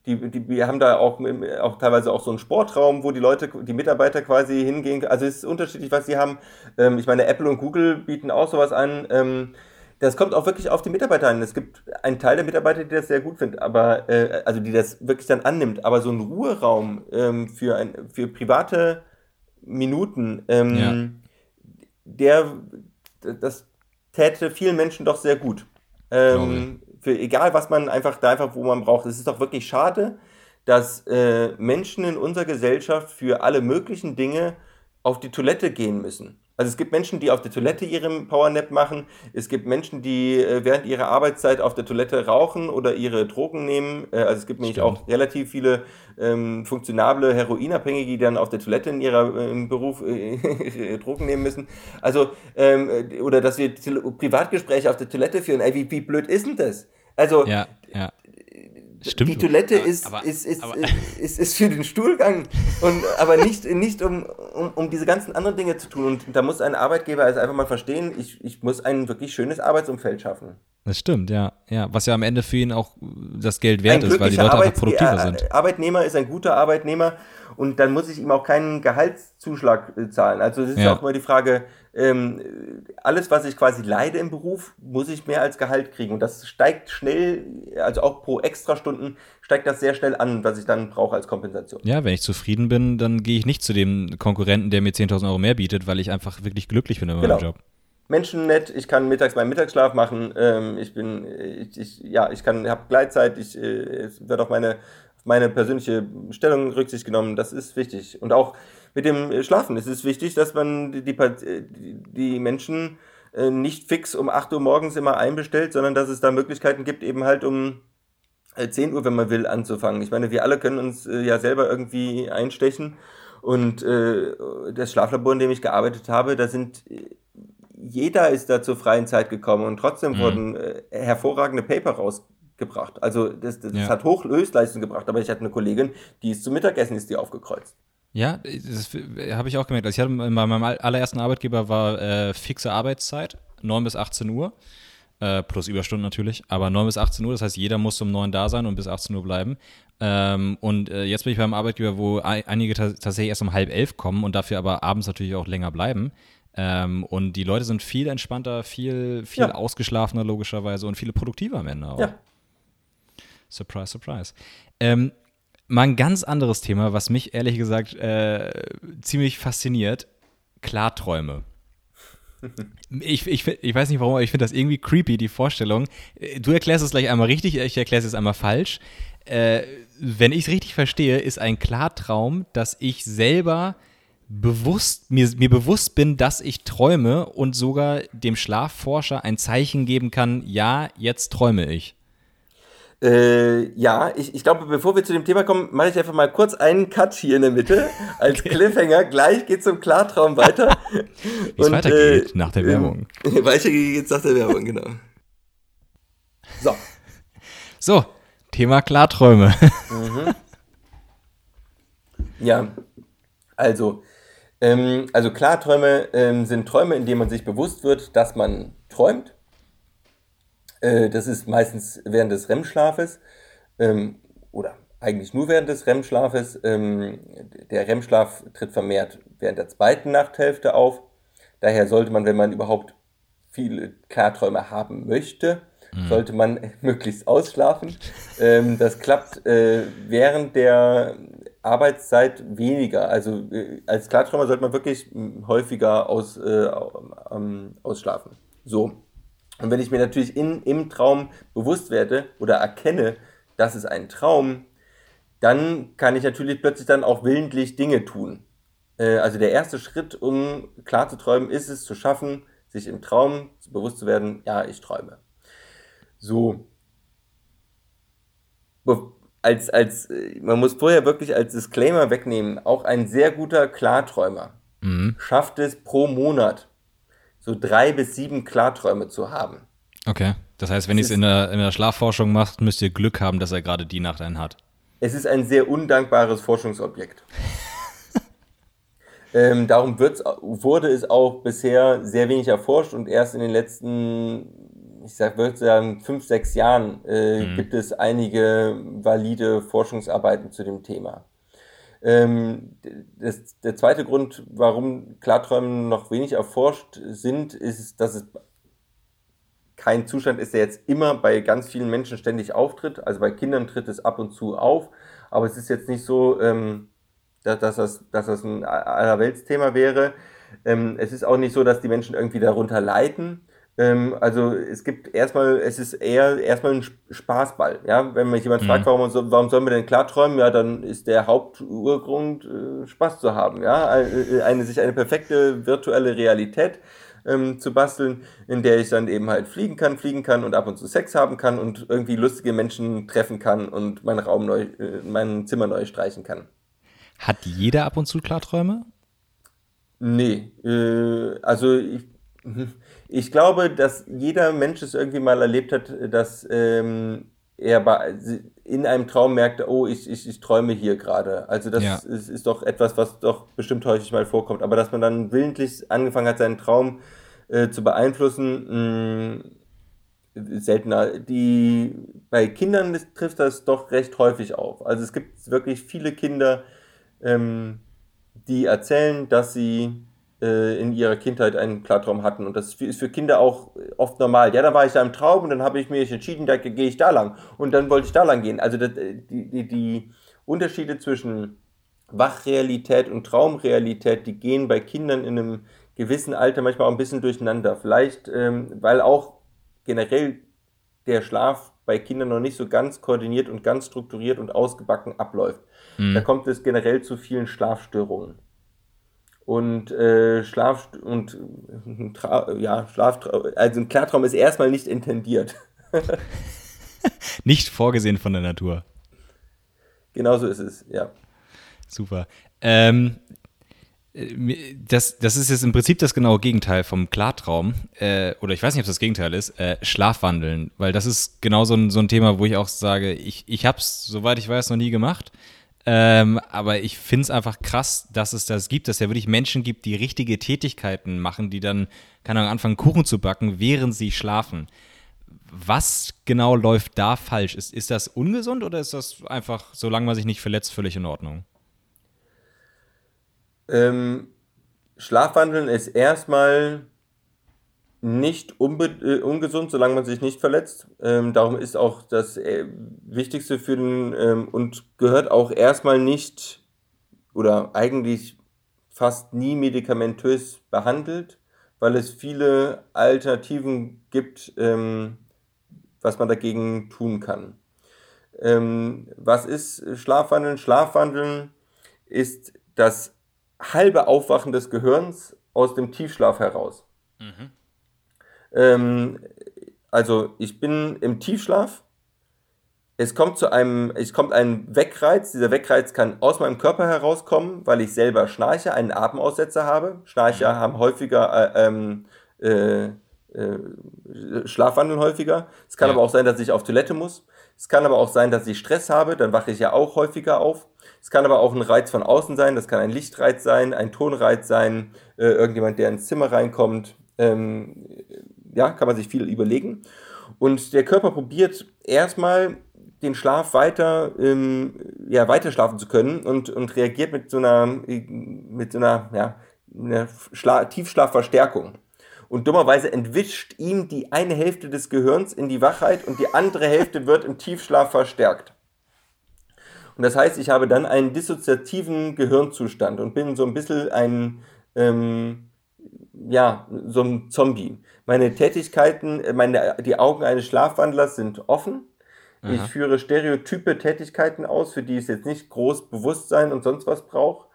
Die, die, wir haben da auch, auch teilweise auch so einen Sportraum, wo die Leute, die Mitarbeiter quasi hingehen. Also es ist unterschiedlich, was sie haben. Ähm, ich meine, Apple und Google bieten auch sowas an. Ähm, das kommt auch wirklich auf die Mitarbeiter an. Es gibt einen Teil der Mitarbeiter, die das sehr gut findet, aber äh, also die das wirklich dann annimmt. Aber so ein Ruheraum ähm, für, ein, für private Minuten, ähm, ja. der, das täte vielen Menschen doch sehr gut. Ähm, für egal, was man einfach da einfach, wo man braucht. Es ist doch wirklich schade, dass äh, Menschen in unserer Gesellschaft für alle möglichen Dinge auf die Toilette gehen müssen. Also es gibt Menschen, die auf der Toilette ihren Powernap machen. Es gibt Menschen, die äh, während ihrer Arbeitszeit auf der Toilette rauchen oder ihre Drogen nehmen. Äh, also es gibt nämlich auch relativ viele ähm, funktionable Heroinabhängige, die dann auf der Toilette in ihrem äh, Beruf äh, [LAUGHS] Drogen nehmen müssen. Also ähm, äh, oder dass wir Privatgespräche auf der Toilette führen. Ey, wie, wie blöd ist denn das? Also ja, ja. Stimmt. Die Toilette aber, ist, aber, ist, ist, aber, ist, ist, für den Stuhlgang, und, aber nicht, nicht um, um, um diese ganzen anderen Dinge zu tun. Und da muss ein Arbeitgeber also einfach mal verstehen, ich, ich muss ein wirklich schönes Arbeitsumfeld schaffen. Das stimmt, ja. ja. Was ja am Ende für ihn auch das Geld wert ist, weil die Leute Arbeits einfach produktiver sind. Arbeitnehmer ist ein guter Arbeitnehmer und dann muss ich ihm auch keinen Gehaltszuschlag äh, zahlen. Also es ist ja. auch immer die Frage, ähm, alles, was ich quasi leide im Beruf, muss ich mehr als Gehalt kriegen. Und das steigt schnell, also auch pro Extrastunden steigt das sehr schnell an, was ich dann brauche als Kompensation. Ja, wenn ich zufrieden bin, dann gehe ich nicht zu dem Konkurrenten, der mir 10.000 Euro mehr bietet, weil ich einfach wirklich glücklich bin in meinem genau. Job. Menschen nett, ich kann mittags meinen Mittagsschlaf machen, ähm, ich bin, ich, ich, ja, ich kann, habe Gleitzeit, ich, äh, es wird auf meine, meine persönliche Stellung Rücksicht genommen, das ist wichtig. Und auch mit dem Schlafen. Es ist wichtig, dass man die, die, die Menschen äh, nicht fix um 8 Uhr morgens immer einbestellt, sondern dass es da Möglichkeiten gibt, eben halt um 10 äh, Uhr, wenn man will, anzufangen. Ich meine, wir alle können uns äh, ja selber irgendwie einstechen. Und äh, das Schlaflabor, in dem ich gearbeitet habe, da sind jeder ist da zur freien Zeit gekommen und trotzdem mhm. wurden äh, hervorragende Paper rausgebracht. Also das, das ja. hat Höchstleistung gebracht, aber ich hatte eine Kollegin, die ist zum Mittagessen, ist die aufgekreuzt. Ja, das habe ich auch gemerkt. Also ich hatte bei meinem allerersten Arbeitgeber war äh, fixe Arbeitszeit, 9 bis 18 Uhr. Äh, plus Überstunden natürlich, aber 9 bis 18 Uhr, das heißt, jeder muss um 9 da sein und bis 18 Uhr bleiben. Ähm, und äh, jetzt bin ich beim Arbeitgeber, wo einige tatsächlich erst um halb elf kommen und dafür aber abends natürlich auch länger bleiben. Ähm, und die Leute sind viel entspannter, viel, viel ja. ausgeschlafener logischerweise und viel produktiver am Ende auch. Ja. Surprise, surprise. Ähm, Mal ein ganz anderes Thema, was mich ehrlich gesagt äh, ziemlich fasziniert: Klarträume. [LAUGHS] Ich, ich, ich weiß nicht warum, aber ich finde das irgendwie creepy, die Vorstellung. Du erklärst es gleich einmal richtig, ich erkläre es jetzt einmal falsch. Äh, wenn ich es richtig verstehe, ist ein Klartraum, dass ich selber bewusst, mir, mir bewusst bin, dass ich träume und sogar dem Schlafforscher ein Zeichen geben kann, ja, jetzt träume ich. Äh, ja, ich, ich glaube, bevor wir zu dem Thema kommen, mache ich einfach mal kurz einen Cut hier in der Mitte als okay. Cliffhanger. Gleich geht zum Klartraum weiter. [LAUGHS] Wie es weitergeht äh, nach der Werbung. [LAUGHS] Äh, weiter geht's nach der Werbung, genau. So. So, Thema Klarträume. Mhm. Ja, also, ähm, also Klarträume ähm, sind Träume, in denen man sich bewusst wird, dass man träumt das ist meistens während des REM-Schlafes ähm, oder eigentlich nur während des REM-Schlafes. Ähm, der REM-Schlaf tritt vermehrt während der zweiten Nachthälfte auf. Daher sollte man, wenn man überhaupt viele Klarträume haben möchte, mhm. sollte man [LAUGHS] möglichst ausschlafen. Ähm, das klappt äh, während der Arbeitszeit weniger. Also äh, als Klarträumer sollte man wirklich häufiger aus, äh, ausschlafen. So. Und wenn ich mir natürlich in, im Traum bewusst werde oder erkenne, das ist ein Traum, dann kann ich natürlich plötzlich dann auch willentlich Dinge tun. Äh, also der erste Schritt, um klar zu träumen, ist es zu schaffen, sich im Traum bewusst zu werden, ja, ich träume. So. Als, als, man muss vorher wirklich als Disclaimer wegnehmen, auch ein sehr guter Klarträumer mhm. schafft es pro Monat so drei bis sieben Klarträume zu haben. Okay. Das heißt, wenn ihr es in der, in der Schlafforschung macht, müsst ihr Glück haben, dass er gerade die Nacht einen hat. Es ist ein sehr undankbares Forschungsobjekt. [LAUGHS] ähm, darum wurde es auch bisher sehr wenig erforscht und erst in den letzten, ich sag, würde sagen, fünf, sechs Jahren äh, mhm. gibt es einige valide Forschungsarbeiten zu dem Thema. Ähm, das, der zweite Grund, warum Klarträume noch wenig erforscht sind, ist, dass es kein Zustand ist, der jetzt immer bei ganz vielen Menschen ständig auftritt. Also bei Kindern tritt es ab und zu auf, aber es ist jetzt nicht so, ähm, dass, dass, das, dass das ein Allerweltsthema wäre. Ähm, es ist auch nicht so, dass die Menschen irgendwie darunter leiden. Ähm, also es gibt erstmal, es ist eher erstmal ein Spaßball. Ja? Wenn mich jemand mhm. fragt, warum, warum sollen wir denn klarträumen, ja, dann ist der Haupturgrund äh, Spaß zu haben. Ja? Äh, eine, sich eine perfekte virtuelle Realität ähm, zu basteln, in der ich dann eben halt fliegen kann, fliegen kann und ab und zu Sex haben kann und irgendwie lustige Menschen treffen kann und meinen Raum neu, äh, mein Zimmer neu streichen kann. Hat jeder ab und zu Klarträume? Nee, äh, also ich, ich glaube, dass jeder Mensch es irgendwie mal erlebt hat, dass ähm, er bei, in einem Traum merkte, oh, ich, ich, ich träume hier gerade. Also das ja. ist, ist doch etwas, was doch bestimmt häufig mal vorkommt. Aber dass man dann willentlich angefangen hat, seinen Traum äh, zu beeinflussen, mh, seltener. Die, bei Kindern trifft das doch recht häufig auf. Also es gibt wirklich viele Kinder, ähm, die erzählen, dass sie in ihrer Kindheit einen Klartraum hatten. Und das ist für Kinder auch oft normal. Ja, da war ich da im Traum und dann habe ich mich entschieden, da gehe ich da lang. Und dann wollte ich da lang gehen. Also das, die, die, die Unterschiede zwischen Wachrealität und Traumrealität, die gehen bei Kindern in einem gewissen Alter manchmal auch ein bisschen durcheinander. Vielleicht, ähm, weil auch generell der Schlaf bei Kindern noch nicht so ganz koordiniert und ganz strukturiert und ausgebacken abläuft. Mhm. Da kommt es generell zu vielen Schlafstörungen. Und äh, Schlaf und Tra ja, Schlaf also ein Klartraum ist erstmal nicht intendiert. [LAUGHS] nicht vorgesehen von der Natur. Genauso ist es, ja. Super. Ähm, äh, das, das ist jetzt im Prinzip das genaue Gegenteil vom Klartraum. Äh, oder ich weiß nicht, ob das das Gegenteil ist. Äh, Schlafwandeln. Weil das ist genau so ein, so ein Thema, wo ich auch sage, ich, ich habe es, soweit ich weiß, noch nie gemacht. Ähm, aber ich finde es einfach krass, dass es das gibt, dass es ja wirklich Menschen gibt, die richtige Tätigkeiten machen, die dann, keine Ahnung, anfangen, Kuchen zu backen, während sie schlafen. Was genau läuft da falsch? Ist, ist das ungesund oder ist das einfach, solange man sich nicht verletzt, völlig in Ordnung? Ähm, Schlafwandeln ist erstmal nicht äh, ungesund, solange man sich nicht verletzt. Ähm, darum ist auch das äh, Wichtigste für den ähm, und gehört auch erstmal nicht oder eigentlich fast nie medikamentös behandelt, weil es viele Alternativen gibt, ähm, was man dagegen tun kann. Ähm, was ist Schlafwandeln? Schlafwandeln ist das halbe Aufwachen des Gehirns aus dem Tiefschlaf heraus. Mhm. Ähm, also ich bin im Tiefschlaf. Es kommt zu einem, es kommt ein Wegreiz. Dieser Wegreiz kann aus meinem Körper herauskommen, weil ich selber schnarche, einen Atemaussetzer habe. Schnarcher mhm. haben häufiger äh, ähm, äh, äh, Schlafwandeln häufiger. Es kann ja. aber auch sein, dass ich auf Toilette muss. Es kann aber auch sein, dass ich Stress habe, dann wache ich ja auch häufiger auf. Es kann aber auch ein Reiz von außen sein, das kann ein Lichtreiz sein, ein Tonreiz sein, äh, irgendjemand, der ins Zimmer reinkommt. Ähm, ja, kann man sich viel überlegen. Und der Körper probiert erstmal den Schlaf weiter, ähm, ja, weiter schlafen zu können und, und reagiert mit so einer, mit so einer, ja, einer Schla Tiefschlafverstärkung. Und dummerweise entwischt ihm die eine Hälfte des Gehirns in die Wachheit und die andere Hälfte wird im Tiefschlaf verstärkt. Und das heißt, ich habe dann einen dissoziativen Gehirnzustand und bin so ein bisschen ein, ähm, ja, so ein Zombie. Meine Tätigkeiten, äh, meine, die Augen eines Schlafwandlers sind offen. Aha. Ich führe stereotype Tätigkeiten aus, für die es jetzt nicht groß Bewusstsein und sonst was braucht.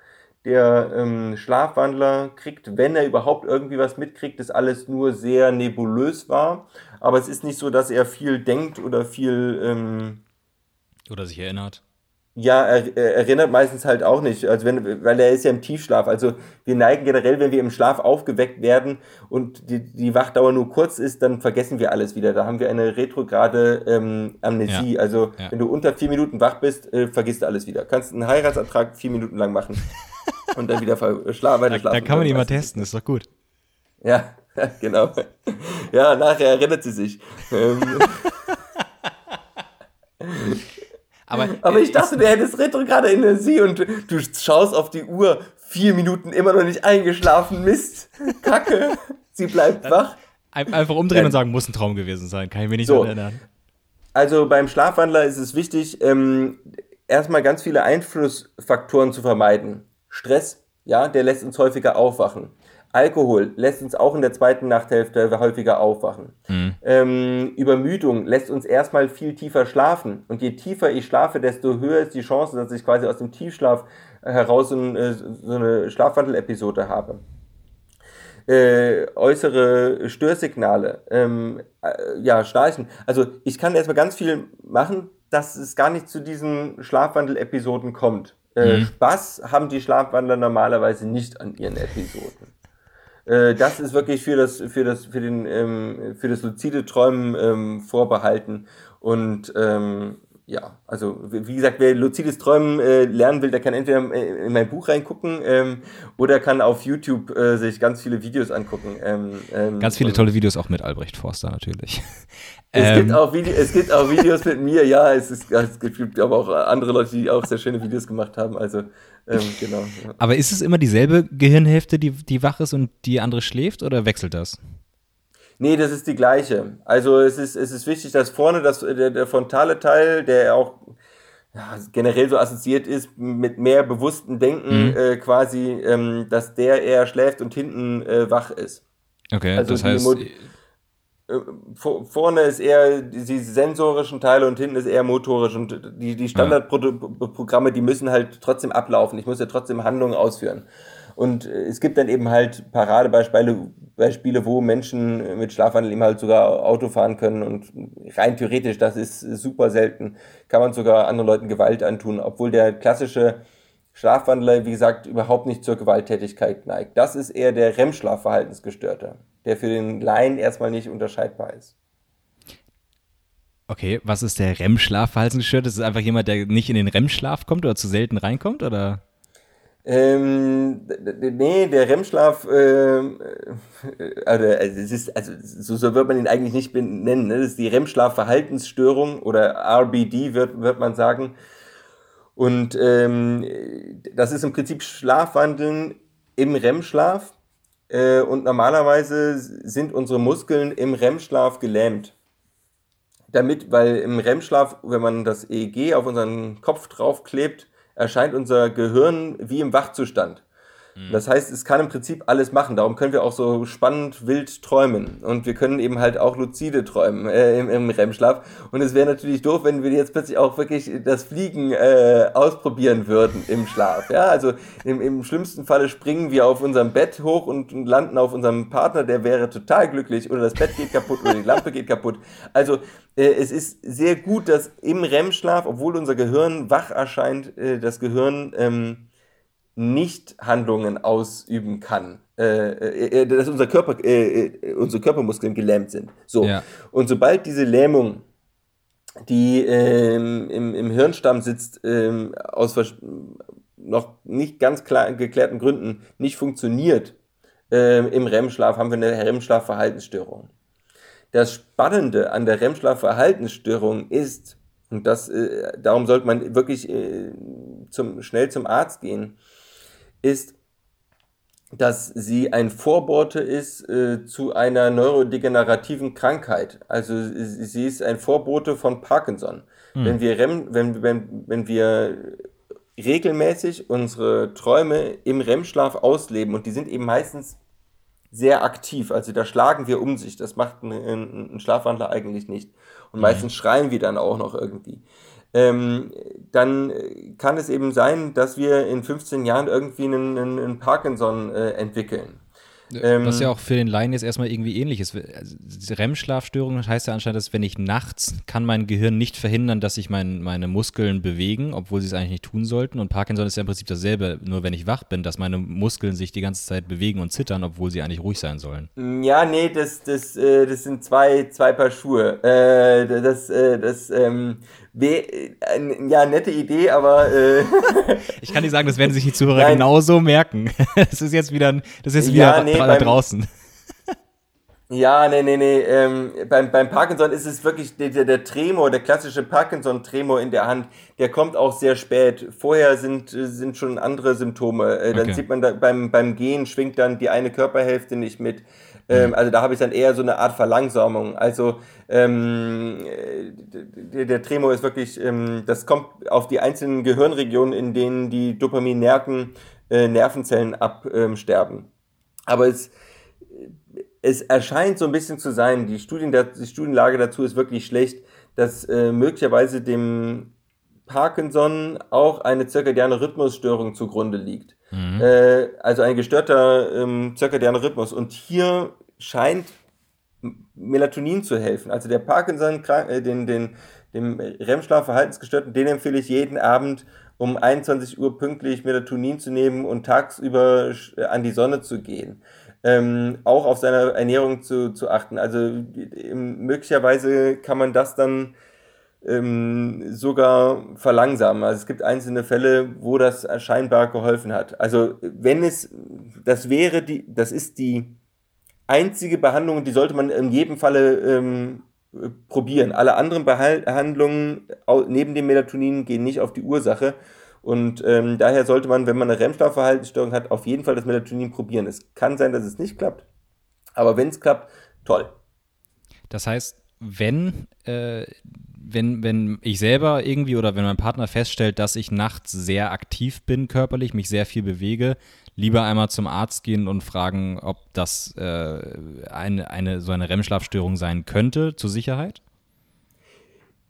Der ähm, Schlafwandler kriegt, wenn er überhaupt irgendwie was mitkriegt, ist alles nur sehr nebulös war. Aber es ist nicht so, dass er viel denkt oder viel. Ähm, oder sich erinnert. Ja, er, er erinnert meistens halt auch nicht, also wenn, weil er ist ja im Tiefschlaf. Also wir neigen generell, wenn wir im Schlaf aufgeweckt werden und die, die Wachdauer nur kurz ist, dann vergessen wir alles wieder. Da haben wir eine retrograde ähm, Amnesie. Ja. Also ja. wenn du unter vier Minuten wach bist, äh, vergisst du alles wieder. Kannst einen Heiratsantrag vier Minuten lang machen [LAUGHS] und dann wieder schla weiter schlafen. Da kann man ihn mal testen, ist doch gut. Ja, [LAUGHS] genau. Ja, nachher erinnert sie sich. [LAUGHS] Aber, [LAUGHS] aber ich dachte, du hättest Retrograde Energie und du schaust auf die Uhr, vier Minuten immer noch nicht eingeschlafen, Mist, Kacke, sie bleibt Dann wach. Einfach umdrehen und sagen, muss ein Traum gewesen sein, kann ich mir nicht so erinnern. Also beim Schlafwandler ist es wichtig, ähm, erstmal ganz viele Einflussfaktoren zu vermeiden. Stress, ja, der lässt uns häufiger aufwachen. Alkohol lässt uns auch in der zweiten Nachthälfte häufiger aufwachen. Mhm. Ähm, Übermüdung lässt uns erstmal viel tiefer schlafen. Und je tiefer ich schlafe, desto höher ist die Chance, dass ich quasi aus dem Tiefschlaf heraus so, eine, so eine Schlafwandelepisode habe. Äh, äußere Störsignale, ähm, äh, ja, Schnarchen. Also ich kann erstmal ganz viel machen, dass es gar nicht zu diesen Schlafwandel-Episoden kommt. Äh, mhm. Spaß haben die Schlafwandler normalerweise nicht an ihren Episoden. Äh, das ist wirklich für das, für das, für den, ähm, für das luzide Träumen ähm, vorbehalten. Und ähm, ja, also wie gesagt, wer luzides Träumen äh, lernen will, der kann entweder äh, in mein Buch reingucken ähm, oder kann auf YouTube äh, sich ganz viele Videos angucken. Ähm, ähm, ganz viele tolle Videos auch mit Albrecht Forster natürlich. [LAUGHS] Es, gibt auch Video, es gibt auch Videos mit mir, ja, es, ist, es gibt aber auch andere Leute, die auch sehr schöne Videos gemacht haben. Also ähm, genau. Aber ist es immer dieselbe Gehirnhälfte, die, die wach ist und die andere schläft oder wechselt das? Nee, das ist die gleiche. Also es ist, es ist wichtig, dass vorne das, der, der frontale Teil, der auch ja, generell so assoziiert ist mit mehr bewusstem Denken mhm. äh, quasi, ähm, dass der eher schläft und hinten äh, wach ist. Okay, also das heißt... Äh, vorne ist eher die sensorischen Teile und hinten ist eher motorisch und die, die Standardprogramme, die müssen halt trotzdem ablaufen. Ich muss ja trotzdem Handlungen ausführen. Und äh, es gibt dann eben halt Paradebeispiele, Beispiele, wo Menschen mit Schlafwandel eben halt sogar Auto fahren können und rein theoretisch, das ist super selten, kann man sogar anderen Leuten Gewalt antun, obwohl der klassische Schlafwandler, wie gesagt, überhaupt nicht zur Gewalttätigkeit neigt. Das ist eher der REM-Schlafverhaltensgestörte, der für den Laien erstmal nicht unterscheidbar ist. Okay, was ist der REM-Schlafverhaltensgestörte? Ist es einfach jemand, der nicht in den REM-Schlaf kommt oder zu selten reinkommt, oder? Ähm, nee, der REM-Schlaf, äh, also, also, es ist, also so, so wird man ihn eigentlich nicht benennen. Ne? Das ist die REM-Schlaf-Verhaltensstörung oder RBD wird, wird man sagen. Und ähm, das ist im Prinzip Schlafwandeln im REM-Schlaf. Äh, und normalerweise sind unsere Muskeln im REM-Schlaf gelähmt. Damit, weil im REM-Schlaf, wenn man das EEG auf unseren Kopf draufklebt, erscheint unser Gehirn wie im Wachzustand. Mhm. Das heißt, es kann im Prinzip alles machen. Darum können wir auch so spannend wild träumen. Und wir können eben halt auch luzide träumen äh, im, im REM-Schlaf. Und es wäre natürlich doof, wenn wir jetzt plötzlich auch wirklich das Fliegen äh, ausprobieren würden im Schlaf. Ja, also im, im schlimmsten Falle springen wir auf unserem Bett hoch und, und landen auf unserem Partner, der wäre total glücklich. Oder das Bett geht kaputt oder die Lampe geht kaputt. Also äh, es ist sehr gut, dass im REM-Schlaf, obwohl unser Gehirn wach erscheint, äh, das Gehirn ähm, nicht Handlungen ausüben kann. Äh, äh, äh, dass unser Körper, äh, äh, unsere Körpermuskeln gelähmt sind. So. Ja. Und sobald diese Lähmung, die ähm, im, im Hirnstamm sitzt, ähm, aus noch nicht ganz klar geklärten Gründen nicht funktioniert, ähm, im REM-Schlaf haben wir eine REM-Schlafverhaltensstörung. Das Spannende an der REM-Schlafverhaltensstörung ist, und das, äh, darum sollte man wirklich zum, schnell zum Arzt gehen, ist, dass sie ein Vorbote ist äh, zu einer neurodegenerativen Krankheit. Also sie ist ein Vorbote von Parkinson. Hm. Wenn, wir REM, wenn, wenn, wenn wir regelmäßig unsere Träume im REM-Schlaf ausleben und die sind eben meistens sehr aktiv, also da schlagen wir um sich, das macht ein, ein Schlafwandler eigentlich nicht. Und meistens schreien wir dann auch noch irgendwie ähm, dann kann es eben sein, dass wir in 15 Jahren irgendwie einen, einen Parkinson äh, entwickeln. Ähm, Was ja auch für den Laien jetzt erstmal irgendwie ähnlich ist. Also, REM-Schlafstörung heißt ja anscheinend, dass wenn ich nachts kann mein Gehirn nicht verhindern, dass sich mein, meine Muskeln bewegen, obwohl sie es eigentlich nicht tun sollten. Und Parkinson ist ja im Prinzip dasselbe, nur wenn ich wach bin, dass meine Muskeln sich die ganze Zeit bewegen und zittern, obwohl sie eigentlich ruhig sein sollen. Ja, nee, das, das, äh, das sind zwei, zwei Paar Schuhe. Äh, das, äh, das, ähm, ja, nette Idee, aber. Äh [LAUGHS] ich kann dir sagen, das werden sich die Zuhörer genauso merken. [LAUGHS] Das ist jetzt wieder, das ist wieder ja, nee, beim, draußen. [LAUGHS] Ja, nee, nee, nee. Ähm, beim, beim Parkinson ist es wirklich der, der, der Tremor, der klassische Parkinson-Tremor in der Hand, der kommt auch sehr spät. Vorher sind, sind schon andere Symptome. Äh, dann okay. sieht man da, beim, beim Gehen schwingt dann die eine Körperhälfte nicht mit. Ähm, mhm. also da habe ich dann eher so eine Art Verlangsamung. Also ähm, der, der Tremor ist wirklich, ähm, das kommt auf die einzelnen Gehirnregionen, in denen die Dopaminnerven äh, Nervenzellen absterben. Aber es es erscheint so ein bisschen zu sein, die, Studien, die Studienlage dazu ist wirklich schlecht, dass äh, möglicherweise dem Parkinson auch eine zirkadiane Rhythmusstörung zugrunde liegt. Mhm. Äh, also ein gestörter ähm, zirkadianer Rhythmus. Und hier scheint Melatonin zu helfen. Also der Parkinson, äh, den, den, dem REM-Schlafverhaltensgestörten, den empfehle ich jeden Abend um 21 Uhr pünktlich Melatonin zu nehmen und tagsüber äh, an die Sonne zu gehen ähm, auch auf seine Ernährung zu, zu achten. Also möglicherweise kann man das dann ähm, sogar verlangsamen. Also es gibt einzelne Fälle, wo das scheinbar geholfen hat. Also wenn es, das wäre die, das ist die einzige Behandlung, die sollte man in jedem Falle ähm, probieren. Alle anderen Behandlungen neben dem Melatonin gehen nicht auf die Ursache. Und ähm, daher sollte man, wenn man eine REM-Schlafverhaltensstörung hat, auf jeden Fall das Melatonin probieren. Es kann sein, dass es nicht klappt, aber wenn es klappt, toll. Das heißt, wenn, äh, wenn, wenn ich selber irgendwie oder wenn mein Partner feststellt, dass ich nachts sehr aktiv bin körperlich, mich sehr viel bewege, lieber einmal zum Arzt gehen und fragen, ob das äh, eine, eine, so eine REM-Schlafstörung sein könnte, zur Sicherheit?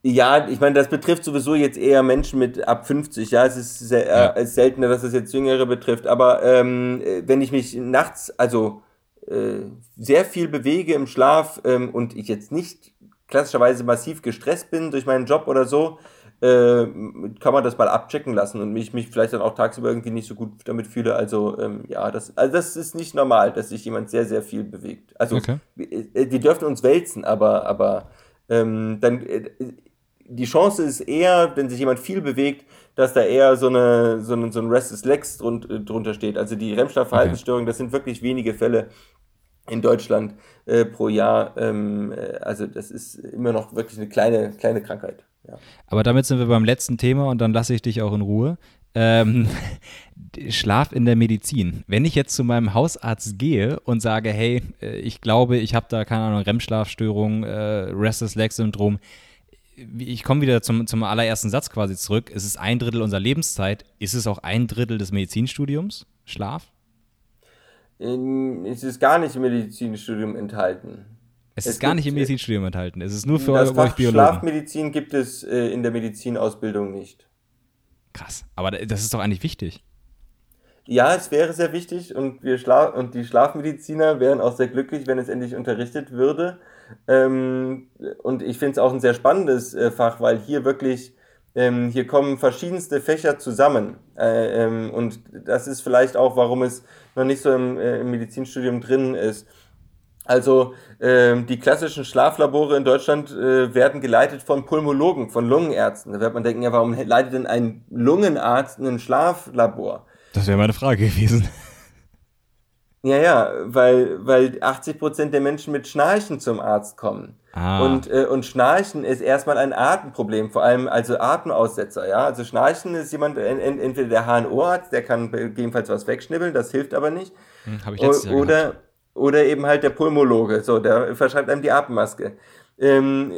Ja, ich meine, das betrifft sowieso jetzt eher Menschen mit ab 50. Ja, es ist, sehr, ja. äh, seltener, dass es jetzt Jüngere betrifft. Aber ähm, wenn ich mich nachts, also äh, sehr viel bewege im Schlaf ähm, und ich jetzt nicht klassischerweise massiv gestresst bin durch meinen Job oder so, äh, kann man das mal abchecken lassen und mich, mich vielleicht dann auch tagsüber irgendwie nicht so gut damit fühle. Also ähm, ja, das, also das ist nicht normal, dass sich jemand sehr, sehr viel bewegt. Also okay. Äh, die dürfen uns wälzen, aber, aber ähm, dann äh, die Chance ist eher, wenn sich jemand viel bewegt, dass da eher so, eine, so, eine, so ein Restless Legs drun, drunter steht. Also die REM-Schlafverhaltensstörung, okay. das sind wirklich wenige Fälle in Deutschland äh, pro Jahr. Ähm, äh, also das ist immer noch wirklich eine kleine, kleine Krankheit. Ja. Aber damit sind wir beim letzten Thema und dann lasse ich dich auch in Ruhe. Ähm, [LAUGHS] Schlaf in der Medizin. Wenn ich jetzt zu meinem Hausarzt gehe und sage, hey, äh, ich glaube, ich habe da keine Ahnung, REM-Schlafstörung, äh, Restless Leg Syndrom, ich komme wieder zum, zum allerersten Satz quasi zurück. Es ist ein Drittel unserer Lebenszeit. Ist es auch ein Drittel des Medizinstudiums? Schlaf? Es ist gar nicht im Medizinstudium enthalten. Es, es ist gar nicht im Medizinstudium enthalten. Es ist nur für das euch Biologen. Schlafmedizin gibt es äh, in der Medizinausbildung nicht. Krass. Aber das ist doch eigentlich wichtig. Ja, es wäre sehr wichtig und, wir Schla und die Schlafmediziner wären auch sehr glücklich, wenn es endlich unterrichtet würde. Ähm, und ich finde es auch ein sehr spannendes äh, Fach, weil hier wirklich, ähm, hier kommen verschiedenste Fächer zusammen. Äh, ähm, und das ist vielleicht auch, warum es noch nicht so im, äh, im Medizinstudium drin ist. Also ähm, die klassischen Schlaflabore in Deutschland äh, werden geleitet von Pulmologen, von Lungenärzten. Da wird man denken, ja, warum leitet denn ein Lungenarzt ein Schlaflabor? Das wäre meine Frage gewesen. Ja, ja, weil, weil 80% der Menschen mit Schnarchen zum Arzt kommen. Ah. Und, äh, und Schnarchen ist erstmal ein Atemproblem, vor allem also Atemaussetzer. Ja? Also Schnarchen ist jemand, entweder der HNO-Arzt, der kann gegebenenfalls was wegschnibbeln, das hilft aber nicht. Hm, Hab ich letztes Jahr oder, gehabt. oder eben halt der Pulmologe, so, der verschreibt einem die Atemmaske. Ähm,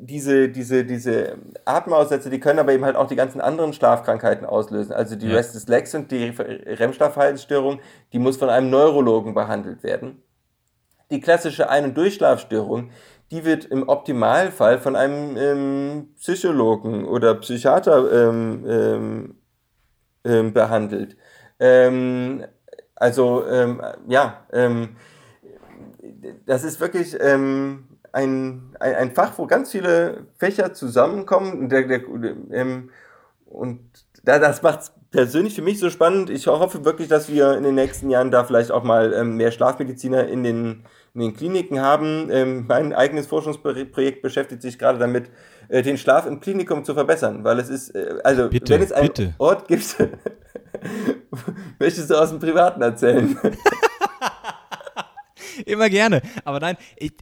diese, diese, diese Atemaussätze, die können aber eben halt auch die ganzen anderen Schlafkrankheiten auslösen. Also die ja. Restless Legs und die REM-Schlafverhaltensstörung, die muss von einem Neurologen behandelt werden. Die klassische Ein- und Durchschlafstörung, die wird im Optimalfall von einem ähm, Psychologen oder Psychiater ähm, ähm, ähm behandelt. Ähm, also ähm, ja, das ist wirklich ein, ein, ein Fach, wo ganz viele Fächer zusammenkommen. Und, der, der, und da, das macht es persönlich für mich so spannend. Ich hoffe wirklich, dass wir in den nächsten Jahren da vielleicht auch mal mehr Schlafmediziner in den, in den Kliniken haben. Ähm, mein eigenes Forschungsprojekt beschäftigt sich gerade damit, äh, den Schlaf im Klinikum zu verbessern, weil es ist, äh, also bitte, wenn es einen bitte. Ort gibt, [LAUGHS] möchtest du aus dem Privaten erzählen? [LAUGHS] Immer gerne. Aber nein, ich,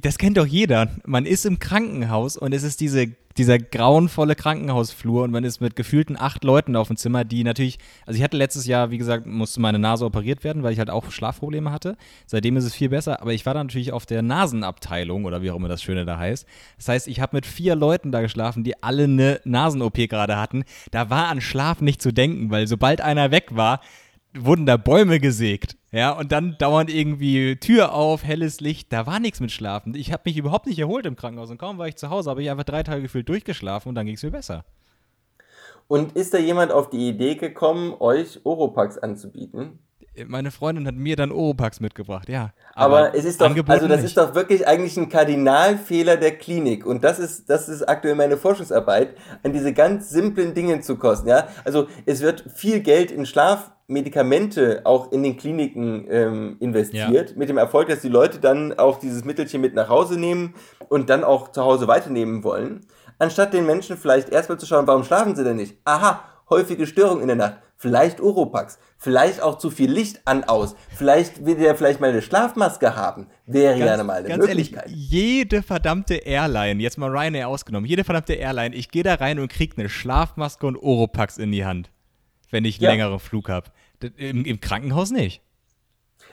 das kennt doch jeder. Man ist im Krankenhaus und es ist diese, dieser grauenvolle Krankenhausflur und man ist mit gefühlten acht Leuten auf dem Zimmer, die natürlich, also ich hatte letztes Jahr, wie gesagt, musste meine Nase operiert werden, weil ich halt auch Schlafprobleme hatte. Seitdem ist es viel besser, aber ich war dann natürlich auf der Nasenabteilung oder wie auch immer das Schöne da heißt. Das heißt, ich habe mit vier Leuten da geschlafen, die alle eine Nasen-OP gerade hatten. Da war an Schlaf nicht zu denken, weil sobald einer weg war, wurden da Bäume gesägt. Ja, und dann dauernd irgendwie Tür auf, helles Licht, da war nichts mit Schlafen. Ich habe mich überhaupt nicht erholt im Krankenhaus und kaum war ich zu Hause, habe ich einfach drei Tage gefühlt durchgeschlafen und dann ging es mir besser. Und ist da jemand auf die Idee gekommen, euch Oropax anzubieten? Meine Freundin hat mir dann Oropax mitgebracht, ja. Aber, Aber es ist doch, also das nicht. ist doch wirklich eigentlich ein Kardinalfehler der Klinik. Und das ist, das ist aktuell meine Forschungsarbeit, an diese ganz simplen Dinge zu kosten, ja. Also es wird viel Geld in Schlafmedikamente auch in den Kliniken ähm, investiert, ja. mit dem Erfolg, dass die Leute dann auch dieses Mittelchen mit nach Hause nehmen und dann auch zu Hause weiternehmen wollen. Anstatt den Menschen vielleicht erstmal zu schauen, warum schlafen sie denn nicht? Aha, häufige Störung in der Nacht vielleicht Oropax, vielleicht auch zu viel Licht an aus, vielleicht will der vielleicht mal eine Schlafmaske haben, wäre ganz, ja mal eine ganz Möglichkeit. Ehrlich, jede verdammte Airline, jetzt mal Ryanair ausgenommen, jede verdammte Airline, ich gehe da rein und kriege eine Schlafmaske und Oropax in die Hand, wenn ich einen ja. längeren Flug habe. Im, Im Krankenhaus nicht.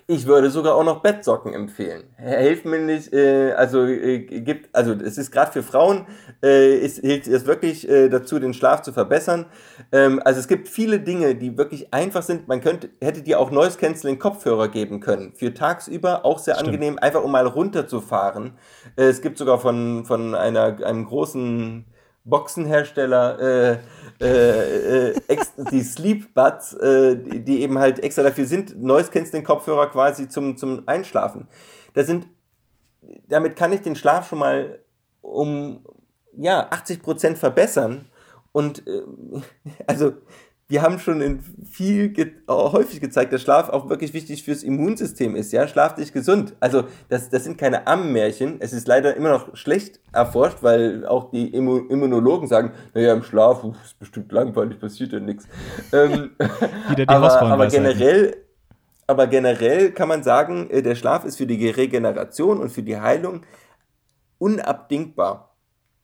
Ich würde sogar auch noch Bettsocken empfehlen. Helfen mir nicht, äh, also äh, gibt, also es ist gerade für Frauen, äh, ist, hilft es wirklich äh, dazu, den Schlaf zu verbessern. Ähm, also es gibt viele Dinge, die wirklich einfach sind. Man könnte, hätte dir auch Noise Canceling Kopfhörer geben können. Für tagsüber auch sehr Stimmt. angenehm, einfach um mal runterzufahren. Äh, es gibt sogar von, von einer, einem großen Boxenhersteller, äh, äh, äh, die Sleep Buds, äh, die, eben halt extra dafür sind, Noise Canceling Kopfhörer quasi zum, zum Einschlafen. Da sind, damit kann ich den Schlaf schon mal um ja, 80% verbessern. Und äh, [LAUGHS] also wir haben schon in viel ge häufig gezeigt, dass Schlaf auch wirklich wichtig fürs Immunsystem ist. Ja, schlaf dich gesund. Also das, das sind keine Ammenmärchen. Es ist leider immer noch schlecht erforscht, weil auch die Immu Immunologen sagen, naja, im Schlaf uff, ist bestimmt langweilig, passiert ja nichts. [LAUGHS] Ähm, Wieder die aber, aber generell, aber generell kann man sagen, äh, der Schlaf ist für die Regeneration und für die Heilung unabdingbar.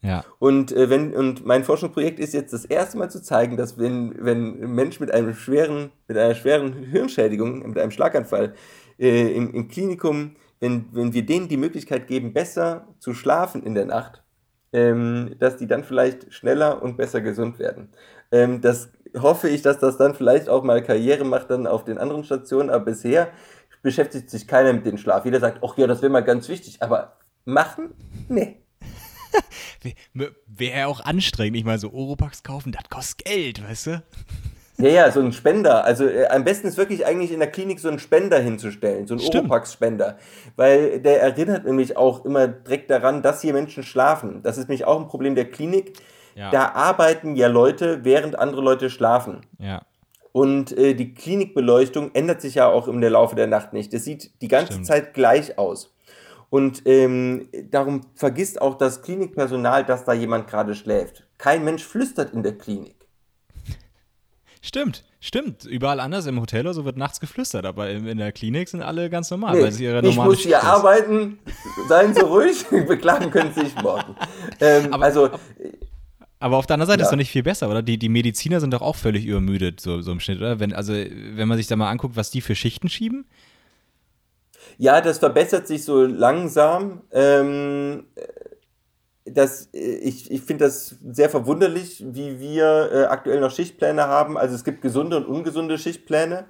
Ja. Und, äh, wenn, und mein Forschungsprojekt ist jetzt das erste Mal zu zeigen, dass wenn, wenn ein Mensch mit einem schweren, mit einer schweren Hirnschädigung, mit einem Schlaganfall äh, im, im Klinikum, wenn, wenn wir denen die Möglichkeit geben, besser zu schlafen in der Nacht, ähm, dass die dann vielleicht schneller und besser gesund werden. Ähm, das hoffe ich, dass das dann vielleicht auch mal Karriere macht dann auf den anderen Stationen, aber bisher beschäftigt sich keiner mit dem Schlaf. Jeder sagt, ach ja, das wäre mal ganz wichtig, aber machen? Nee. [LAUGHS] Wäre auch anstrengend. Ich meine, so Oropax kaufen, das kostet Geld, weißt du? [LAUGHS] Ja, ja, so ein Spender. Also äh, am besten ist wirklich eigentlich in der Klinik so einen Spender hinzustellen, so einen Oropax-Spender. Weil der erinnert nämlich auch immer direkt daran, dass hier Menschen schlafen. Das ist nämlich auch ein Problem der Klinik. Ja. Da arbeiten ja Leute, während andere Leute schlafen. Ja. Und äh, die Klinikbeleuchtung ändert sich ja auch im Laufe der Nacht nicht. Das sieht die ganze Stimmt. Zeit gleich aus. Und ähm, darum vergisst auch das Klinikpersonal, dass da jemand gerade schläft. Kein Mensch flüstert in der Klinik. Stimmt, stimmt. Überall anders im Hotel oder so wird nachts geflüstert, aber in der Klinik sind alle ganz normal, nee, weil sie ihre normale Ich muss hier arbeiten, seien Sie ruhig, [LAUGHS] beklagen können Sie sich morgen. Ähm, aber, also, aber auf der anderen Seite ja. ist doch nicht viel besser, oder? Die, die Mediziner sind doch auch völlig übermüdet, so, so im Schnitt, oder? Wenn, also, wenn man sich da mal anguckt, was die für Schichten schieben, ja, das verbessert sich so langsam. Ähm, das, ich ich finde das sehr verwunderlich, wie wir äh, aktuell noch Schichtpläne haben. Also es gibt gesunde und ungesunde Schichtpläne.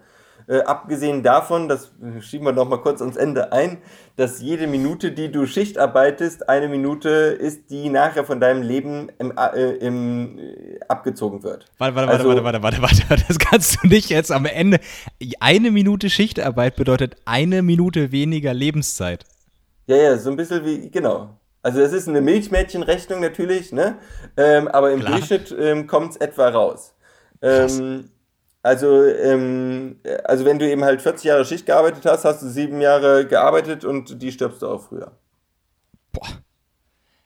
Äh, abgesehen davon, das schieben wir noch mal kurz ans Ende ein, dass jede Minute, die du Schicht arbeitest, eine Minute ist, die nachher von deinem Leben im, äh, im, äh, abgezogen wird. Warte, warte, also, warte, warte, warte, warte, warte, das kannst du nicht jetzt am Ende. Eine Minute Schichtarbeit bedeutet eine Minute weniger Lebenszeit. Ja, ja, so ein bisschen wie, genau. Also das ist eine Milchmädchenrechnung natürlich, ne? Ähm, aber im Klar. Durchschnitt ähm, kommt es etwa raus. Ähm, also, ähm, also wenn du eben halt 40 Jahre Schicht gearbeitet hast, hast du sieben Jahre gearbeitet und die stirbst du auch früher. Boah.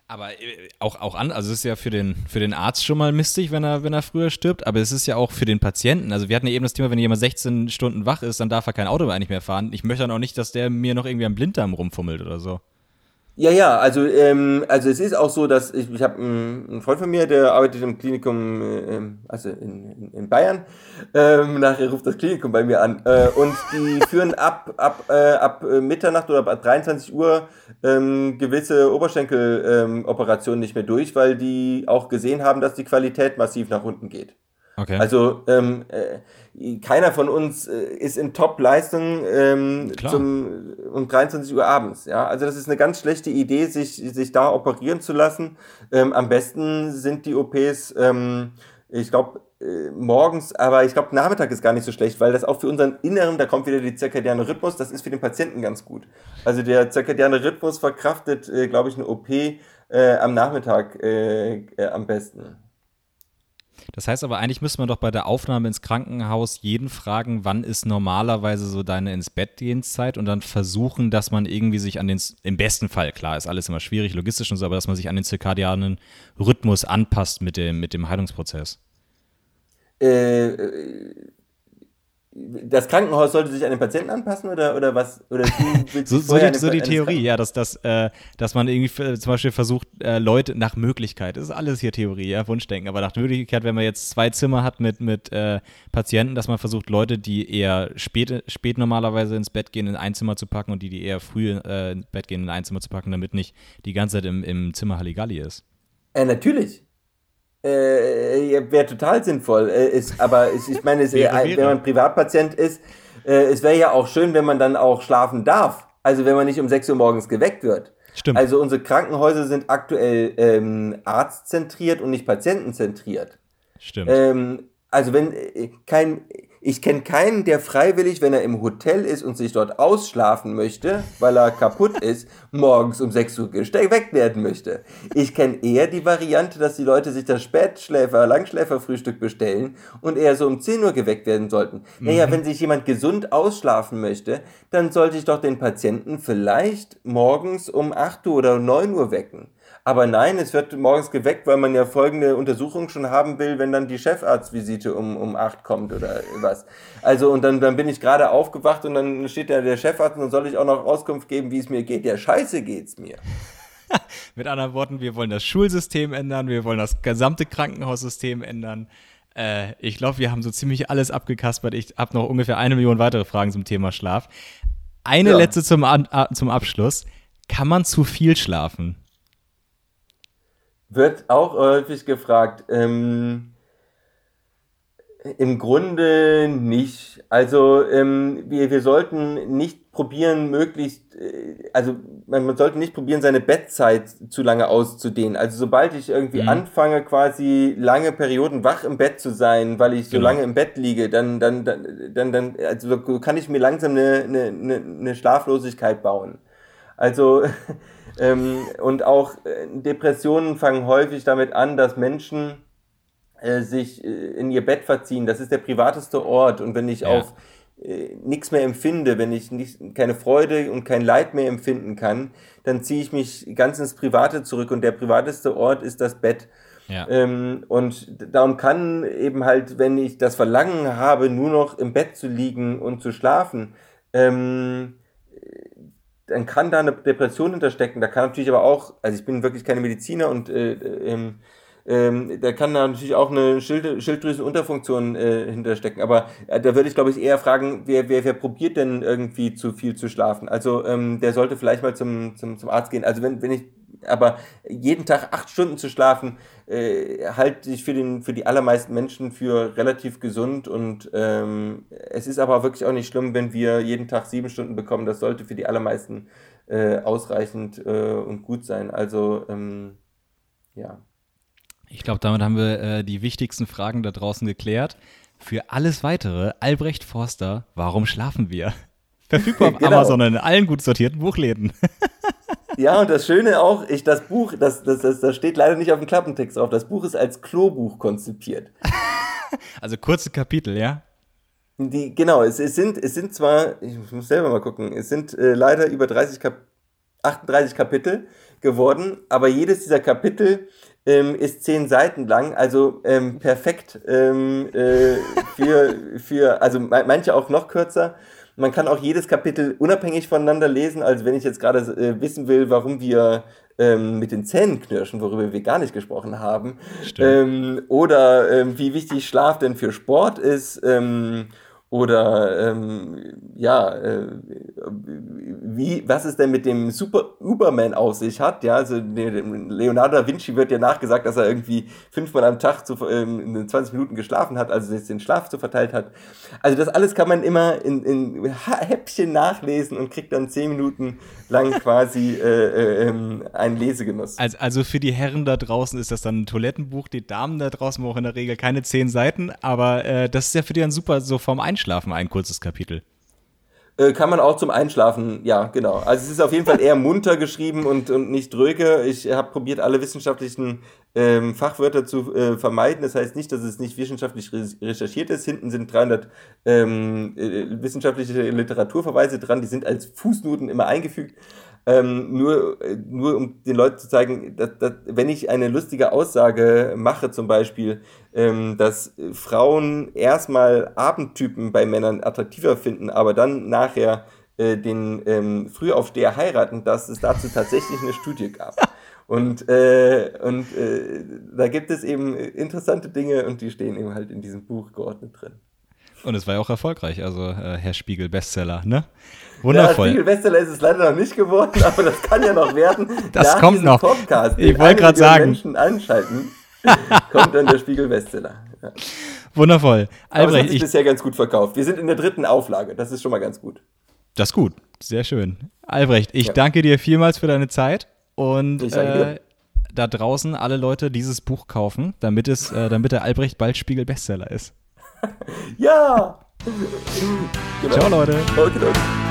Aber äh, auch, auch an, also es ist ja für den, für den Arzt schon mal mistig, wenn er, wenn er früher stirbt, aber es ist ja auch für den Patienten. Also wir hatten ja eben das Thema, wenn jemand 16 Stunden wach ist, dann darf er kein Auto nicht mehr fahren. Ich möchte dann auch nicht, dass der mir noch irgendwie am Blinddarm rumfummelt oder so. Ja, ja, also, ähm, also es ist auch so, dass ich, ich habe einen, einen Freund von mir, der arbeitet im Klinikum, äh, also in, in, in Bayern. Ähm, nachher ruft das Klinikum bei mir an. Äh, und die [LAUGHS] führen ab, ab, äh, ab Mitternacht oder ab 23 Uhr ähm, gewisse Oberschenkeloperationen ähm, nicht mehr durch, weil die auch gesehen haben, dass die Qualität massiv nach unten geht. Okay. Also ähm, äh, keiner von uns äh, ist in Top-Leistung ähm, zum, um 23 Uhr abends. Ja? Also das ist eine ganz schlechte Idee, sich, sich da operieren zu lassen. Ähm, am besten sind die OPs, ähm, ich glaube, äh, morgens, aber ich glaube, Nachmittag ist gar nicht so schlecht, weil das auch für unseren Inneren, da kommt wieder die zirkadiane Rhythmus, das ist für den Patienten ganz gut. Also der zirkadiane Rhythmus verkraftet, äh, glaube ich, eine OP äh, am Nachmittag äh, äh, am besten. Das heißt aber, eigentlich müsste man doch bei der Aufnahme ins Krankenhaus jeden fragen, wann ist normalerweise so deine ins Bett Zeit und dann versuchen, dass man irgendwie sich an den, im besten Fall, klar, ist alles immer schwierig, logistisch und so, aber dass man sich an den zirkadianen Rhythmus anpasst mit dem, mit dem Heilungsprozess. Äh das Krankenhaus sollte sich an den Patienten anpassen oder, oder was? Oder so, [LAUGHS] so, die, so die Theorie, ja, dass, dass, äh, dass man irgendwie zum Beispiel versucht, äh, Leute nach Möglichkeit, das ist alles hier Theorie, ja, Wunschdenken, aber nach Möglichkeit, wenn man jetzt zwei Zimmer hat mit, mit äh, Patienten, dass man versucht, Leute, die eher spät, spät normalerweise ins Bett gehen, in ein Zimmer zu packen und die, die eher früh äh, ins Bett gehen, in ein Zimmer zu packen, damit nicht die ganze Zeit im, im Zimmer Halligalli ist. Äh, natürlich äh, wäre total sinnvoll. Äh, ist, aber ich, ich meine, es, wäre, wäre. wenn man Privatpatient ist, äh, es wäre ja auch schön, wenn man dann auch schlafen darf. Also wenn man nicht um 6 Uhr morgens geweckt wird. Stimmt. Also unsere Krankenhäuser sind aktuell ähm, arztzentriert und nicht patientenzentriert. Stimmt. Ähm, also wenn äh, kein ich kenne keinen, der freiwillig, wenn er im Hotel ist und sich dort ausschlafen möchte, weil er kaputt [LAUGHS] ist, morgens um 6 Uhr geweckt werden möchte. Ich kenne eher die Variante, dass die Leute sich das Spätschläfer, Langschläferfrühstück bestellen und eher so um 10 Uhr geweckt werden sollten. Mhm. Naja, wenn sich jemand gesund ausschlafen möchte, dann sollte ich doch den Patienten vielleicht morgens um 8 Uhr oder 9 Uhr wecken. Aber nein, es wird morgens geweckt, weil man ja folgende Untersuchung schon haben will, wenn dann die Chefarztvisite um, um 8 kommt oder was. Also, und dann, dann bin ich gerade aufgewacht und dann steht da der Chefarzt und dann soll ich auch noch Auskunft geben, wie es mir geht. Ja, scheiße geht's mir. [LAUGHS] Mit anderen Worten, wir wollen das Schulsystem ändern, wir wollen das gesamte Krankenhaussystem ändern. Äh, ich glaube, wir haben so ziemlich alles abgekaspert. Ich habe noch ungefähr eine Million weitere Fragen zum Thema Schlaf. Eine ja. letzte zum, zum Abschluss. Kann man zu viel schlafen? Wird auch häufig gefragt. Ähm, Im Grunde nicht. Also ähm, wir, wir sollten nicht probieren, möglichst, äh, also man, man sollte nicht probieren, seine Bettzeit zu lange auszudehnen. Also sobald ich irgendwie mhm. anfange, quasi lange Perioden wach im Bett zu sein, weil ich so genau. lange im Bett liege, dann, dann, dann, dann, dann also kann ich mir langsam eine, eine, eine Schlaflosigkeit bauen. Also [LAUGHS] ähm, und auch äh, Depressionen fangen häufig damit an, dass Menschen äh, sich äh, in ihr Bett verziehen. Das ist der privateste Ort. Und wenn ich ja. auf äh, nichts mehr empfinde, wenn ich nicht, keine Freude und kein Leid mehr empfinden kann, dann ziehe ich mich ganz ins Private zurück. Und der privateste Ort ist das Bett. Ja. Ähm, und darum kann eben halt, wenn ich das Verlangen habe, nur noch im Bett zu liegen und zu schlafen, ähm, dann kann da eine Depression hinterstecken. Da kann natürlich aber auch, also ich bin wirklich keine Mediziner und äh, ähm, ähm, da kann da natürlich auch eine Schild Schilddrüsenunterfunktion äh, hinterstecken. Aber äh, da würde ich, glaube ich, eher fragen, wer, wer, wer probiert denn irgendwie zu viel zu schlafen? Also ähm, der sollte vielleicht mal zum, zum, zum Arzt gehen. Also wenn, wenn ich aber jeden Tag acht Stunden zu schlafen, äh, halte ich für, den, für die allermeisten Menschen für relativ gesund und ähm, es ist aber wirklich auch nicht schlimm, wenn wir jeden Tag sieben Stunden bekommen. Das sollte für die allermeisten äh, ausreichend äh, und gut sein. Also ähm, ja. Ich glaube, damit haben wir äh, die wichtigsten Fragen da draußen geklärt. Für alles weitere, Albrecht Forster, warum schlafen wir? [LAUGHS] Verfügbar auf [LAUGHS] genau. Amazon in allen gut sortierten Buchläden. [LAUGHS] Ja, und das Schöne auch, ich, das Buch, das, das, das, das steht leider nicht auf dem Klappentext drauf. Das Buch ist als Klobuch konzipiert. [LAUGHS] also kurze Kapitel, ja? Die, genau, es, es, sind, es sind zwar, ich muss selber mal gucken, es sind äh, leider über 30 Kap 38 Kapitel, geworden, aber jedes dieser Kapitel ähm, ist zehn Seiten lang, also ähm, perfekt ähm, äh, für, für, also manche auch noch kürzer. Man kann auch jedes Kapitel unabhängig voneinander lesen. Also wenn ich jetzt gerade äh, wissen will, warum wir ähm, mit den Zähnen knirschen, worüber wir gar nicht gesprochen haben, ähm, oder ähm, wie wichtig Schlaf denn für Sport ist ähm, oder ähm, ja, äh, wie, was es denn mit dem Super Uberman auf sich hat. Ja, also Leonardo da Vinci wird ja nachgesagt, dass er irgendwie fünfmal am Tag zu, ähm, 20 Minuten geschlafen hat, also den Schlaf zu verteilt hat. Also das alles kann man immer in, in Häppchen nachlesen und kriegt dann 10 Minuten lang [LAUGHS] quasi äh, äh, ähm, einen Lesegenuss. Also, also für die Herren da draußen ist das dann ein Toilettenbuch, die Damen da draußen brauchen in der Regel keine 10 Seiten, aber äh, das ist ja für die dann super so vorm Einschlafen Einschlafen ein kurzes Kapitel. Äh, kann man auch zum Einschlafen, ja, genau. Also es ist auf jeden Fall eher munter geschrieben und, und nicht dröge. Ich habe probiert, alle wissenschaftlichen ähm, Fachwörter zu äh, vermeiden. Das heißt nicht, dass es nicht wissenschaftlich recherchiert ist. Hinten sind 300 ähm, äh, wissenschaftliche Literaturverweise dran, die sind als Fußnoten immer eingefügt. Ähm, nur, nur um den Leuten zu zeigen, dass, dass, wenn ich eine lustige Aussage mache, zum Beispiel, ähm, dass Frauen erstmal Abendtypen bei Männern attraktiver finden, aber dann nachher äh, den ähm, Frühaufsteher heiraten, dass es dazu tatsächlich eine Studie gab. [LAUGHS] Und, äh, und äh, da gibt es eben interessante Dinge und die stehen eben halt in diesem Buch geordnet drin. Und es war ja auch erfolgreich, also äh, Herr Spiegel Bestseller, ne? Wundervoll. Ja, Spiegel Bestseller ist es leider noch nicht geworden, [LAUGHS] aber das kann ja noch werden. das kommt noch. Podcast, ich wollte gerade sagen. Menschen anschalten, [LAUGHS] kommt dann der Spiegel Bestseller. Ja. Wundervoll. Albrecht, aber es hat sich ich, bisher ganz gut verkauft. Wir sind in der dritten Auflage, das ist schon mal ganz gut. Das ist gut, sehr schön. Albrecht, ich ja. danke dir vielmals für deine Zeit und äh, da draußen alle Leute dieses Buch kaufen, damit es, äh, damit der Albrecht bald Spiegel Bestseller ist. [LAUGHS] ja! Genau. Ciao, Leute. Okay, okay.